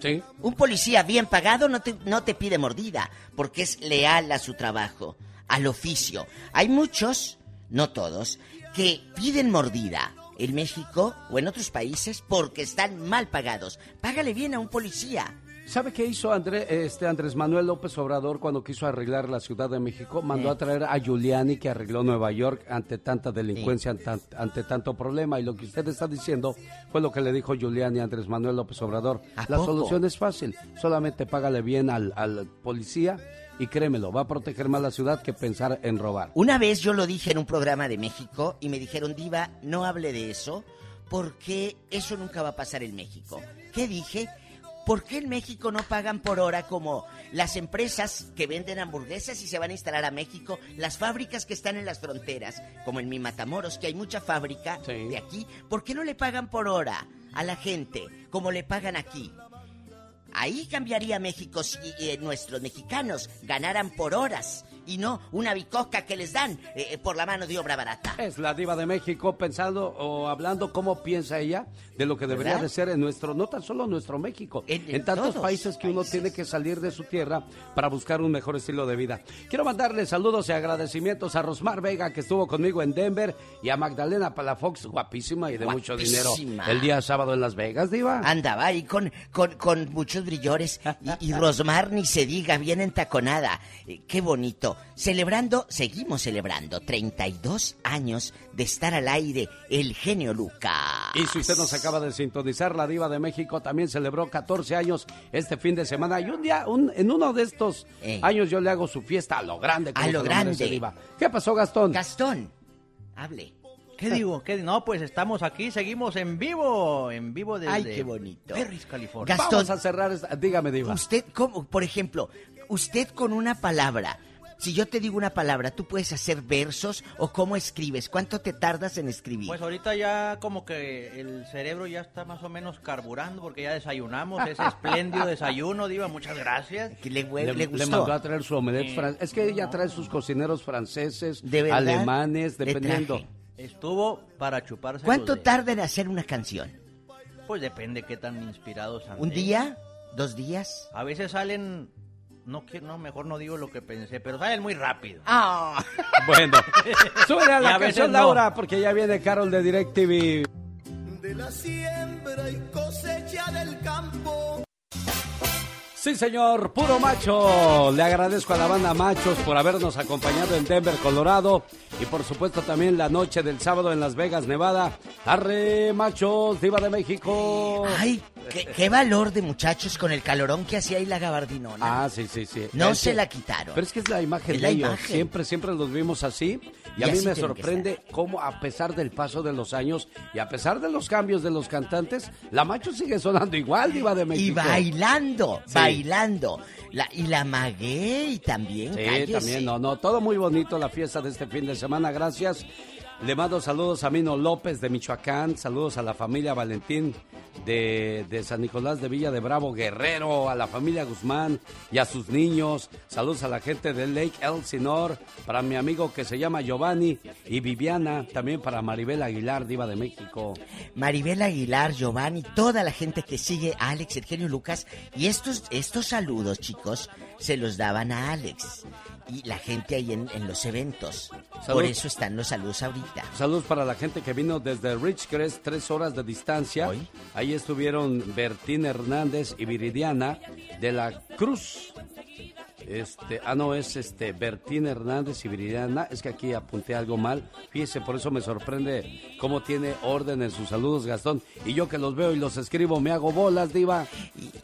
Sí. Un policía bien pagado no te, no te pide mordida, porque es leal a su trabajo, al oficio. Hay muchos, no todos, que piden mordida en México o en otros países porque están mal pagados. Págale bien a un policía. ¿Sabe qué hizo André, este Andrés Manuel López Obrador cuando quiso arreglar la Ciudad de México? Mandó a traer a Giuliani que arregló Nueva York ante tanta delincuencia, ante, ante, tanto problema. Y lo que usted está diciendo fue lo que le dijo Giuliani a Andrés Manuel López Obrador. La poco? solución es fácil, solamente págale bien al, al policía y créemelo, va a proteger más la ciudad que pensar en robar. Una vez yo lo dije en un programa de México y me dijeron, Diva, no hable de eso porque eso nunca va a pasar en México. ¿Qué dije? ¿Por qué en México no pagan por hora como las empresas que venden hamburguesas y se van a instalar a México? Las fábricas que están en las fronteras, como en mi Matamoros, que hay mucha fábrica sí. de aquí. ¿Por qué no le pagan por hora a la gente como le pagan aquí? Ahí cambiaría México si eh, nuestros mexicanos ganaran por horas y no una bicoca que les dan eh, por la mano de obra barata. Es la diva de México pensando o hablando cómo piensa ella de lo que debería ¿verdad? de ser en nuestro, no tan solo nuestro México, en, en, en tantos países que uno países. tiene que salir de su tierra para buscar un mejor estilo de vida. Quiero mandarle saludos y agradecimientos a Rosmar Vega que estuvo conmigo en Denver y a Magdalena Palafox, guapísima y de guapísima. mucho dinero, el día sábado en Las Vegas, diva. Andaba ahí con, con, con muchos brillores y, y Rosmar ni se diga, bien entaconada. Eh, qué bonito. Celebrando, celebrando, seguimos celebrando 32 años de estar al aire, el genio Lucas. Y si usted nos acaba de sintonizar, la diva de México también celebró 14 años este fin de semana. Y un día, un- en uno de estos Eh. años yo le hago su fiesta a lo grande. A lo grande. diva. ¿Qué pasó, Gastón? Gastón, hable. ¿Qué digo? ¿Qué? No, pues estamos aquí, seguimos en vivo, en vivo desde Ay, qué bonito. Perris, California. Gastón. Vamos a cerrar esta... Dígame, diva. Usted, ¿cómo? Por ejemplo, usted con una palabra, si yo te digo una palabra, ¿tú puedes hacer versos o cómo escribes? ¿Cuánto te tardas en escribir? Pues ahorita ya como que el cerebro ya está más o menos carburando porque ya desayunamos, ese espléndido desayuno, Diva, muchas gracias. Le, Le, le le gustó. mandó a traer su omelette fran- Es que ella trae sus cocineros franceses, ¿De verdad? alemanes, Le dependiendo. Estuvo para chuparse ¿Cuánto tarda en hacer una canción? Pues depende qué tan inspirados ¿Un andemos. día? ¿Dos días? A veces salen, no, quiero- no, mejor no digo lo que pensé, pero salen muy rápido. Ah. Bueno, súbele a la a canción, no. Laura, porque ya viene Carol de DirecTV. de la siembra y cosecha del campo. Sí, señor, puro macho. Le agradezco a la banda Machos por habernos acompañado en Denver, Colorado. Y por supuesto también la noche del sábado en Las Vegas, Nevada. Arre, machos, diva de México. Ay, qué, qué valor de muchachos con el calorón que hacía ahí la gabardinona. Ah, sí, sí, sí. No Es se que- la quitaron. Pero es que es la imagen Es de la ellos. imagen. Siempre, siempre los vimos así. Y, Y a mí me sorprende cómo, a pesar del paso de los años y a pesar de los cambios de los cantantes, la macho sigue sonando igual, Diva de México. Y bailando, Sí. bailando. La, y la maguey también, Sí, cállese. también, no, no, todo muy bonito la fiesta de este fin de semana, gracias. Le mando saludos a Mino López de Michoacán, saludos a la familia Valentín de, de San Nicolás de Villa de Bravo Guerrero, a la familia Guzmán y a sus niños, saludos a la gente de Lake Elsinore, para mi amigo que se llama Giovanni y Viviana, también para Maribel Aguilar, diva de México. Maribel Aguilar, Giovanni, toda la gente que sigue a Alex, el genio Lucas. Y estos, estos saludos, chicos, se los daban a Alex. Y la gente ahí en, en los eventos. Por eso están los saludos ahorita. Saludos para la gente que vino desde Richcrest, tres horas de distancia. Ahí estuvieron Bertín Hernández y Viridiana de la Cruz. Este, ah, no, es este Bertín Hernández y Viridiana. Es que aquí apunté algo mal. Fíjese, por eso me sorprende cómo tiene orden en sus saludos, Gastón. Y yo que los veo y los escribo, me hago bolas, Diva.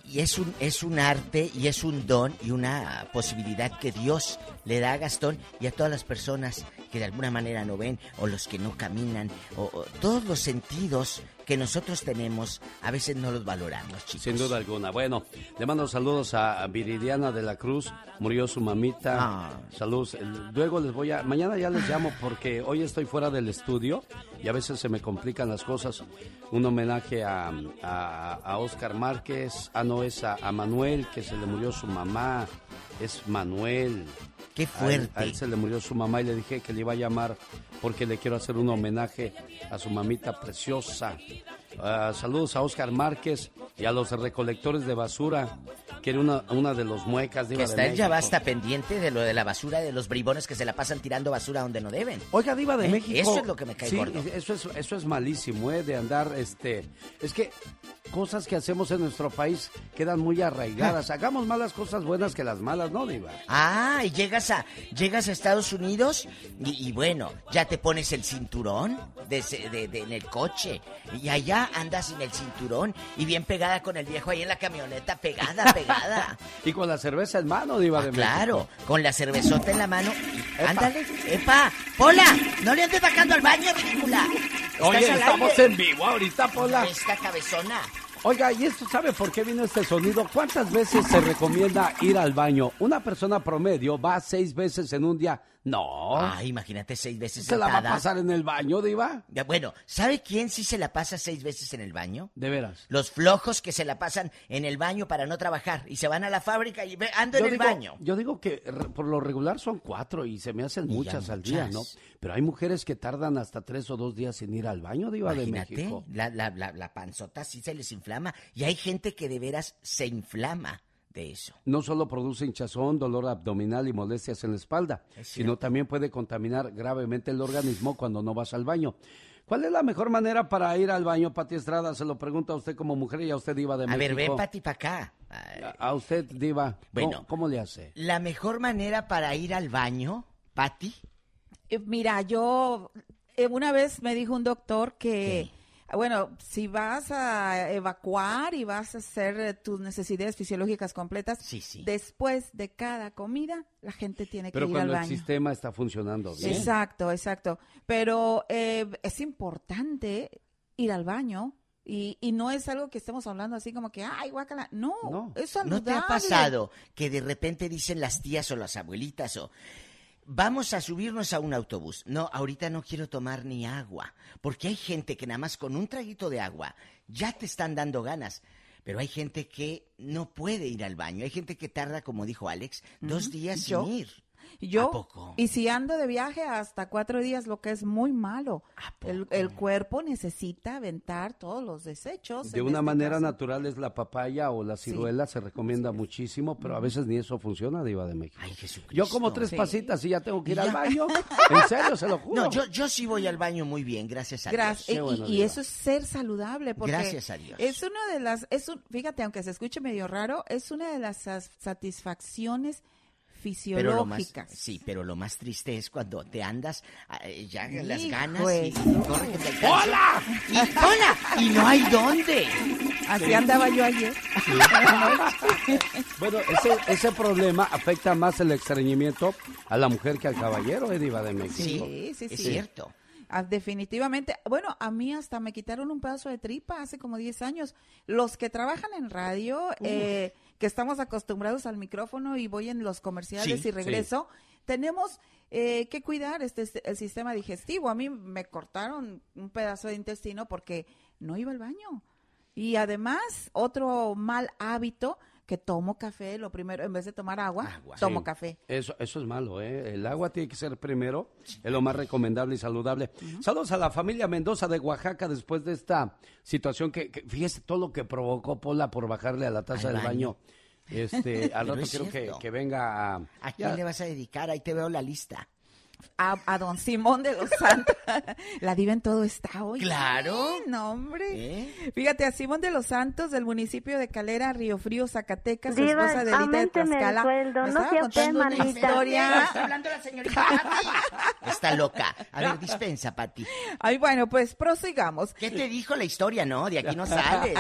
Y es un, es un arte y es un don y una posibilidad que Dios le da a Gastón y a todas las personas que de alguna manera no ven o los que no caminan o, o todos los sentidos que nosotros tenemos a veces no los valoramos, chicos. Sin duda alguna. Bueno, le mando saludos a Viridiana de la Cruz. Murió su mamita. Ah. Saludos. El- Luego les voy a. Mañana ya les llamo porque hoy estoy fuera del estudio y a veces se me complican las cosas. Un homenaje a, a, a Oscar Márquez. Ah, no, es a, a Manuel, que se le murió su mamá. Es Manuel. Qué A él- fuerte. A él, se le murió su mamá y le dije que le iba a llamar porque le quiero hacer un homenaje a su mamita preciosa. Ah, saludos a Oscar Márquez y a los recolectores de basura, que era una, una de los muecas de Que está ya basta pendiente de lo de la basura, de los bribones que se la pasan tirando basura donde no deben. Oiga, Diva de ¿Eh? México. Eso es lo que me cae sí, gordo. Eso es, eso es malísimo, ¿eh? De andar, este. Es que cosas que hacemos en nuestro país quedan muy arraigadas. Hagamos más las cosas buenas que las malas, ¿no, Diva? Ah, y llegas a, llegas a Estados Unidos y, y bueno, ya te pones el cinturón de, de- de- en el coche. Y allá andas sin el cinturón y bien pegada con el viejo ahí en la camioneta, pegada, pegada. Y con la cerveza en mano, Diva de México. Ah, Claro, con la cervezota en la mano. y- Ándale, epa, Pola, no le andes bajando al baño, ridícula. ¿Estás Oye, estamos en vivo ahorita, Pola. Esta cabezona. Oiga, ¿y esto sabe por qué vino este sonido? ¿Cuántas veces se recomienda ir al baño? Una persona promedio va seis veces en un día. No. Ay, imagínate seis veces ¿Se la va a pasar en el baño, Diva? Ya, Bueno, ¿sabe quién sí se la pasa seis veces en el baño? De veras. Los flojos que se la pasan en el baño para no trabajar y se van a la fábrica y ve- ando en el baño. Yo digo que re- por lo regular son cuatro y se me hacen muchas al día, ¿no? Pero hay mujeres que tardan hasta tres o dos días sin ir al baño, Diva de México. la, la, la, la panzota sí se les inflama y hay gente que de veras se inflama de eso. No solo produce hinchazón, dolor abdominal y molestias en la espalda, sino también puede contaminar gravemente el organismo cuando no vas al baño. ¿Cuál es la mejor manera para ir al baño, Pati Estrada? Se lo pregunto a usted como mujer y a usted, Diva de A México. ver, ven Pati para acá. A, a usted, Diva, ¿cómo- Bueno. ¿cómo, le hace? La mejor manera para ir al baño, Patti, Eh, Mira, yo eh, una vez me dijo un doctor que, bueno, si vas a evacuar y vas a hacer eh, tus necesidades fisiológicas completas, después de cada comida, la gente tiene que Pero ir al cuando el baño. sistema está funcionando bien. Exacto, exacto. Pero eh, es importante ir al baño. Y, y no es algo que estemos hablando así como que, ay, guácala. No, es saludable. ¿no te ha pasado que de repente dicen las tías o las abuelitas o vamos a subirnos a un autobús? No, ahorita no quiero tomar ni agua, porque hay gente que nada más con un traguito de agua ya te están dando ganas. Pero hay gente que no puede ir al baño. Hay gente que tarda, como dijo Alex, dos días Yo- sin ir. Yo, ¿A poco? y si ando de viaje hasta cuatro días, lo que es muy malo. El, el cuerpo necesita aventar todos los desechos. De una este manera caso. natural es la papaya o la ciruela, se recomienda muchísimo, pero a veces ni eso funciona, Diva de México. Yo como tres Sí. pasitas y ya tengo que ir al baño. En serio, se lo juro. No, yo, yo sí voy al baño muy bien, gracias a Gracias. Dios. Y- y, y eso es ser saludable. Porque Gracias a Dios. Es una de las, es un, fíjate, aunque se escuche medio raro, es una de las sas- satisfacciones Pero lo más, fisiológicas. sí, pero lo más triste es cuando te andas eh, ya en las Hijo ganas de y, y su- corre que te alcanza. ¡Hola! Y, ¡Hola! Y no hay dónde. Así Sí. andaba yo ayer. Bueno, ese, ese problema afecta más el estreñimiento a la mujer que al caballero, eh, Diva de México. Sí, sí, sí. Es cierto. Ah, definitivamente. Bueno, a mí hasta me quitaron un pedazo de tripa hace como 10 años. Los que trabajan en radio, eh, que estamos acostumbrados al micrófono y voy en los comerciales Sí, y regreso, tenemos eh, que cuidar este, este- el sistema digestivo. A mí me cortaron un pedazo de intestino porque no iba al baño. Y además, otro mal hábito, que tomo café, lo primero, en vez de tomar agua, tomo Sí. café. Eso, eso es malo, ¿eh? El agua tiene que ser primero, es lo más recomendable y saludable. Saludos a la familia Mendoza de Oaxaca después de esta situación que, que fíjese todo lo que provocó Pola por bajarle a la taza Al del baño. baño. Este, al rato quiero que, que venga a... ¿A quién ya- le vas a dedicar? Ahí te veo la lista. A, a don Simón de los Santos. La diva en todo está hoy. Claro. No, hombre. ¿Eh? Fíjate, a Simón de los Santos del municipio de Calera, Río Frío, Zacatecas, su Diva, esposa de auménteme el Tlaxcala. sueldo, me no sea usted una historia. Está hablando la señorita. Está loca. A ver, dispensa, Pati. Ay, bueno, pues prosigamos. ¿Qué te dijo la historia, no? De aquí no sales.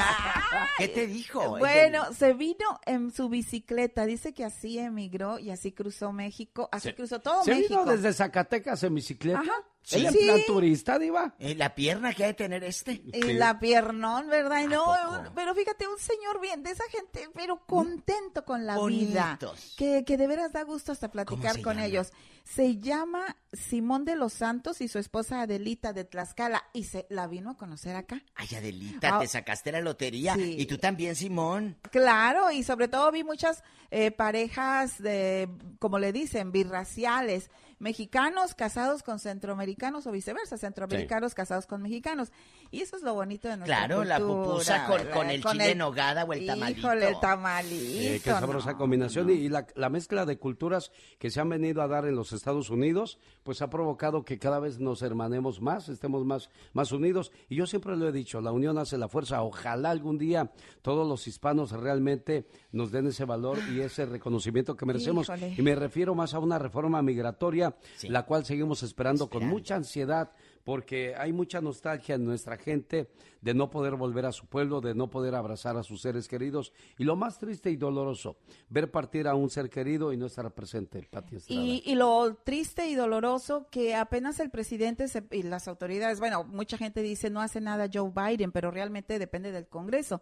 ¿Qué te dijo? Bueno, se vino en su bicicleta. Dice que así emigró y así cruzó México. Así Se- cruzó todo ¿Se México. vino desde Zacatecas en bicicleta? Ajá. ¿Él en Sí. plan turista, Diva? Eh, la pierna que ha de tener este. Y la piernón, ¿verdad? Y no, un- pero fíjate, un señor bien, de esa gente, pero contento con la vida. Que, que de veras da gusto hasta platicar se con llama? ellos. Se llama Simón de los Santos y su esposa Adelita de Tlaxcala. Y se la vino a conocer acá. Ay, Adelita, Ah. te sacaste la lotería. Sí. Y tú también, Simón. Claro, y sobre todo vi muchas eh, parejas de, como le dicen, birraciales, mexicanos casados con centroamericanos o viceversa, centroamericanos casados con mexicanos. Y eso es lo bonito de nuestra Claro, la cultura, pupusa con, el chile en nogada o el tamalito. Híjole, el tamalito. Eh, qué sabrosa combinación. Y, y la, la mezcla de culturas que se han venido a dar en los Estados Unidos, pues ha provocado que cada vez nos hermanemos más, estemos más, más unidos. Y yo siempre lo he dicho, la unión hace la fuerza. Ojalá algún día todos los hispanos realmente nos den ese valor y ese reconocimiento que merecemos. Híjole. Y me refiero más a una reforma migratoria, la cual seguimos esperando con mucha ansiedad porque hay mucha nostalgia en nuestra gente de no poder volver a su pueblo, de no poder abrazar a sus seres queridos. Y lo más triste y doloroso, ver partir a un ser querido y no estar presente, Pati. Y, y lo triste y doloroso que apenas el presidente se- y las autoridades, bueno, mucha gente dice no hace nada Joe Biden, pero realmente depende del Congreso.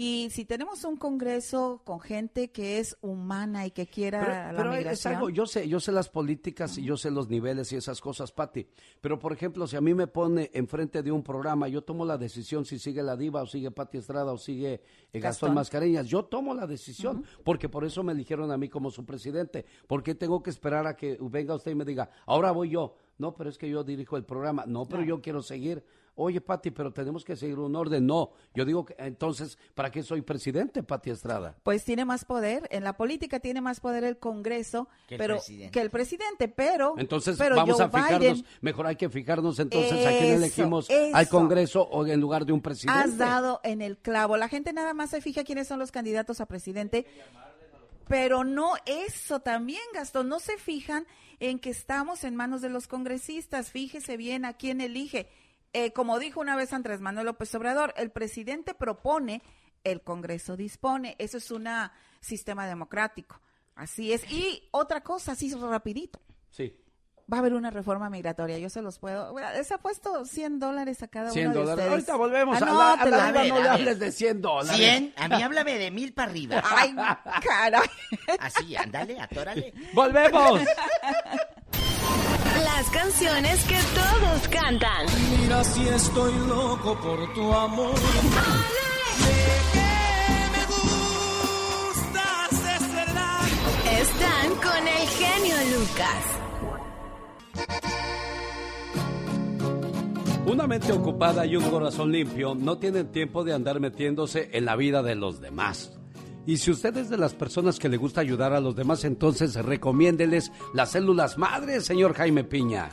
Y si tenemos un Congreso con gente que es humana y que quiera Pero, la pero es algo, yo sé, yo sé las políticas y yo sé los niveles y esas cosas, Pati. Pero por ejemplo, si a mí me pone enfrente de un programa, yo tomo la decisión si sigue la diva o sigue Pati Estrada o sigue eh, Gastón, Gastón. Mascareñas. Yo tomo la decisión porque por eso me eligieron a mí como su presidente. porque tengo que esperar a que venga usted y me diga, ahora voy yo? No, pero es que yo dirijo el programa. No, pero yo quiero seguir. Oye, Pati, pero tenemos que seguir un orden. No, yo digo que entonces, ¿para qué soy presidente, Pati Estrada? Pues tiene más poder, en la política tiene más poder el Congreso Que el pero, presidente. que el presidente, pero... Entonces pero vamos Joe a fijarnos, Biden, mejor hay que fijarnos entonces a quién Eso, elegimos al eso. Congreso o en lugar de un presidente. Has dado en el clavo. La gente nada más se fija quiénes son los candidatos a presidente, pero no eso también, Gastón. No se fijan en que estamos en manos de los congresistas. Fíjese bien a quién elige. Eh, como dijo una vez Andrés Manuel López Obrador, el presidente propone, el Congreso dispone. Eso es un sistema democrático. Así es. Y otra cosa, así rapidito. Sí. Va a haber una reforma migratoria, yo se los puedo. bueno, Les ha puesto 100 dólares a cada 100 uno de dólares. ustedes. Ahorita volvemos a la, a la Anótelo. diva, no le hables de 100 dólares. 100, a mí háblame de mil para arriba. Ay, caray. Así, ándale, atórale. ¡Volvemos! Las canciones que todos cantan. Mira si estoy loco por tu amor. Están con el genio Lucas. Una mente ocupada y un corazón limpio no tienen tiempo de andar metiéndose en la vida de los demás. Y si usted es de las personas que le gusta ayudar a los demás, entonces recomiéndeles las células madres, señor Jaime Piña.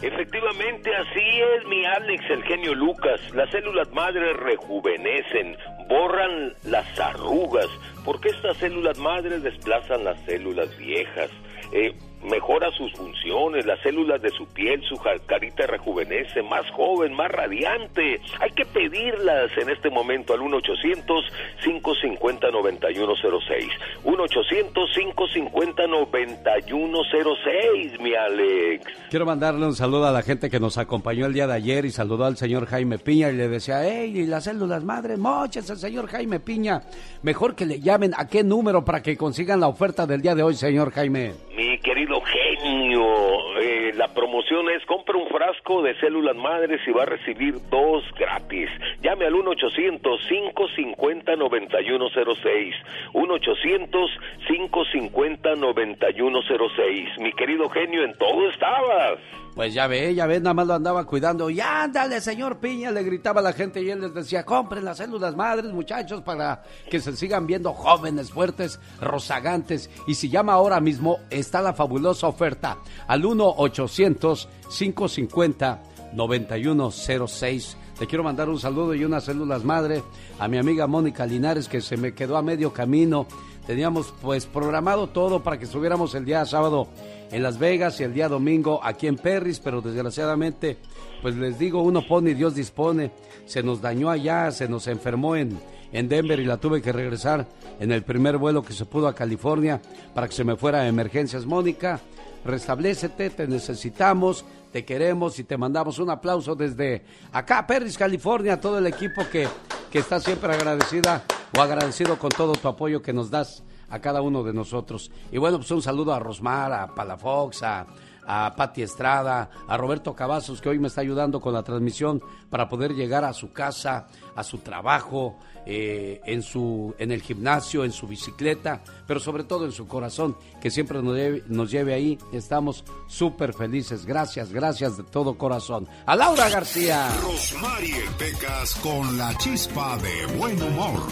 Efectivamente, así es, mi Alex, el genio Lucas. Las células madres rejuvenecen, borran las arrugas, porque estas células madres desplazan las células viejas. Eh, mejora sus funciones, las células de su piel, su carita rejuvenece, más joven, más radiante. Hay que pedirlas en este momento al 1-800-550-9106. 1-800-550-9106, mi Alex. Quiero mandarle un saludo a la gente que nos acompañó el día de ayer y saludó al señor Jaime Piña y le decía, hey, y las células madres, moches al señor Jaime Piña. Mejor que le llamen a qué número para que consigan la oferta del día de hoy, señor Jaime. Mi querido genio, eh, la promoción es compra un frasco de células madres y va a recibir dos gratis. Llame al 1-800-550-9106. 1-800-550-9106. Mi querido genio, en todo estabas. Pues ya ve, ya ve, nada más lo andaba cuidando. Y ándale, señor Piña, le gritaba a la gente y él les decía, compren las células madres, muchachos, para que se sigan viendo jóvenes, fuertes, rozagantes. Y si llama ahora mismo, está la fabulosa oferta al 1-800-550-9106. Le quiero mandar un saludo y unas células madre a mi amiga Mónica Linares, que se me quedó a medio camino. Teníamos pues programado todo para que estuviéramos el día sábado en Las Vegas y el día domingo aquí en Perris, pero desgraciadamente, pues les digo, uno pone y Dios dispone. Se nos dañó allá, se nos enfermó en, en Denver y la tuve que regresar en el primer vuelo que se pudo a California para que se me fuera a emergencias. Mónica, restablecete, te necesitamos, te queremos y te mandamos un aplauso desde acá, Perris, California, todo el equipo que, que está siempre agradecida o agradecido con todo tu apoyo que nos das a cada uno de nosotros. Y bueno, pues un saludo a Rosmar, a Palafox, a, a Pati Estrada, a Roberto Cavazos, que hoy me está ayudando con la transmisión para poder llegar a su casa, a su trabajo, eh, en, su, en el gimnasio, en su bicicleta, pero sobre todo en su corazón, que siempre nos lleve, nos lleve ahí. Estamos súper felices. Gracias, gracias de todo corazón. A Laura García. Rosmarie Pecas con la chispa de buen humor.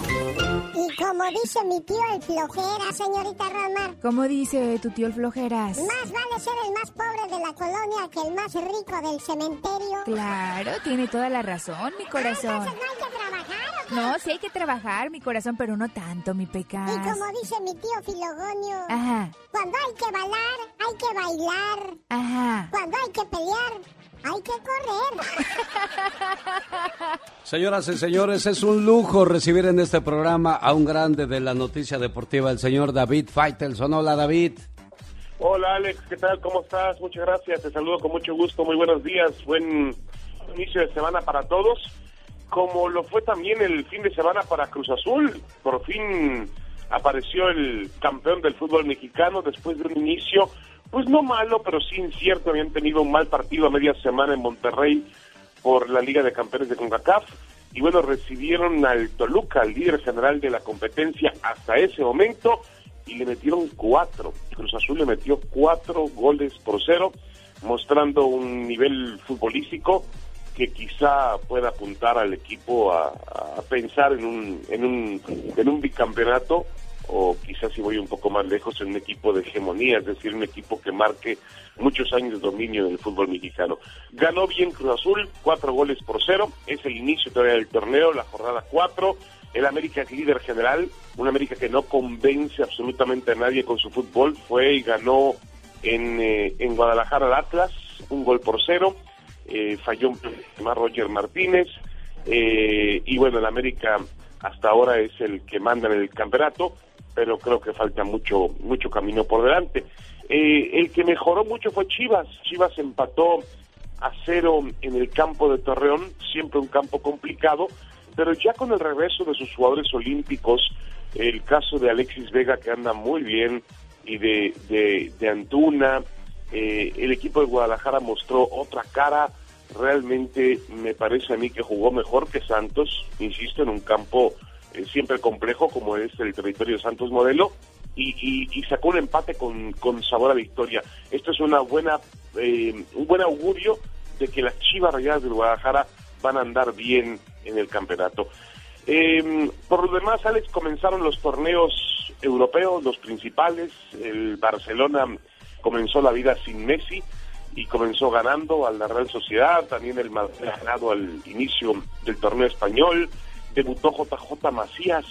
Y como dice mi tío el flojera, señorita Rosmar, ¿Cómo dice tu tío el flojeras? más vale ser el más pobre de la colonia que el más rico del cementerio. Claro, tiene toda la razón, mi corazón. Entonces no hay que trabajar. No, sí hay que trabajar, mi corazón, pero no tanto, mi pecas. Y como dice mi tío Filogonio, Ajá, cuando hay que bailar, hay que bailar. ajá. Cuando hay que pelear, hay que correr. Señoras y señores, es un lujo recibir en este programa a un grande de la noticia deportiva, el señor David Faitelson. Hola, David. Hola Alex, ¿qué tal? ¿Cómo estás? Muchas gracias, te saludo con mucho gusto, muy buenos días, buen inicio de semana para todos, como lo fue también el fin de semana para Cruz Azul, por fin apareció el campeón del fútbol mexicano después de un inicio, pues no malo, pero sí incierto, habían tenido un mal partido a media semana en Monterrey por la Liga de Campeones de CONCACAF, y bueno, recibieron al Toluca, al líder general de la competencia hasta ese momento, y le metieron cuatro. Cruz Azul le metió cuatro goles por cero, mostrando un nivel futbolístico que quizá pueda apuntar al equipo a, pensar en un, en un en un bicampeonato o quizás si voy un poco más lejos en un equipo de hegemonía, es decir, un equipo que marque muchos años de dominio del fútbol mexicano. Ganó bien Cruz Azul, cuatro goles por cero, es el inicio todavía del torneo, la jornada cuatro, el América líder general, un América que no convence absolutamente a nadie con su fútbol, fue y ganó en, eh, en Guadalajara al Atlas, un gol por cero, eh, falló más Roger Martínez, eh, y bueno, el América hasta ahora es el que manda en el campeonato, pero creo que falta mucho, mucho camino por delante. Eh, el que mejoró mucho fue Chivas. Chivas empató a cero en el campo de Torreón, siempre un campo complicado, pero ya con el regreso de sus jugadores olímpicos, el caso de Alexis Vega que anda muy bien y de, de, de Antuna, eh, el equipo de Guadalajara mostró otra cara, realmente me parece a mí que jugó mejor que Santos, insisto, en un campo eh, siempre complejo como es el territorio de Santos Modelo, y, y, sacó un empate con, sabor a victoria. Esto es una buena, eh, un buen augurio de que las Chivas Rayadas del Guadalajara van a andar bien en el campeonato. Eh, por lo demás, Alex, comenzaron los torneos europeos, los principales. El Barcelona comenzó la vida sin Messi y comenzó ganando al la Real Sociedad. También el Madrid ha ganado al inicio del torneo español. Debutó JJ Macías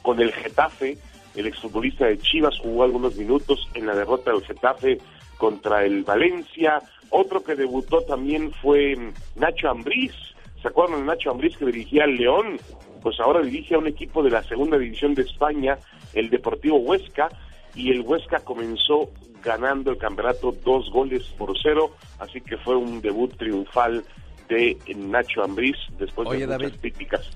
con el Getafe el exfutbolista de Chivas jugó algunos minutos en la derrota del Getafe contra el Valencia. Otro que debutó también fue Nacho Ambriz. ¿Se acuerdan de Nacho Ambriz que dirigía al León? Pues ahora dirige a un equipo de la segunda división de España, el Deportivo Huesca, y el Huesca comenzó ganando el campeonato dos goles por cero, así que fue un debut triunfal de Nacho Ambriz después Oye, de muchas David. críticas.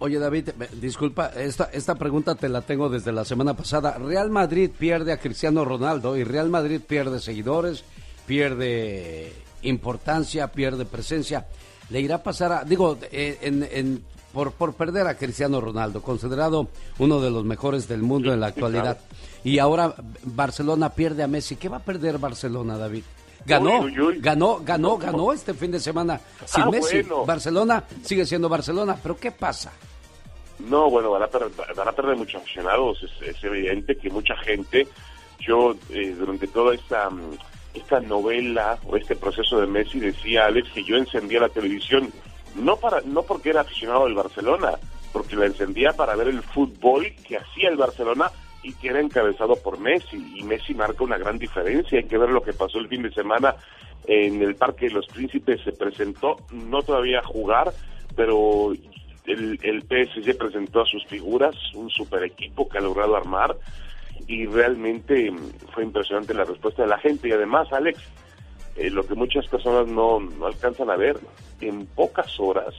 Oye David, disculpa, esta, esta pregunta te la tengo desde la semana pasada. Real Madrid pierde a Cristiano Ronaldo y Real Madrid pierde seguidores, pierde importancia, pierde presencia. Le irá a pasar a, digo, eh, en, en- por, por perder a Cristiano Ronaldo, considerado uno de los mejores del mundo en la actualidad. Y ahora Barcelona pierde a Messi. ¿Qué va a perder Barcelona, David? Ganó, Uy, uy, uy. ganó, ganó, ganó este fin de semana sin Ah, Messi. bueno. Barcelona sigue siendo Barcelona, pero ¿qué pasa? No, bueno, van a, perder, van a perder muchos aficionados. Es, es evidente que mucha gente, yo eh, durante toda esta, esta novela o este proceso de Messi decía Alex que yo encendía la televisión no para no porque era aficionado del Barcelona, porque la encendía para ver el fútbol que hacía el Barcelona y que era encabezado por Messi. Y Messi marca una gran diferencia. Hay que ver lo que pasó el fin de semana en el Parque de los Príncipes. Se presentó, no todavía a jugar, pero el, el PSG presentó a sus figuras, un super equipo que ha logrado armar y realmente fue impresionante la respuesta de la gente y además Alex, eh, lo que muchas personas no, no alcanzan a ver, en pocas horas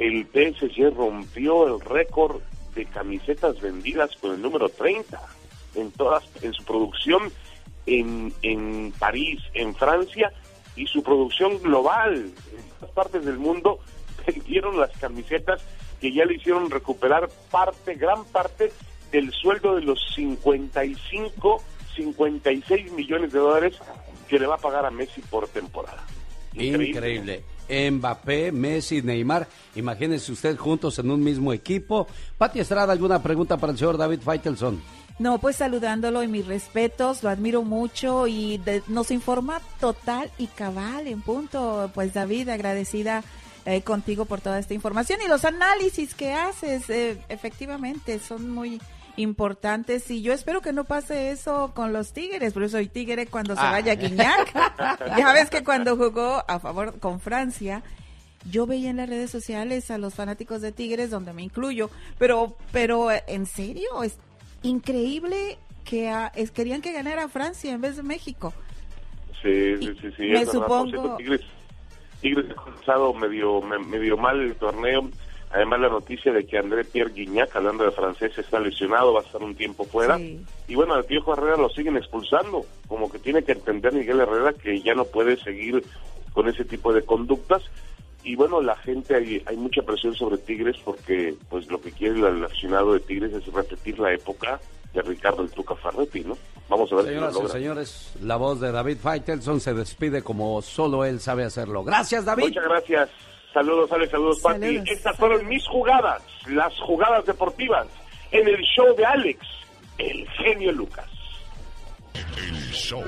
el PSG rompió el récord de camisetas vendidas con el número 30 en todas en su producción en, en París, en Francia y su producción global. En todas partes del mundo vendieron las camisetas que ya le hicieron recuperar parte, gran parte del sueldo de los 55, 56 millones de dólares que le va a pagar a Messi por temporada. Increíble. Mbappé, Messi, Neymar, imagínense usted juntos en un mismo equipo. Pati Estrada, ¿alguna pregunta para el señor David Feitelson? No, pues saludándolo y mis respetos, lo admiro mucho y de- nos informa total y cabal en punto. Pues David, agradecida eh, contigo por toda esta información y los análisis que haces, eh, efectivamente, son muy importantes y yo espero que no pase eso con los Tigres, por eso soy Tigre cuando se Ah. vaya Guiñac. ya ves que cuando jugó a favor con Francia, yo veía en las redes sociales a los fanáticos de Tigres, donde me incluyo, pero, pero en serio, es increíble que es, querían que ganara Francia en vez de México. Sí, sí, sí, sí, Me es verdad. Por supongo- cierto, Tigres, Tigres ha comenzado medio, me- medio mal el torneo. Además, la noticia de que André Pierre Guignac, hablando de francés, está lesionado, va a estar un tiempo fuera. Y bueno, al Piojo Herrera lo siguen expulsando. Como que tiene que entender Miguel Herrera que ya no puede seguir con ese tipo de conductas. Y bueno, la gente, hay, hay mucha presión sobre Tigres porque pues lo que quiere el, aficionado de Tigres es repetir la época de Ricardo el Tuca Ferretti, ¿no? Vamos a ver Señoras si lo y señores, la voz de David Faitelson se despide como solo él sabe hacerlo. Gracias, David. Muchas gracias. Saludos, Alex, saludos, Pati. Saludos. Estas fueron mis jugadas, las jugadas deportivas, en el show de Alex, el genio Lucas. El show.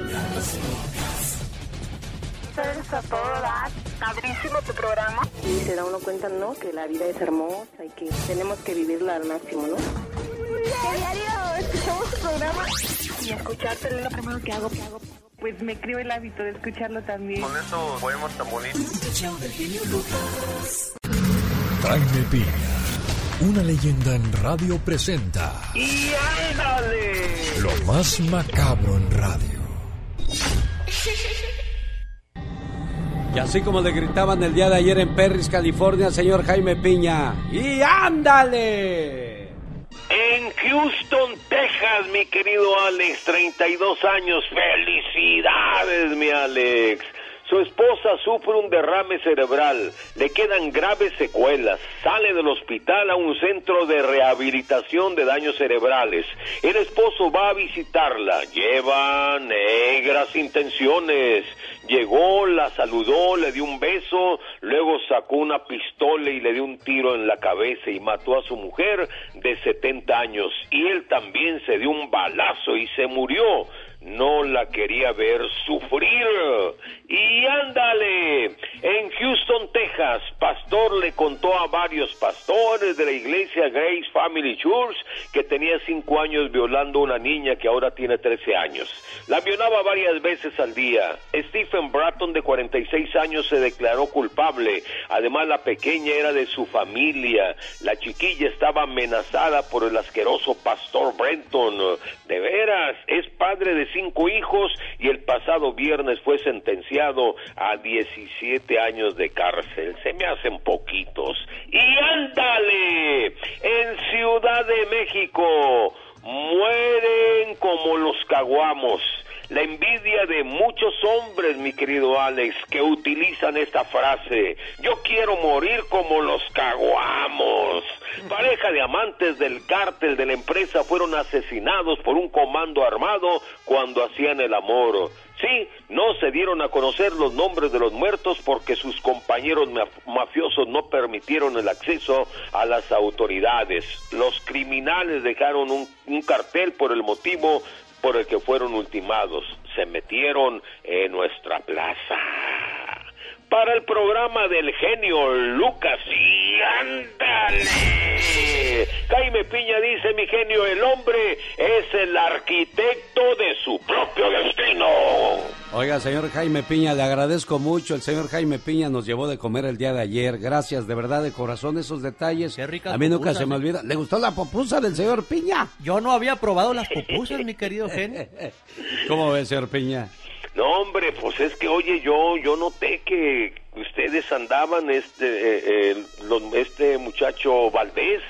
Eres a todo dar. Padrísimo tu programa. Y se da uno cuenta, ¿no? Que la vida es hermosa y que tenemos que vivirla al máximo, ¿no? Diario, escuchamos tu programa. Y escucharte es lo primero que hago. que hago. Pues me creo el hábito de escucharlo también. Con esos poemas tan bonitos. Jaime Piña, una leyenda en radio presenta ¡Y ándale! lo más macabro en radio. Y así como le gritaban el día de ayer en Perris, California, señor Jaime Piña. ¡Y ándale! En Houston, Texas, mi querido Alex, 32 años. Felicidades, mi Alex. Su esposa sufre un derrame cerebral, le quedan graves secuelas, sale del hospital a un centro de rehabilitación de daños cerebrales. El esposo va a visitarla, lleva negras intenciones. Llegó, la saludó, le dio un beso, luego sacó una pistola y le dio un tiro en la cabeza y mató a su mujer de 70 años. Y él también se dio un balazo y se murió no la quería ver sufrir. Y ándale, en Houston, Texas, pastor le contó a varios pastores de la iglesia Grace Family Church que tenía cinco años violando a una niña que ahora tiene 13 años. La violaba varias veces al día. Stephen Bratton, de 46 años, se declaró culpable. Además, la pequeña era de su familia. La chiquilla estaba amenazada por el asqueroso pastor Brenton. De veras, es padre de cinco hijos y el pasado viernes fue sentenciado a 17 años de cárcel. Se me hacen poquitos. Y ándale, en Ciudad de México mueren como los caguamos. La envidia de muchos hombres, mi querido Alex, que utilizan esta frase. Yo quiero morir como los caguamos. Pareja de amantes del cártel de la empresa fueron asesinados por un comando armado cuando hacían el amor. Sí, no se dieron a conocer los nombres de los muertos porque sus compañeros maf- mafiosos no permitieron el acceso a las autoridades. Los criminales dejaron un, un cartel por el motivo por el que fueron ultimados. Se metieron en nuestra plaza. Para el programa del genio Lucas y ándale. Jaime Piña dice, mi genio, el hombre es el arquitecto de su propio destino. Oiga, señor Jaime Piña, le agradezco mucho. El señor Jaime Piña nos llevó de comer el día de ayer. Gracias, de verdad, de corazón, esos detalles. ricas A mí nunca se me ¿eh? olvida. ¿Le gustó la popusa del señor Piña? Yo no había probado las pupusas, mi querido genio. ¿Cómo ve, señor Piña? No, hombre, pues es que, oye, yo yo noté que ustedes andaban, este, eh, eh, los- este muchacho Valdés,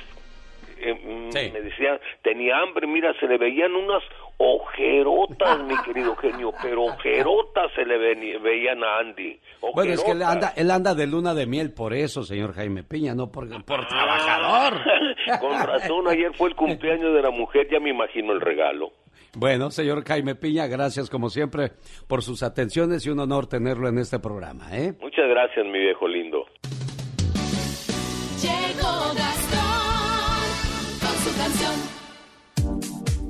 eh, mm, me decía, tenía hambre, mira, se le veían unas ojerotas, mi querido genio, pero ojerotas se le veían a Andy. Bueno, es que él anda, él anda de luna de miel por eso, señor Jaime Piña, no por, por trabajador. Con razón, ayer fue el cumpleaños de la mujer, ya me imagino el regalo. Bueno, señor Jaime Piña, gracias como siempre por sus atenciones y un honor tenerlo en este programa, ¿eh? Muchas gracias, mi viejo lindo. Llegó Gastón con su canción.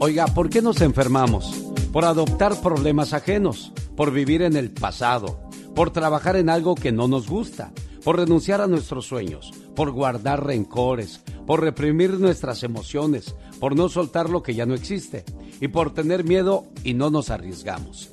Oiga, ¿por qué nos enfermamos? Por adoptar problemas ajenos, por vivir en el pasado, por trabajar en algo que no nos gusta, por renunciar a nuestros sueños, por guardar rencores, por reprimir nuestras emociones, por no soltar lo que ya no existe y por tener miedo y no nos arriesgamos.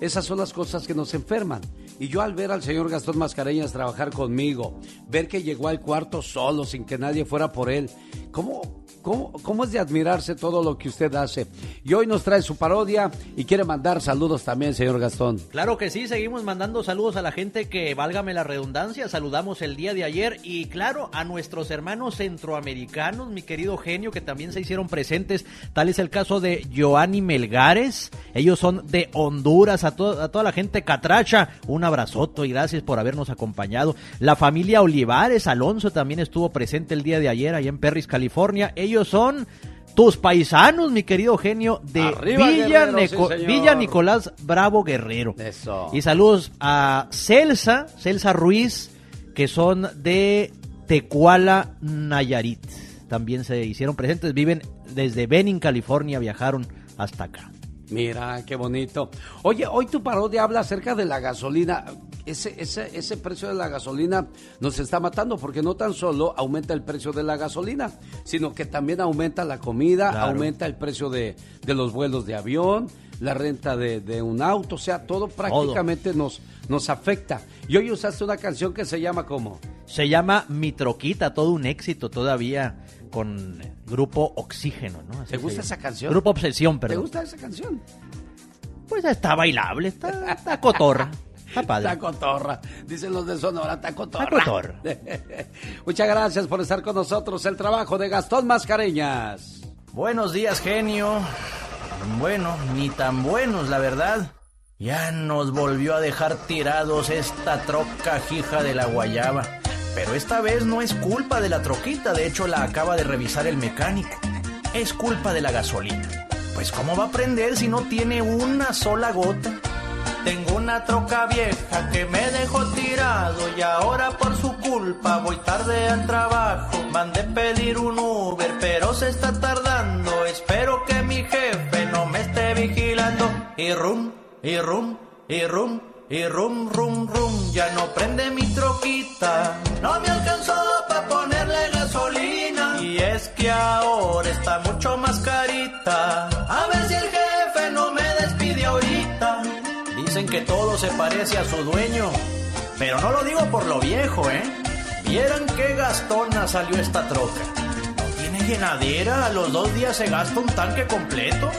Esas son las cosas que nos enferman. Y yo al ver al señor Gastón Mascareñas trabajar conmigo, ver que llegó al cuarto solo, sin que nadie fuera por él, ¿cómo, cómo, cómo es de admirarse todo lo que usted hace? Y hoy nos trae su parodia y quiere mandar saludos también, señor Gastón. Claro que sí, seguimos mandando saludos a la gente que, válgame la redundancia, saludamos el día de ayer y claro, a nuestros hermanos centroamericanos, mi querido genio, que también se hicieron presentes. Tal es el caso de Joanny Melgares, ellos son de Honduras, a, to- a toda la gente catracha, un abrazoto y gracias por habernos acompañado. La familia Olivares, Alonso también estuvo presente el día de ayer allá en Perris, California. Ellos son tus paisanos, mi querido genio, de Arriba, sí. Villa Nicolás Bravo Guerrero. Eso. Y saludos a Celsa, Celsa Ruiz, que son de Tecuala, Nayarit. También se hicieron presentes, viven desde Benin, California, viajaron hasta acá. Mira, qué bonito. Oye, hoy tu parodia habla acerca de la gasolina. Ese, ese, ese precio de la gasolina nos está matando porque no tan solo aumenta el precio de la gasolina, sino que también aumenta la comida, Claro. aumenta el precio de, de los vuelos de avión, la renta de, de un auto, o sea, todo prácticamente nos, nos afecta. Y hoy usaste una canción que se llama como... Se llama Mi Troquita, todo un éxito todavía con Grupo Oxígeno, ¿no? Así ¿Te gusta esa canción? Grupo Obsesión, ¿Te perdón. gusta esa canción? Pues está bailable, está, está cotorra. Está padre. Está cotorra. Dicen los de Sonora, está cotorra. Está cotorra. Muchas gracias por estar con nosotros. El trabajo de Gastón Mascareñas. Buenos días, genio. Bueno, ni tan buenos, la verdad. Ya nos volvió a dejar tirados esta troca hija de la guayaba. Pero esta vez no es culpa de la troquita, de hecho la acaba de revisar el mecánico. Es culpa de la gasolina. Pues ¿cómo va a prender si no tiene una sola gota? Tengo una troca vieja que me dejó tirado y ahora por su culpa voy tarde al trabajo. Mandé pedir un Uber, pero se está tardando. Espero que mi jefe no me esté vigilando. Y rum, y rum, y rum, y rum, rum, rum. Ya no prende mi troquita. No me alcanzó para ponerle gasolina. Y es que ahora está mucho más carita. A ver si el jefe no me despide ahorita. Dicen que todo se parece a su dueño, pero no lo digo por lo viejo, ¿eh? Vieran qué gastona salió esta troca. ¿No tiene llenadera? A los dos días se gasta un tanque completo.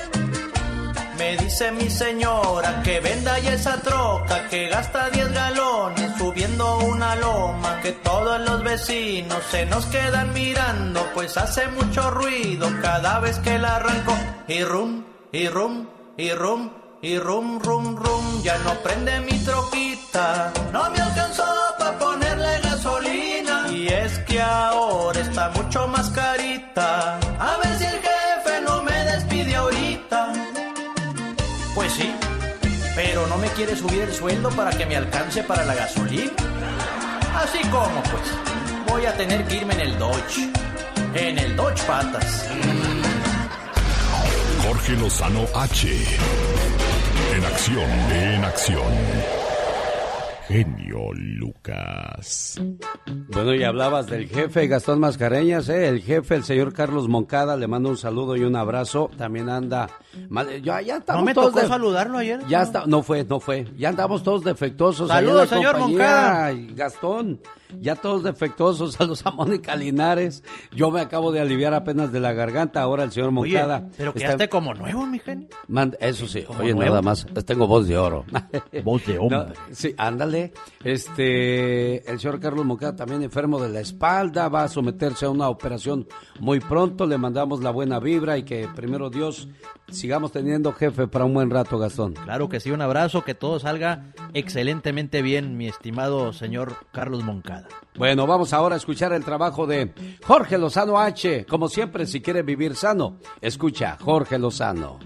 Me dice mi señora que venda ya esa troca que gasta 10 galones subiendo una loma que todos los vecinos se nos quedan mirando pues hace mucho ruido cada vez que la arranco. Y rum y rum y rum y rum rum rum ya no prende mi troquita. No me alcanzó para ponerle gasolina. Y es que ahora está mucho más carita quiere subir el sueldo para que me alcance para la gasolina. Así como, pues, voy a tener que irme en el Dodge. En el Dodge Patas. Jorge Lozano H. En acción, en acción. Genio Lucas. Bueno, y hablabas del jefe Gastón Mascareñas, ¿eh? El jefe, el señor Carlos Moncada, le mando un saludo y un abrazo. También anda... mal- Ya, ya estamos ¿No me todos tocó de- saludarlo ayer? Ya está, no fue, no fue. Ya andamos todos defectuosos. Saludos, señor compañía. Moncada. Ay, Gastón, ya todos defectuosos. Saludos a Mónica Linares. Yo me acabo de aliviar apenas de la garganta. Ahora el señor Oye, Moncada. pero que está- como nuevo, mi genio. Eso sí, oye, nuevo. nada más, tengo voz de oro. Voz de hombre. No, sí, ándale. Este, el señor Carlos Moncada también enfermo de la espalda, va a someterse a una operación muy pronto. Le mandamos la buena vibra y que primero Dios sigamos teniendo jefe para un buen rato, Gastón. Claro que sí, un abrazo, que todo salga excelentemente bien, mi estimado señor Carlos Moncada. Bueno, vamos ahora a escuchar el trabajo de Jorge Lozano H. Como siempre, si quiere vivir sano, escucha Jorge Lozano.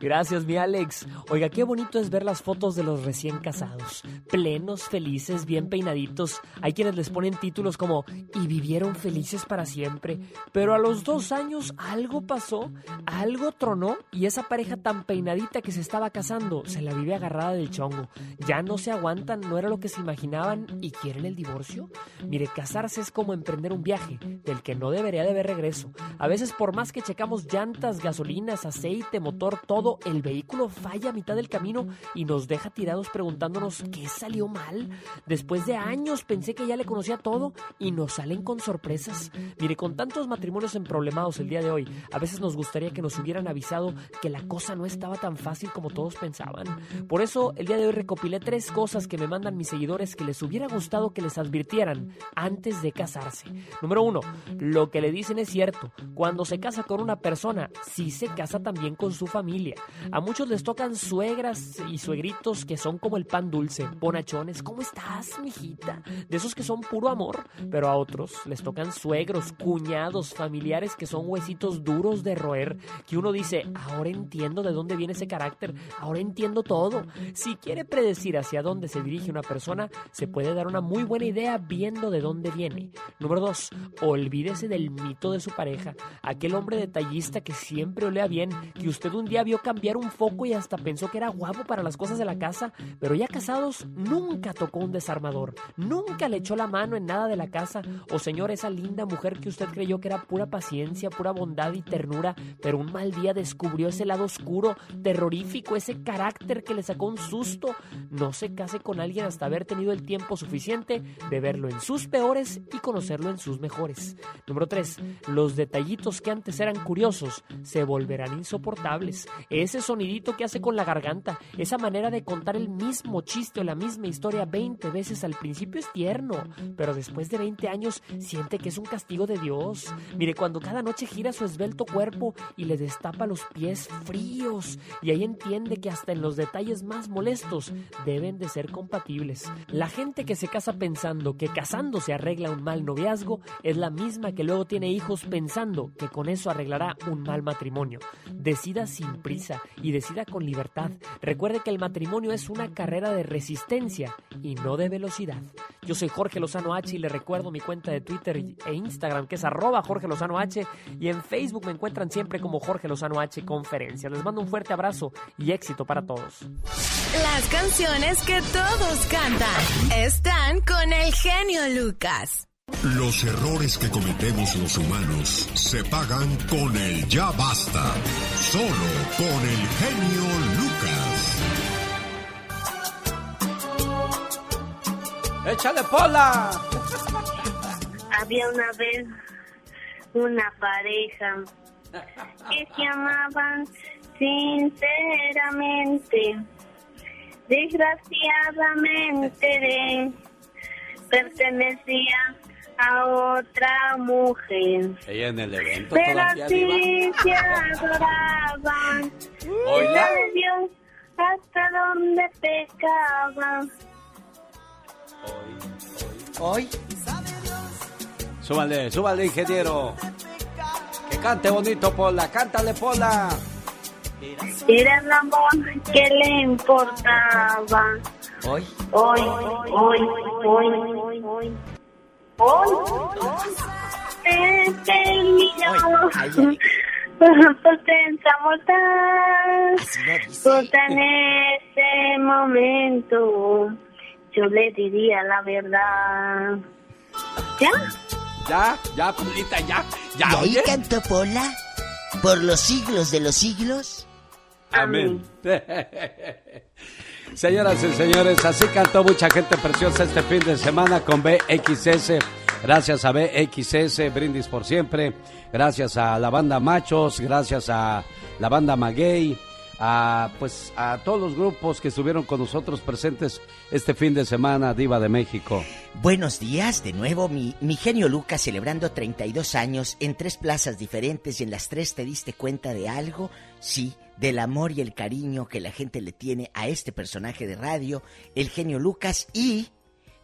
Gracias, mi Alex. Oiga, qué bonito es ver las fotos de los recién casados. Plenos, felices, bien peinaditos. Hay quienes les ponen títulos como y vivieron felices para siempre. Pero a los dos años algo pasó, algo tronó y esa pareja tan peinadita que se estaba casando se la vive agarrada del chongo. Ya no se aguantan, no era lo que se imaginaban y quieren el divorcio. Mire, casarse es como emprender un viaje del que no debería de haber regreso. A veces por más que checamos llantas, gasolinas, aceite, motor, todo, el vehículo falla a mitad del camino y nos deja tirados preguntándonos qué salió mal. Después de años pensé que ya le conocía todo y nos salen con sorpresas. Mire, con tantos matrimonios emproblemados el día de hoy, a veces nos gustaría que nos hubieran avisado que la cosa no estaba tan fácil como todos pensaban. Por eso, el día de hoy recopilé tres cosas que me mandan mis seguidores que les hubiera gustado que les advirtieran antes de casarse. Número uno, lo que le dicen es cierto. Cuando se casa con una persona, sí se casa también con su familia. A muchos les tocan suegras y suegritos que son como el pan dulce, bonachones. ¿Cómo estás, mijita? De esos que son puro amor. Pero a otros les tocan suegros, cuñados, familiares que son huesitos duros de roer. Que uno dice, ahora entiendo de dónde viene ese carácter, ahora entiendo todo. Si quiere predecir hacia dónde se dirige una persona, se puede dar una muy buena idea viendo de dónde viene. Número dos, olvídese del mito de su pareja, aquel hombre detallista que siempre olea bien, que usted un día vio cambiar un foco y hasta pensó que era guapo para las cosas de la casa, pero ya casados nunca tocó un desarmador, nunca le echó la mano en nada de la casa, o señor, esa linda mujer que usted creyó que era pura paciencia, pura bondad y ternura, pero un mal día descubrió ese lado oscuro, terrorífico, ese carácter que le sacó un susto. No se case con alguien hasta haber tenido el tiempo suficiente de verlo en sus peores y conocerlo en sus mejores. Número 3. Los detallitos que antes eran curiosos se volverán insoportables. Ese sonidito que hace con la garganta, esa manera de contar el mismo chiste o la misma historia 20 veces al principio es tierno, pero después de 20 años siente que es un castigo de Dios. Mire, cuando cada noche gira su esbelto cuerpo y le destapa los pies fríos, y ahí entiende que hasta en los detalles más molestos deben de ser compatibles. La gente que se casa pensando que casándose arregla un mal noviazgo es la misma que luego tiene hijos pensando que con eso arreglará un mal matrimonio. Decida sin prisa y decida con libertad. Recuerde que el matrimonio es una carrera de resistencia y no de velocidad. Yo soy Jorge Lozano H y le recuerdo mi cuenta de Twitter e Instagram que es arroba Jorge Lozano H y en Facebook me encuentran siempre como Jorge Lozano H Conferencia. Les mando un fuerte abrazo y éxito para todos. Las canciones que todos cantan están con el genio Lucas. Los errores que cometemos los humanos se pagan con el ya basta. Solo con el genio Lucas. ¡Échale pola! Había una vez una pareja que se amaban sinceramente. Desgraciadamente de- pertenecía a otra mujer. Ella en el evento Pero todavía sí se adoraban. Oiga. Dios hasta donde pecaban. Hoy. Súbale, súbale, ingeniero. Que cante bonito, Pola. Cántale, Pola. Era el amor que le importaba. Hoy. Hoy, hoy, hoy, hoy, hoy. Hoy. Tan, por tan ese momento, yo le diría la verdad. ¿Ya? Ya, ya, Polita, ya. Ya, ¿Y ahí oye. cantó Pola? ¿Por los siglos de los siglos? Amén. Señoras y señores, así cantó mucha gente preciosa este fin de semana con BXS. Gracias a BXS, Brindis por siempre. Gracias a la banda Machos, gracias a la banda Maguey, a pues a todos los grupos que estuvieron con nosotros presentes este fin de semana, Diva de México. Buenos días, de nuevo mi, mi genio Lucas celebrando 32 años en tres plazas diferentes y en las tres te diste cuenta de algo, sí, del amor y el cariño que la gente le tiene a este personaje de radio, el genio Lucas, y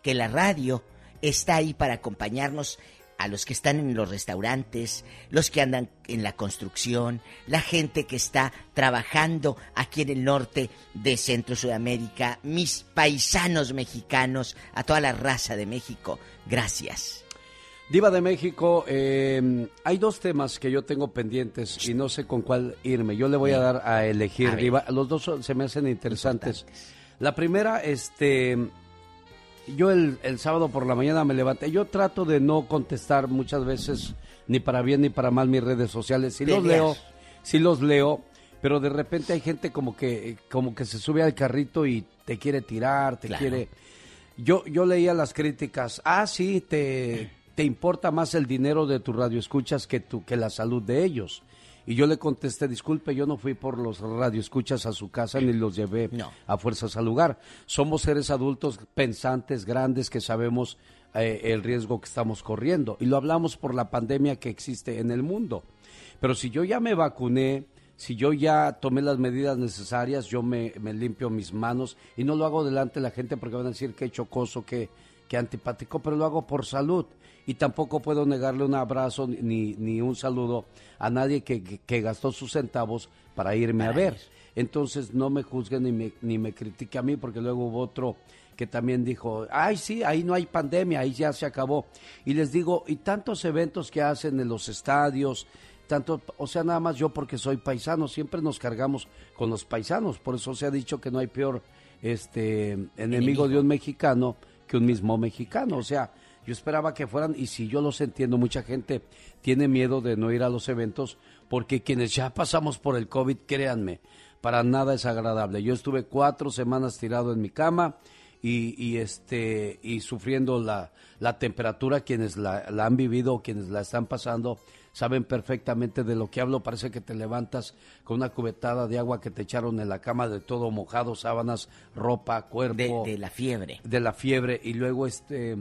que la radio está ahí para acompañarnos a los que están en los restaurantes, los que andan en la construcción, la gente que está trabajando aquí en el norte de Centro Sudamérica, mis paisanos mexicanos, a toda la raza de México. Gracias. Diva de México, eh, hay dos temas que yo tengo pendientes y no sé con cuál irme. Yo le voy a dar a elegir, A. Diva. Los dos se me hacen interesantes. La primera, este, yo el, el sábado por la mañana me levanté. Yo trato de no contestar muchas veces, ni para bien ni para mal, mis redes sociales. Si los leo, sí los leo, pero de repente hay gente como que, como que se sube al carrito y te quiere tirar, te Claro. quiere... Yo, yo leía las críticas. Ah, sí, te, te importa más el dinero de tu radioescuchas que, tu, que la salud de ellos. Y yo le contesté, disculpe, yo no fui por los radioescuchas a su casa ni los llevé a fuerzas al lugar. Somos seres adultos pensantes, grandes, que sabemos eh, el riesgo que estamos corriendo. Y lo hablamos por la pandemia que existe en el mundo. Pero si yo ya me vacuné, si yo ya tomé las medidas necesarias, yo me, me limpio mis manos y no lo hago delante de la gente porque van a decir que chocoso, que, que antipático, pero lo hago por salud. Y tampoco puedo negarle un abrazo ni, ni un saludo a nadie que, que- que gastó sus centavos para irme a ver. Entonces no me juzguen ni me, ni me critique a mí porque luego hubo otro que también dijo, ay sí, ahí no hay pandemia, ahí ya se acabó. Y les digo, y tantos eventos que hacen en los estadios, tanto, o sea, nada más yo porque soy paisano, siempre nos cargamos con los paisanos, por eso se ha dicho que no hay peor este enemigo, Enemigo. de un mexicano un mismo mexicano, o sea, yo esperaba que fueran, y si yo los entiendo, mucha gente tiene miedo de no ir a los eventos, porque quienes ya pasamos por el COVID, créanme, para nada es agradable. Yo estuve cuatro semanas tirado en mi cama y, y, este y sufriendo la, la temperatura, quienes la, la han vivido, quienes la están pasando, saben perfectamente de lo que hablo. Parece que te levantas con una cubetada de agua que te echaron en la cama de todo mojado, sábanas, ropa, cuerpo. De, de la fiebre. de la fiebre y luego este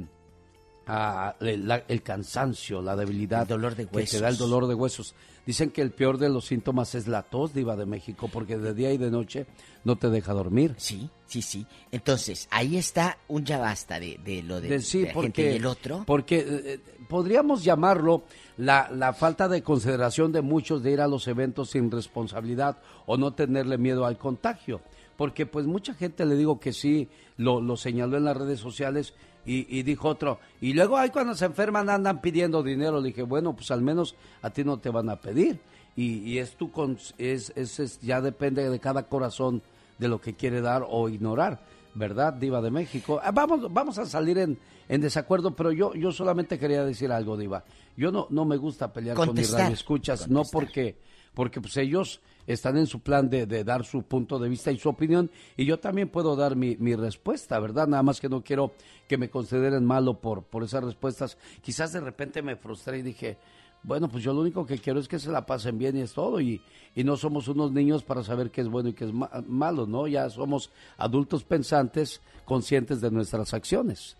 ah, el, la- el cansancio, la debilidad, El dolor de que te da el huesos. dolor de huesos. Dicen que el peor de los síntomas es la tos, diva de México, porque de día y de noche no te deja dormir. Sí, sí, sí. Entonces, ahí está un ya basta de, de lo de, De- sí, la gente porque, y el otro. porque eh, eh, podríamos llamarlo la, la falta de consideración de muchos de ir a los eventos sin responsabilidad o no tenerle miedo al contagio. Porque pues mucha gente le digo que sí, lo, lo señaló en las redes sociales y, y dijo otro, y luego ahí cuando se enferman andan pidiendo dinero. Le dije, bueno, pues al menos a ti no te van a pedir. Y, y es tu, es, es- es- ya depende de cada corazón de lo que quiere dar o ignorar. ¿Verdad, Diva de México? Ah, Vamos, vamos a salir en, en desacuerdo, pero yo, yo solamente quería decir algo, Diva. Yo no, no me gusta pelear con Contestar. mis radioescuchas, no porque, porque pues ellos están en su plan de, de dar su punto de vista y su opinión, y yo también puedo dar mi, mi respuesta, ¿verdad? Nada más que no quiero que me consideren malo por, por esas respuestas. Quizás de repente me frustré y dije, bueno, pues yo lo único que quiero es que se la pasen bien y es todo. Y, y no somos unos niños para saber qué es bueno y qué es ma- malo, ¿no? Ya somos adultos pensantes, conscientes de nuestras acciones.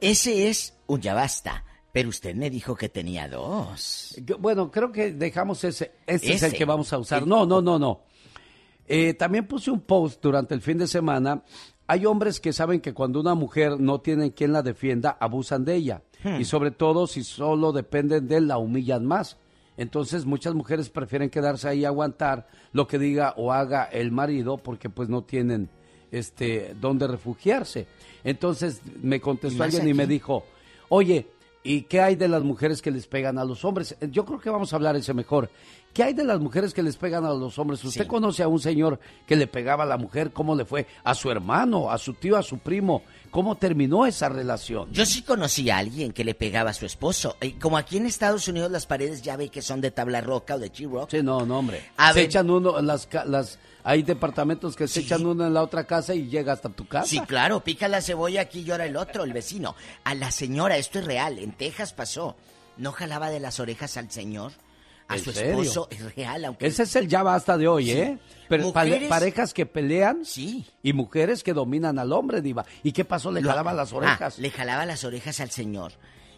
Ese es un ya basta. Pero usted me dijo que tenía dos. Bueno, creo que dejamos ese. Ese, es el que vamos a usar. No, no, no, no. Eh, también puse un post durante el fin de semana. Hay hombres que saben que cuando una mujer no tiene quien la defienda, abusan de ella. Hmm. Y sobre todo si solo dependen de él, la humillan más. Entonces muchas mujeres prefieren quedarse ahí a aguantar lo que diga o haga el marido porque pues no tienen este dónde refugiarse. Entonces me contestó alguien y me dijo, oye, ¿y qué hay de las mujeres que les pegan a los hombres? Yo creo que vamos a hablar ese mejor. ¿Qué hay de las mujeres que les pegan a los hombres? ¿Usted conoce a un señor que le pegaba a la mujer? ¿Cómo le fue? ¿A su hermano, a su tío, a su primo? ¿Cómo terminó esa relación? Yo sí conocí a alguien que le pegaba a su esposo. Y como aquí en Estados Unidos las paredes ya ve que son de tabla roca o de T-Rock. Sí, no, no, hombre. A se ver. echan uno, las, hay departamentos que se echan uno en la otra casa y llega hasta tu casa. Sí, claro, pica la cebolla, aquí llora el otro, el vecino. A la señora, esto es real, en Texas pasó. ¿No jalaba de las orejas al señor? A ¿En su serio? esposo, es real, aunque... Ese es el ya basta de hoy, Sí. ¿eh? Pero Mujeres- parejas que pelean Sí. y mujeres que dominan al hombre, diva. ¿Y qué pasó? Le Lo- jalaba las Ah, orejas. le jalaba las orejas al señor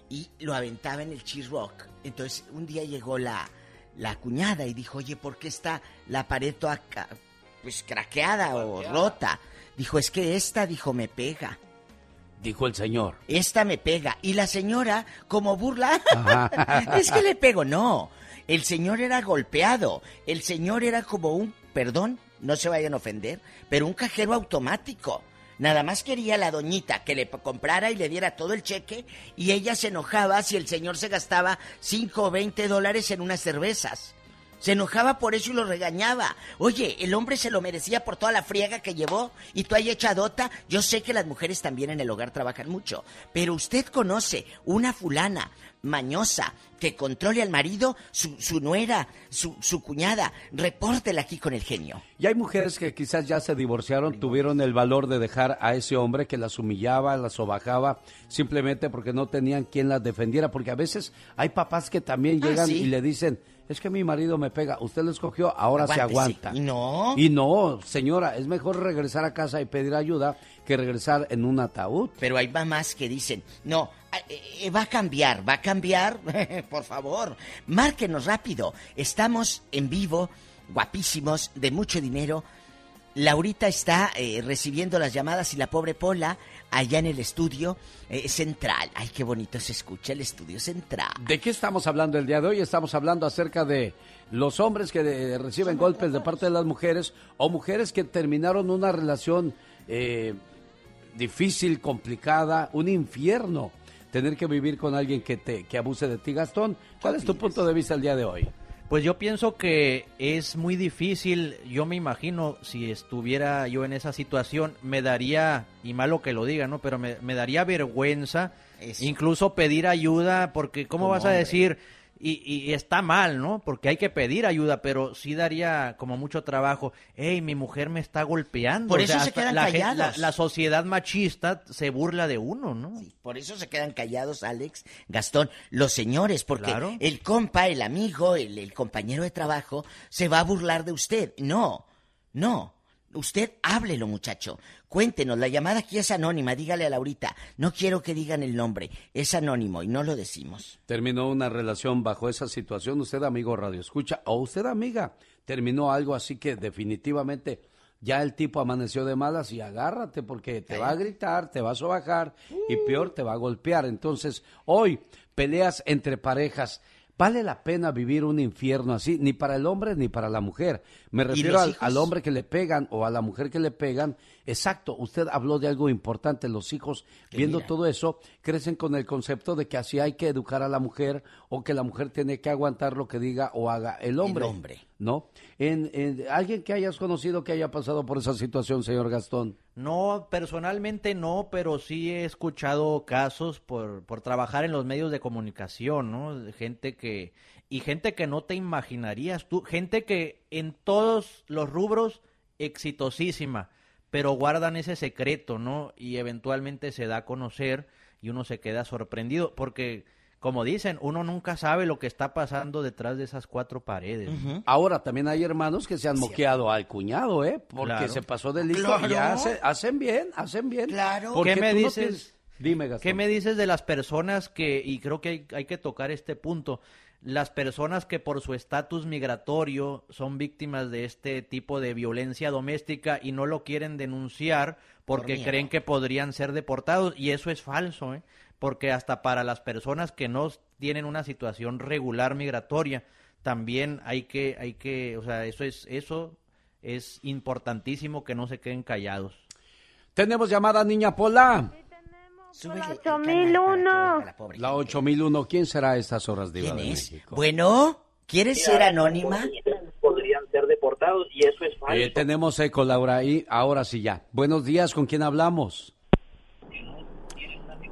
y lo aventaba en el cheese rock. Entonces un día llegó la, la cuñada y dijo, oye, ¿por qué está la pared toda pues craqueada o rota? Dijo, es que esta, dijo, me pega. Dijo el señor. Esta me pega. Y la señora, como burla, es que le pego. No, el señor era golpeado. El señor era como un, perdón, no se vayan a ofender, pero un cajero automático. Nada más quería la doñita que le comprara y le diera todo el cheque y ella se enojaba si el señor se gastaba 5 o 20 dólares en unas cervezas. Se enojaba por eso y lo regañaba. Oye, el hombre se lo merecía por toda la friega que llevó y tú ahí echadota. Yo sé que las mujeres también en el hogar trabajan mucho, pero usted conoce una fulana mañosa que controle al marido, su, su nuera, su, su cuñada. Repórtela aquí con el genio. Y hay mujeres que quizás ya se divorciaron, tuvieron el valor de dejar a ese hombre que las humillaba, las sobajaba, simplemente porque no tenían quien las defendiera. Porque a veces hay papás que también Ah, llegan sí. y le dicen, es que mi marido me pega, usted lo escogió, ahora se aguanta. Y no. Y no, señora, es mejor regresar a casa y pedir ayuda que regresar en un ataúd. Pero hay mamás que dicen, no, eh, eh, va a cambiar, va a cambiar, por favor, márquenos rápido. Estamos en vivo guapísimos, de mucho dinero. Laurita está eh, recibiendo las llamadas y la pobre Pola allá en el estudio eh, central. Ay, qué bonito se escucha el estudio central. ¿De qué estamos hablando el día de hoy? Estamos hablando acerca de los hombres que eh, reciben golpes de parte de las mujeres o mujeres que terminaron una relación eh, difícil, complicada, un infierno. Tener que vivir con alguien que te que abuse de ti, Gastón. ¿Cuál es tu punto de vista el día de hoy? Pues yo pienso que es muy difícil, yo me imagino, si estuviera yo en esa situación, me daría, y malo que lo diga, ¿no? Pero me, me daría vergüenza incluso pedir ayuda, porque ¿cómo Como vas a decir? Y, y está mal, ¿no? Porque hay que pedir ayuda, pero sí daría como mucho trabajo. Hey, mi mujer me está golpeando. Por O eso sea, se quedan la, callados. la- la sociedad machista se burla de uno, ¿no? Por eso se quedan callados, Alex, Gastón, los señores, porque Claro. el compa, el amigo, el, el compañero de trabajo, se va a burlar de usted. No, no. Usted háblelo, muchacho. Cuéntenos, la llamada aquí es anónima, dígale a Laurita. No quiero que digan el nombre, es anónimo y no lo decimos. terminó una relación bajo esa situación, usted amigo radio escucha, o usted amiga, terminó algo así que definitivamente ya el tipo amaneció de malas y agárrate porque te va a gritar, te va a sobajar y peor te va a golpear. Entonces, hoy peleas entre parejas. ¿Vale la pena vivir un infierno así? Ni para el hombre ni para la mujer. Me refiero al hombre que le pegan o a la mujer que le pegan. Exacto, usted habló de algo importante. Los hijos, viendo mira. todo eso, crecen con el concepto de que así hay que educar a la mujer o que la mujer tiene que aguantar lo que diga o haga el hombre. hombre. ¿No? En, en- ¿Alguien que hayas conocido que haya pasado por esa situación, señor Gastón? No, personalmente no, pero sí he escuchado casos por, por trabajar en los medios de comunicación, ¿no? Gente que, y gente que no te imaginarías tú, gente que en todos los rubros exitosísima, pero guardan ese secreto, ¿no? Y eventualmente se da a conocer y uno se queda sorprendido, porque, como dicen, uno nunca sabe lo que está pasando detrás de esas cuatro paredes. Ahora también hay hermanos que se han moqueado al cuñado, ¿eh? Porque Claro. se pasó de listo y Claro. hace- hacen bien, hacen bien. Claro. ¿Qué me no dices? Dime, Gastón. ¿Qué me dices de las personas que, y creo que hay, hay que tocar este punto, las personas que por su estatus migratorio son víctimas de este tipo de violencia doméstica y no lo quieren denunciar porque creen que podrían ser deportados? Y eso es falso, ¿eh? Porque hasta para las personas que no tienen una situación regular migratoria, también hay que, hay que, o sea, eso es, eso es importantísimo que no se queden callados. Tenemos llamada Niña Pola. Súbele el 8001. La 8001. ¿Quién será a estas horas, Diva ¿Quién de es? México? Bueno, ¿quieres ser anónima? podrían ser deportados y eso es falso. Eh, tenemos eco, Laura, ahí. Ahora sí ya. Buenos días, ¿con quién hablamos?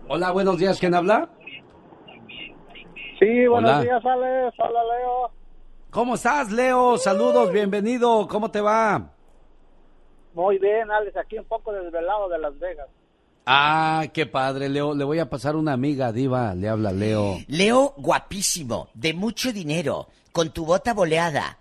Hola, buenos días, ¿quién habla? Sí, buenos Hola. días, Alex. Hola, Leo. ¿Cómo estás, Leo? Saludos, bienvenido. ¿Cómo te va? Muy bien, Alex. Aquí un poco desvelado de Las Vegas. Ah, qué padre, Leo. Le voy a pasar una amiga, Diva. Le habla Leo. Leo, guapísimo, de mucho dinero, con tu bota boleada.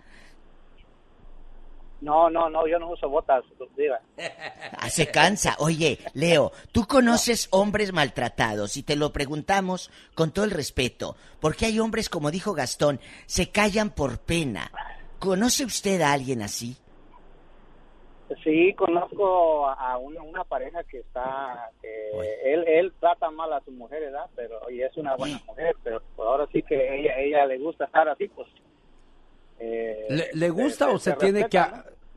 No, no, no, yo no uso botas, diva. Ah, Se cansa. Oye, Leo, tú conoces hombres maltratados y te lo preguntamos con todo el respeto, porque hay hombres, como dijo Gastón, se callan por pena. ¿Conoce usted a alguien así? Sí, conozco a una, una pareja que está, que él, él trata mal a su mujer, ¿verdad? Pero, y es una buena mujer, pero pues, ahora sí que ella, ella le gusta estar así, pues. eh, ¿Le, le gusta se- o se, se tiene que...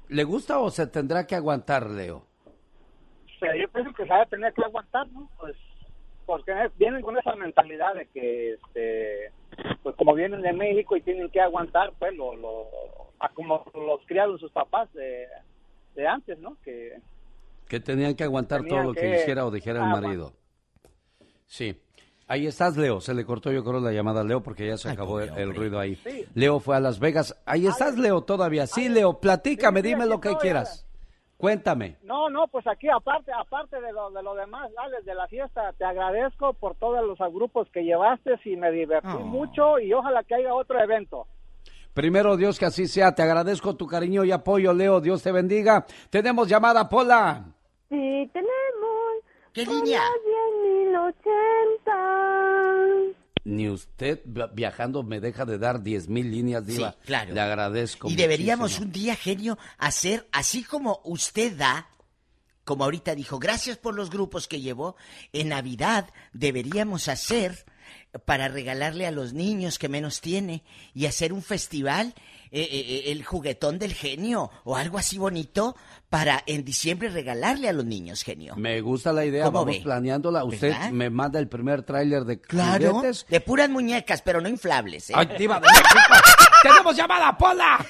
¿Le gusta o se tendrá que aguantar, Leo? Yo pienso que se va a tener que aguantar, ¿no? Pues, porque vienen con esa mentalidad de que, este, pues como vienen de México y tienen que aguantar, pues, lo, lo, a como los criaron sus papás de, de antes, ¿no? Que Que tenían que aguantar Tenían todo lo que, que hiciera o dijera el marido. Sí. Ahí estás, Leo. Se le cortó yo creo la llamada a Leo porque ya se acabó el, el ruido ahí. Sí. Leo fue a Las Vegas. Ahí estás, Leo, todavía. Sí, Leo, platícame, Sí, sí, dime lo que quieras. Cuéntame. No, no, pues aquí aparte, aparte de lo, de lo demás, Alex, de la fiesta, te agradezco por todos los grupos que llevaste y me divertí Oh. mucho y ojalá que haya otro evento. Primero, Dios, que así sea. Te agradezco tu cariño y apoyo, Leo. Dios te bendiga. Tenemos llamada, Pola. Sí, tenemos. ¿Qué línea? 10.080. ni usted viajando me deja de dar 10 mil líneas, Diva. Sí, claro. Le agradezco. Y deberíamos muchísimo. un día, genio, hacer así como usted da, como ahorita dijo, gracias por los grupos que llevó, en Navidad deberíamos hacer para regalarle a los niños que menos tiene y hacer un festival, eh, eh, eh, el juguetón del genio o algo así bonito para en diciembre regalarle a los niños, genio. Me gusta la idea, vamos ve? planeándola. Usted me manda el primer tráiler de claro, de puras muñecas, pero no inflables. ¿eh? Tenemos llamada, Pola.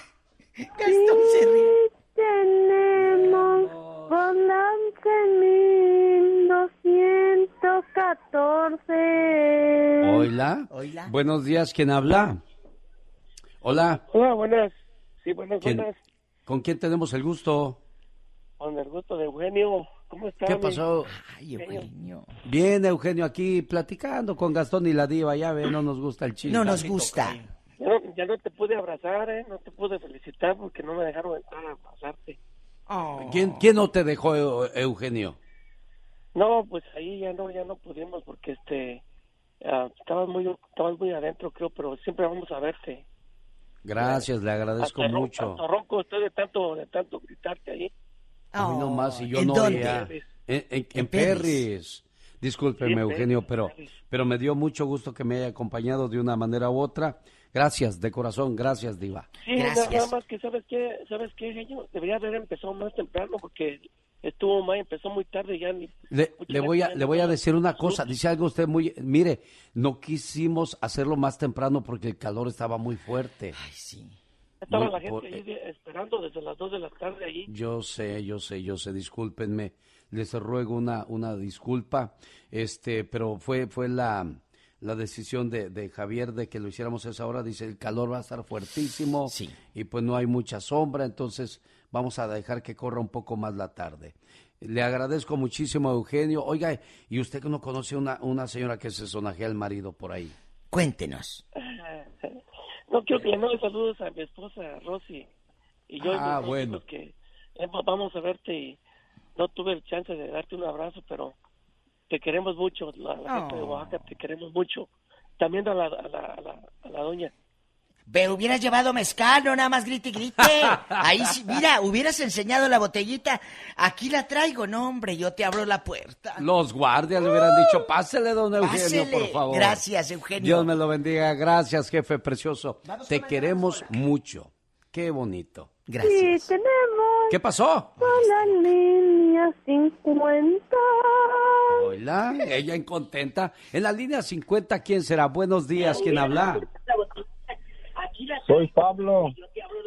Gastón se ríe. Tenemos Pola 11200. 114. Hola. Hola. Buenos días, ¿quién habla? Hola. Hola, buenas. Sí, buenas, ¿Quién, buenas. ¿Con quién tenemos el gusto? Con el gusto de Eugenio. ¿Cómo está? ¿Qué pasó? Ay, Eugenio. Bien, Eugenio, aquí platicando con Gastón y la diva. Ya ve, no nos gusta el chiste. No nos gusta. Ya no, ya no te pude abrazar, ¿eh? No te pude felicitar porque no me dejaron entrar a abrazarte. Oh. ¿Quién, ¿Quién no te dejó, Eugenio? No, pues ahí ya no, ya no pudimos porque este... ah, estabas muy estabas muy adentro, creo, pero siempre vamos a verte. Gracias, le agradezco Hasta mucho. hasta ronco estoy de tanto, de tanto gritarte ahí. A mí nomás, y yo ¿En no dónde? En, en- en Perris. Perris. Discúlpeme, Sí, Eugenio, pero, pero me dio mucho gusto que me haya acompañado de una manera u otra. Gracias, de corazón, gracias, Diva. Sí, nada, nada más que sabes qué, sabes qué, genio? debería haber empezado más temprano porque estuvo mal, empezó muy tarde ya ni... Le, le voy a, le voy a decir una cosa, dice algo usted muy... Mire, no quisimos hacerlo más temprano porque el calor estaba muy fuerte. Ay, sí. Estaba Muy la gente por- ahí de- esperando desde las 2 de la tarde allí. Yo sé, yo sé, yo sé, discúlpenme, les ruego una, una disculpa, este, pero fue, fue la, la decisión de, de Javier de que lo hiciéramos a esa hora, dice el calor va a estar fuertísimo y pues no hay mucha sombra, entonces vamos a dejar que corra un poco más la tarde. Le agradezco muchísimo a Eugenio. Oiga, ¿y usted que no conoce una, una señora que se sonajea al marido por ahí? Cuéntenos. No, quiero que le mande saludos a mi esposa, Rosy. Y yo Ah, bueno. que eh, vamos a verte y no tuve el chance de darte un abrazo, pero te queremos mucho, la, la gente de Oh. Oaxaca te queremos mucho. También a la, a la, a la, a la doña. Pero hubieras llevado mezcal, no nada más grite y grite. Ahí sí, mira, hubieras enseñado la botellita. Aquí la traigo, no, hombre, yo te abro la puerta. Los guardias le hubieran dicho, pásele, don Eugenio, Pásele. por favor. Gracias, Eugenio. Dios me lo bendiga. Gracias, jefe precioso. Te queremos mucho. Qué bonito. Sí, tenemos ¿Qué pasó? a la línea 50. Hola, ella incontenta. En la línea 50, ¿quién será? Buenos días, ¿quién habla? Soy Pablo.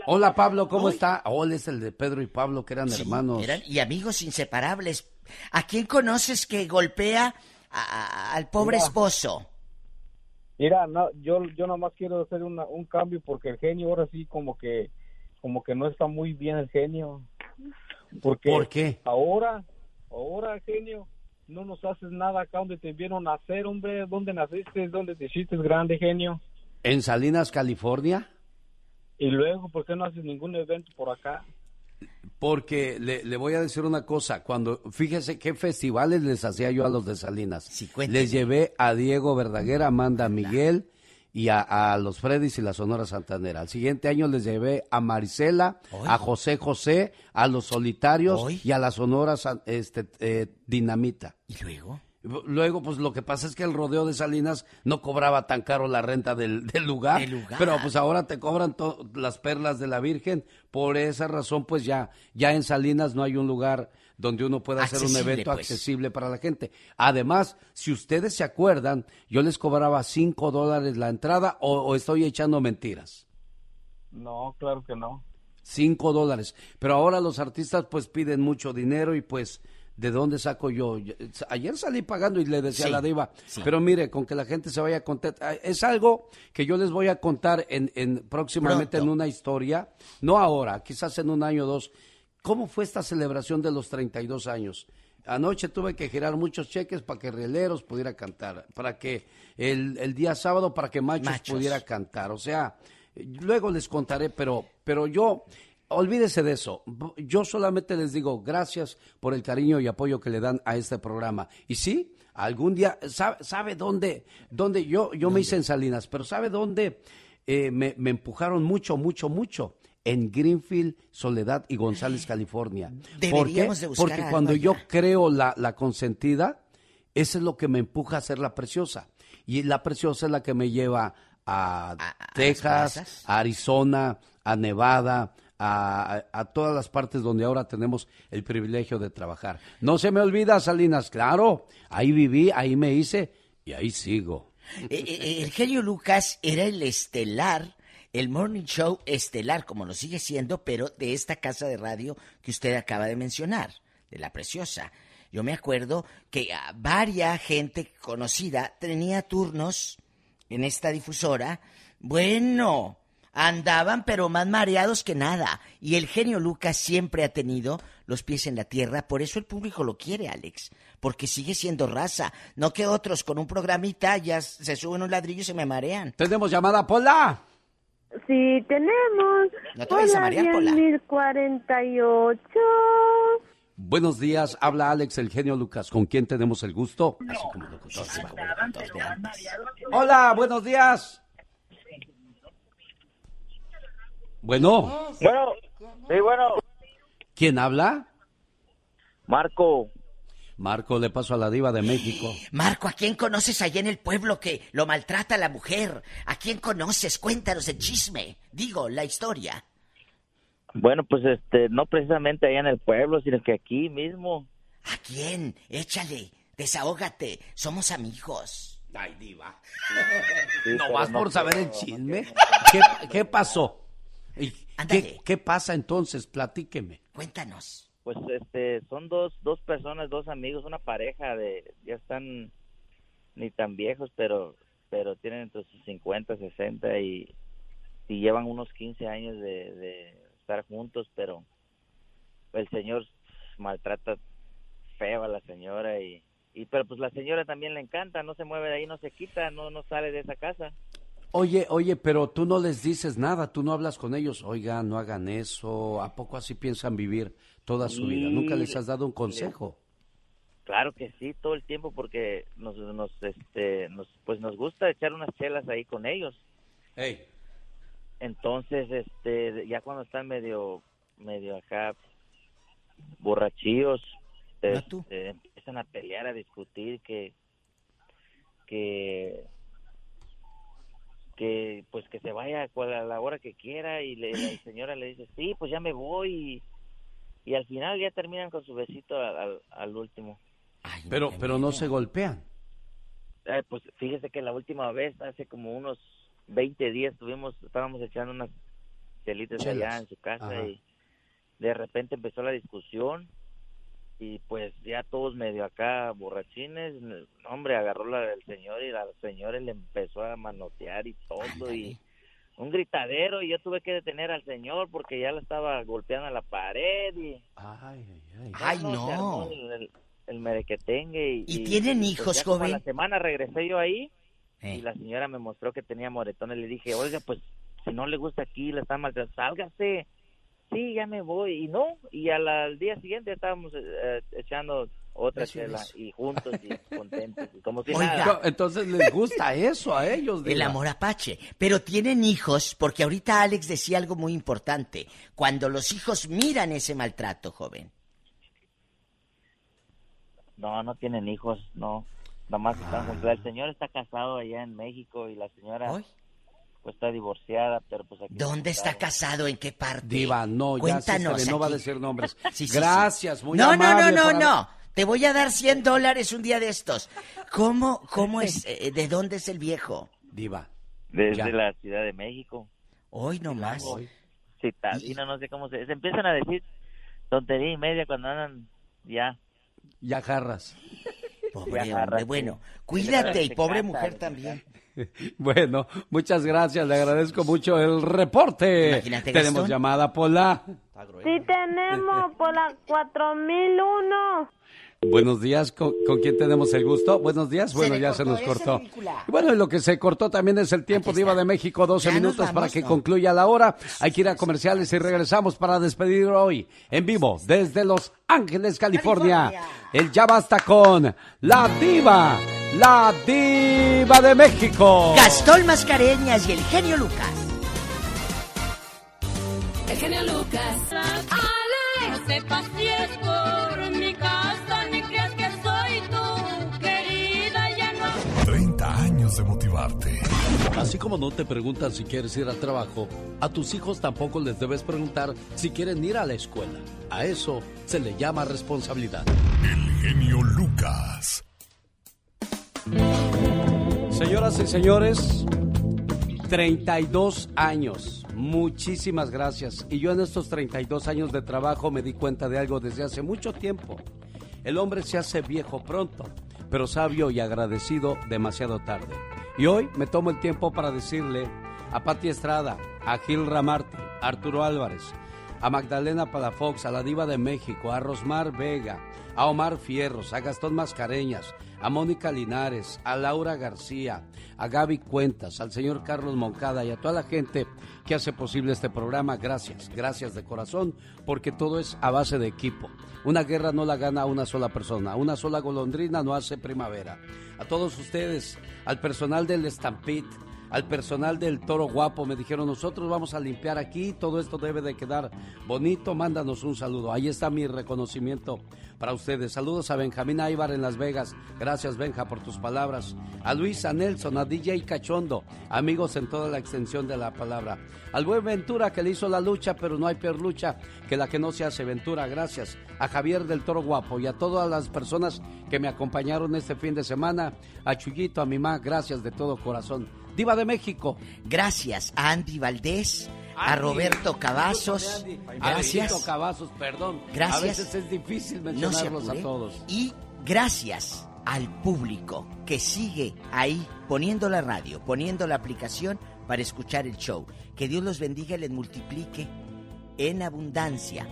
Hola, Pablo, ¿cómo está? Hola, es el de Pedro y Pablo, que eran Sí, hermanos. eran- y amigos inseparables. ¿A quién conoces que golpea a- a- al pobre Mira. esposo? Mira, no, yo, yo nomás quiero hacer una, un cambio porque el genio ahora sí como que, como que no está muy bien el genio. Porque ¿Por qué? Ahora, ahora genio, no nos haces nada acá donde te vieron nacer, hombre, donde naciste, donde te hiciste grande, genio. ¿En Salinas, California? Y luego, ¿por qué no haces ningún evento por acá? Porque le, le voy a decir una cosa, cuando fíjese qué festivales les hacía yo a los de Salinas. les llevé a Diego Verdaguer, a Amanda Miguel y a, a los Freddys y la Sonora Santanera. Al siguiente año les llevé a Marisela, a José José, a los Solitarios y a la Sonora este, eh, Dinamita. ¿Y luego? Luego, pues lo que pasa es que el rodeo de Salinas no cobraba tan caro la renta del, del lugar, pero pues ahora te cobran las perlas de la Virgen. Por esa razón, pues ya, ya en Salinas no hay un lugar donde uno pueda hacer un evento pues. accesible para la gente. Además, si ustedes se acuerdan, yo les cobraba cinco dólares la entrada o, o estoy echando mentiras. No, claro que no. Cinco dólares. Pero ahora los artistas pues piden mucho dinero y pues, ¿de dónde saco yo? Ayer salí pagando y le decía Sí, a la diva, sí. pero mire, con que la gente se vaya contenta. Es algo que yo les voy a contar en, en próximamente Pronto. en una historia, no ahora, quizás en un año o dos. ¿Cómo fue esta celebración de los 32 años? Anoche tuve que girar muchos cheques para que Rieleros pudiera cantar, para que el, el día sábado, para que Machos, Machos. pudiera cantar. O sea, luego les contaré, pero, pero yo, olvídese de eso. Yo solamente les digo gracias por el cariño y apoyo que le dan a este programa. Y sí, algún día, ¿sabe, sabe dónde? dónde yo yo me hice en Salinas, pero ¿sabe dónde eh, me, me empujaron mucho, mucho, mucho? En Greenfield, Soledad y González, California. ¿Por qué? Deberíamos de buscar Porque cuando allá. yo creo la, la consentida, eso es lo que me empuja a ser la preciosa. Y la preciosa es la que me lleva a, Texas, a Arizona, a Nevada, a, todas las partes donde ahora tenemos el privilegio de trabajar. No se me olvida, Salinas, claro, ahí viví, ahí me hice y ahí sigo. Eh, eh, el genio Lucas era el estelar, el morning show estelar, como lo sigue siendo, pero de esta casa de radio que usted acaba de mencionar, de La Preciosa. Yo me acuerdo que a varia gente conocida tenía turnos en esta difusora. Bueno, andaban pero más mareados que nada. Y el genio Lucas siempre ha tenido los pies en la tierra, por eso el público lo quiere, Alex. Porque sigue siendo raza. No que otros con un programita ya se suben un ladrillo y se me marean. Tenemos llamada, Pola. Sí, tenemos. No te vayas a marear, Pola. 10.048. Buenos días, habla Alex, el genio Lucas. ¿Con quién tenemos el gusto? Hola, buenos días. Bueno, Bueno, sí, bueno. ¿quién habla? Marco. Marco, le paso a la diva de México. Marco, ¿a quién conoces allá en el pueblo que lo maltrata la mujer? ¿A quién conoces? Cuéntanos el chisme. Digo, la historia. Bueno, pues este, no precisamente allá en el pueblo, sino que aquí mismo. ¿A quién? Échale, desahógate. Somos amigos. Ay, diva. Sí, ¿No vas no por saber el chisme? ¿Qué, qué pasó? ¿Y ¿Qué, qué pasa entonces? Platíqueme. Cuéntanos. Pues este, son dos, dos personas, dos amigos, una pareja de, ya están ni tan viejos, pero, pero tienen entre sus 50, 60 y, y llevan unos 15 años de, de estar juntos, pero el señor maltrata feo a la señora y, y pero pues la señora también le encanta, no se mueve de ahí, no se quita, no, no sale de esa casa. Oye, oye, pero tú no les dices nada, tú no hablas con ellos. Oiga, no hagan eso. ¿A poco así piensan vivir toda su vida? ¿Nunca les has dado un consejo? Claro que sí, todo el tiempo porque nos, nos, este, nos, pues nos gusta echar unas chelas ahí con ellos. Hey. Entonces, este, ya cuando están medio, medio acá borrachillos, este, empiezan a pelear, a discutir que, que, que, pues que se vaya a la hora que quiera y le- la señora le dice, sí, pues ya me voy y, y al final ya terminan con su besito al, al- al último. Pero, pero no se golpean. Eh, pues fíjese que la última vez, hace como unos 20 días, tuvimos, estábamos echando unas chelitas allá en su casa Ajá. y de repente empezó la discusión y pues ya todos medio acá borrachines, no, hombre, agarró la del señor y la señora le empezó a manotear y todo y un gritadero y yo tuve que detener al señor porque ya la estaba golpeando a la pared y Ay, Ay, se no. armó El, el, el merequetengue y, ¿Y tienen pues, hijos, a joven? la semana regresé yo ahí Eh. y la señora me mostró que tenía moretones. Le dije, oiga, pues si no le gusta aquí, la está maltratando, sálgase. Sí, ya me voy. Y no, y al, al día siguiente estábamos eh, echando otra chela y juntos y contentos, y como si Oiga. nada. Entonces les gusta eso a ellos. El amor apache. Pero tienen hijos, porque ahorita Alex decía algo muy importante. Cuando los hijos miran ese maltrato, joven. No, no tienen hijos, no. Nada más Ah. están juntos. El señor está casado allá en México y la señora pues está divorciada, pero pues aquí... ¿Dónde está casado? ¿En qué parte? Diva, no, ya Cuéntanos sí, no va a decir nombres. Sí, sí, sí. Gracias, muy no, amable. No, no, no, por no, Te voy a dar 100 dólares un día de estos. ¿Cómo, cómo es? eh, ¿De dónde es el viejo? Diva. Desde Ya. la Ciudad de México. Hoy nomás. Citadina, no sé cómo se... Se empiezan a decir tontería y media cuando andan ya... Ya jarras. Pobre Ya, hombre. sí. Bueno, Se cuídate y pobre se mujer también. Bueno, muchas gracias, le agradezco mucho el reporte. Imagínate, Tenemos Gastón. llamada Pola. Sí tenemos por la 4001. Buenos días, ¿Con, con quién tenemos el gusto? Buenos días, bueno, ya se nos cortó. Y bueno, y lo que se cortó también es el tiempo Diva de México, 12 Ya nos minutos para que ¿no? concluya la hora. Hay que ir a comerciales y regresamos para despedir hoy en vivo desde Los Ángeles, California. El ya basta con la diva, la diva de México. Gastón Mascareñas y el genio Lucas. El genio Lucas. Alex, no sepas si es por mi casa, ni creas que soy tu querida, ya no. 30 años de motivarte. Así como no te preguntan si quieres ir al trabajo, a tus hijos tampoco les debes preguntar si quieren ir a la escuela. A eso se le llama responsabilidad. El genio Lucas. Señoras y señores, 32 años. Muchísimas gracias. Y yo en estos 32 años de trabajo me di cuenta de algo desde hace mucho tiempo. El hombre se hace viejo pronto, pero sabio y agradecido demasiado tarde. Y hoy me tomo el tiempo para decirle a Pati Estrada, a Gil Ramarte, a Arturo Álvarez, a Magdalena Palafox, a la Diva de México, a Rosmar Vega, a Omar Fierros, a Gastón Mascareñas, a Mónica Linares, a Laura García, a Gaby Cuentas, al señor Carlos Moncada y a toda la gente que hace posible este programa. Gracias, gracias de corazón, porque todo es a base de equipo. Una guerra no la gana una sola persona, una sola golondrina no hace primavera. A todos ustedes, al personal del Stampede, al personal del Toro Guapo. Me dijeron, nosotros vamos a limpiar aquí, todo esto debe de quedar bonito, mándanos un saludo. Ahí está mi reconocimiento para ustedes. Saludos a Benjamín Aybar en Las Vegas. Gracias, Benja, por tus palabras. A Luis, a Nelson, a DJ Cachondo, amigos en toda la extensión de la palabra. Al buen Ventura que le hizo la lucha, pero no hay peor lucha que la que no se hace Ventura. Gracias. A Javier del Toro Guapo y a todas las personas que me acompañaron este fin de semana. A Chuyito, a mi mamá, gracias de todo corazón. Diva de México. Gracias a Andy Valdés, a. Roberto Cavazos. Gracias. Cavazos, perdón. Gracias. A veces es difícil mencionarlos a todos. Y gracias al público que sigue ahí poniendo la radio, poniendo la aplicación para escuchar el show. Que Dios los bendiga y les multiplique en abundancia.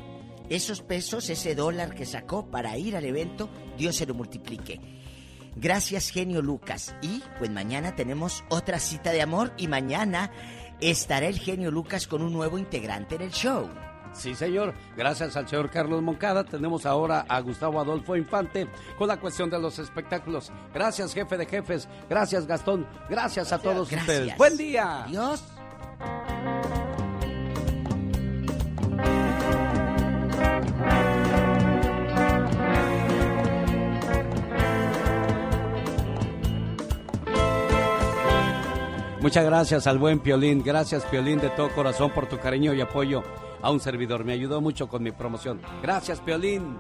Esos pesos, ese dólar que sacó para ir al evento, Dios se lo multiplique. Gracias, genio Lucas. Y pues mañana tenemos otra cita de amor y mañana estará el genio Lucas con un nuevo integrante en el show. Sí, señor. Gracias al señor Carlos Moncada. Tenemos ahora a Gustavo Adolfo Infante con la cuestión de los espectáculos. Gracias, jefe de jefes. Gracias, Gastón. Gracias, a todos Gracias. ustedes. Buen día. Adiós. Muchas gracias al buen Piolín. Gracias, Piolín, de todo corazón por tu cariño y apoyo a un servidor. Me ayudó mucho con mi promoción. Gracias, Piolín.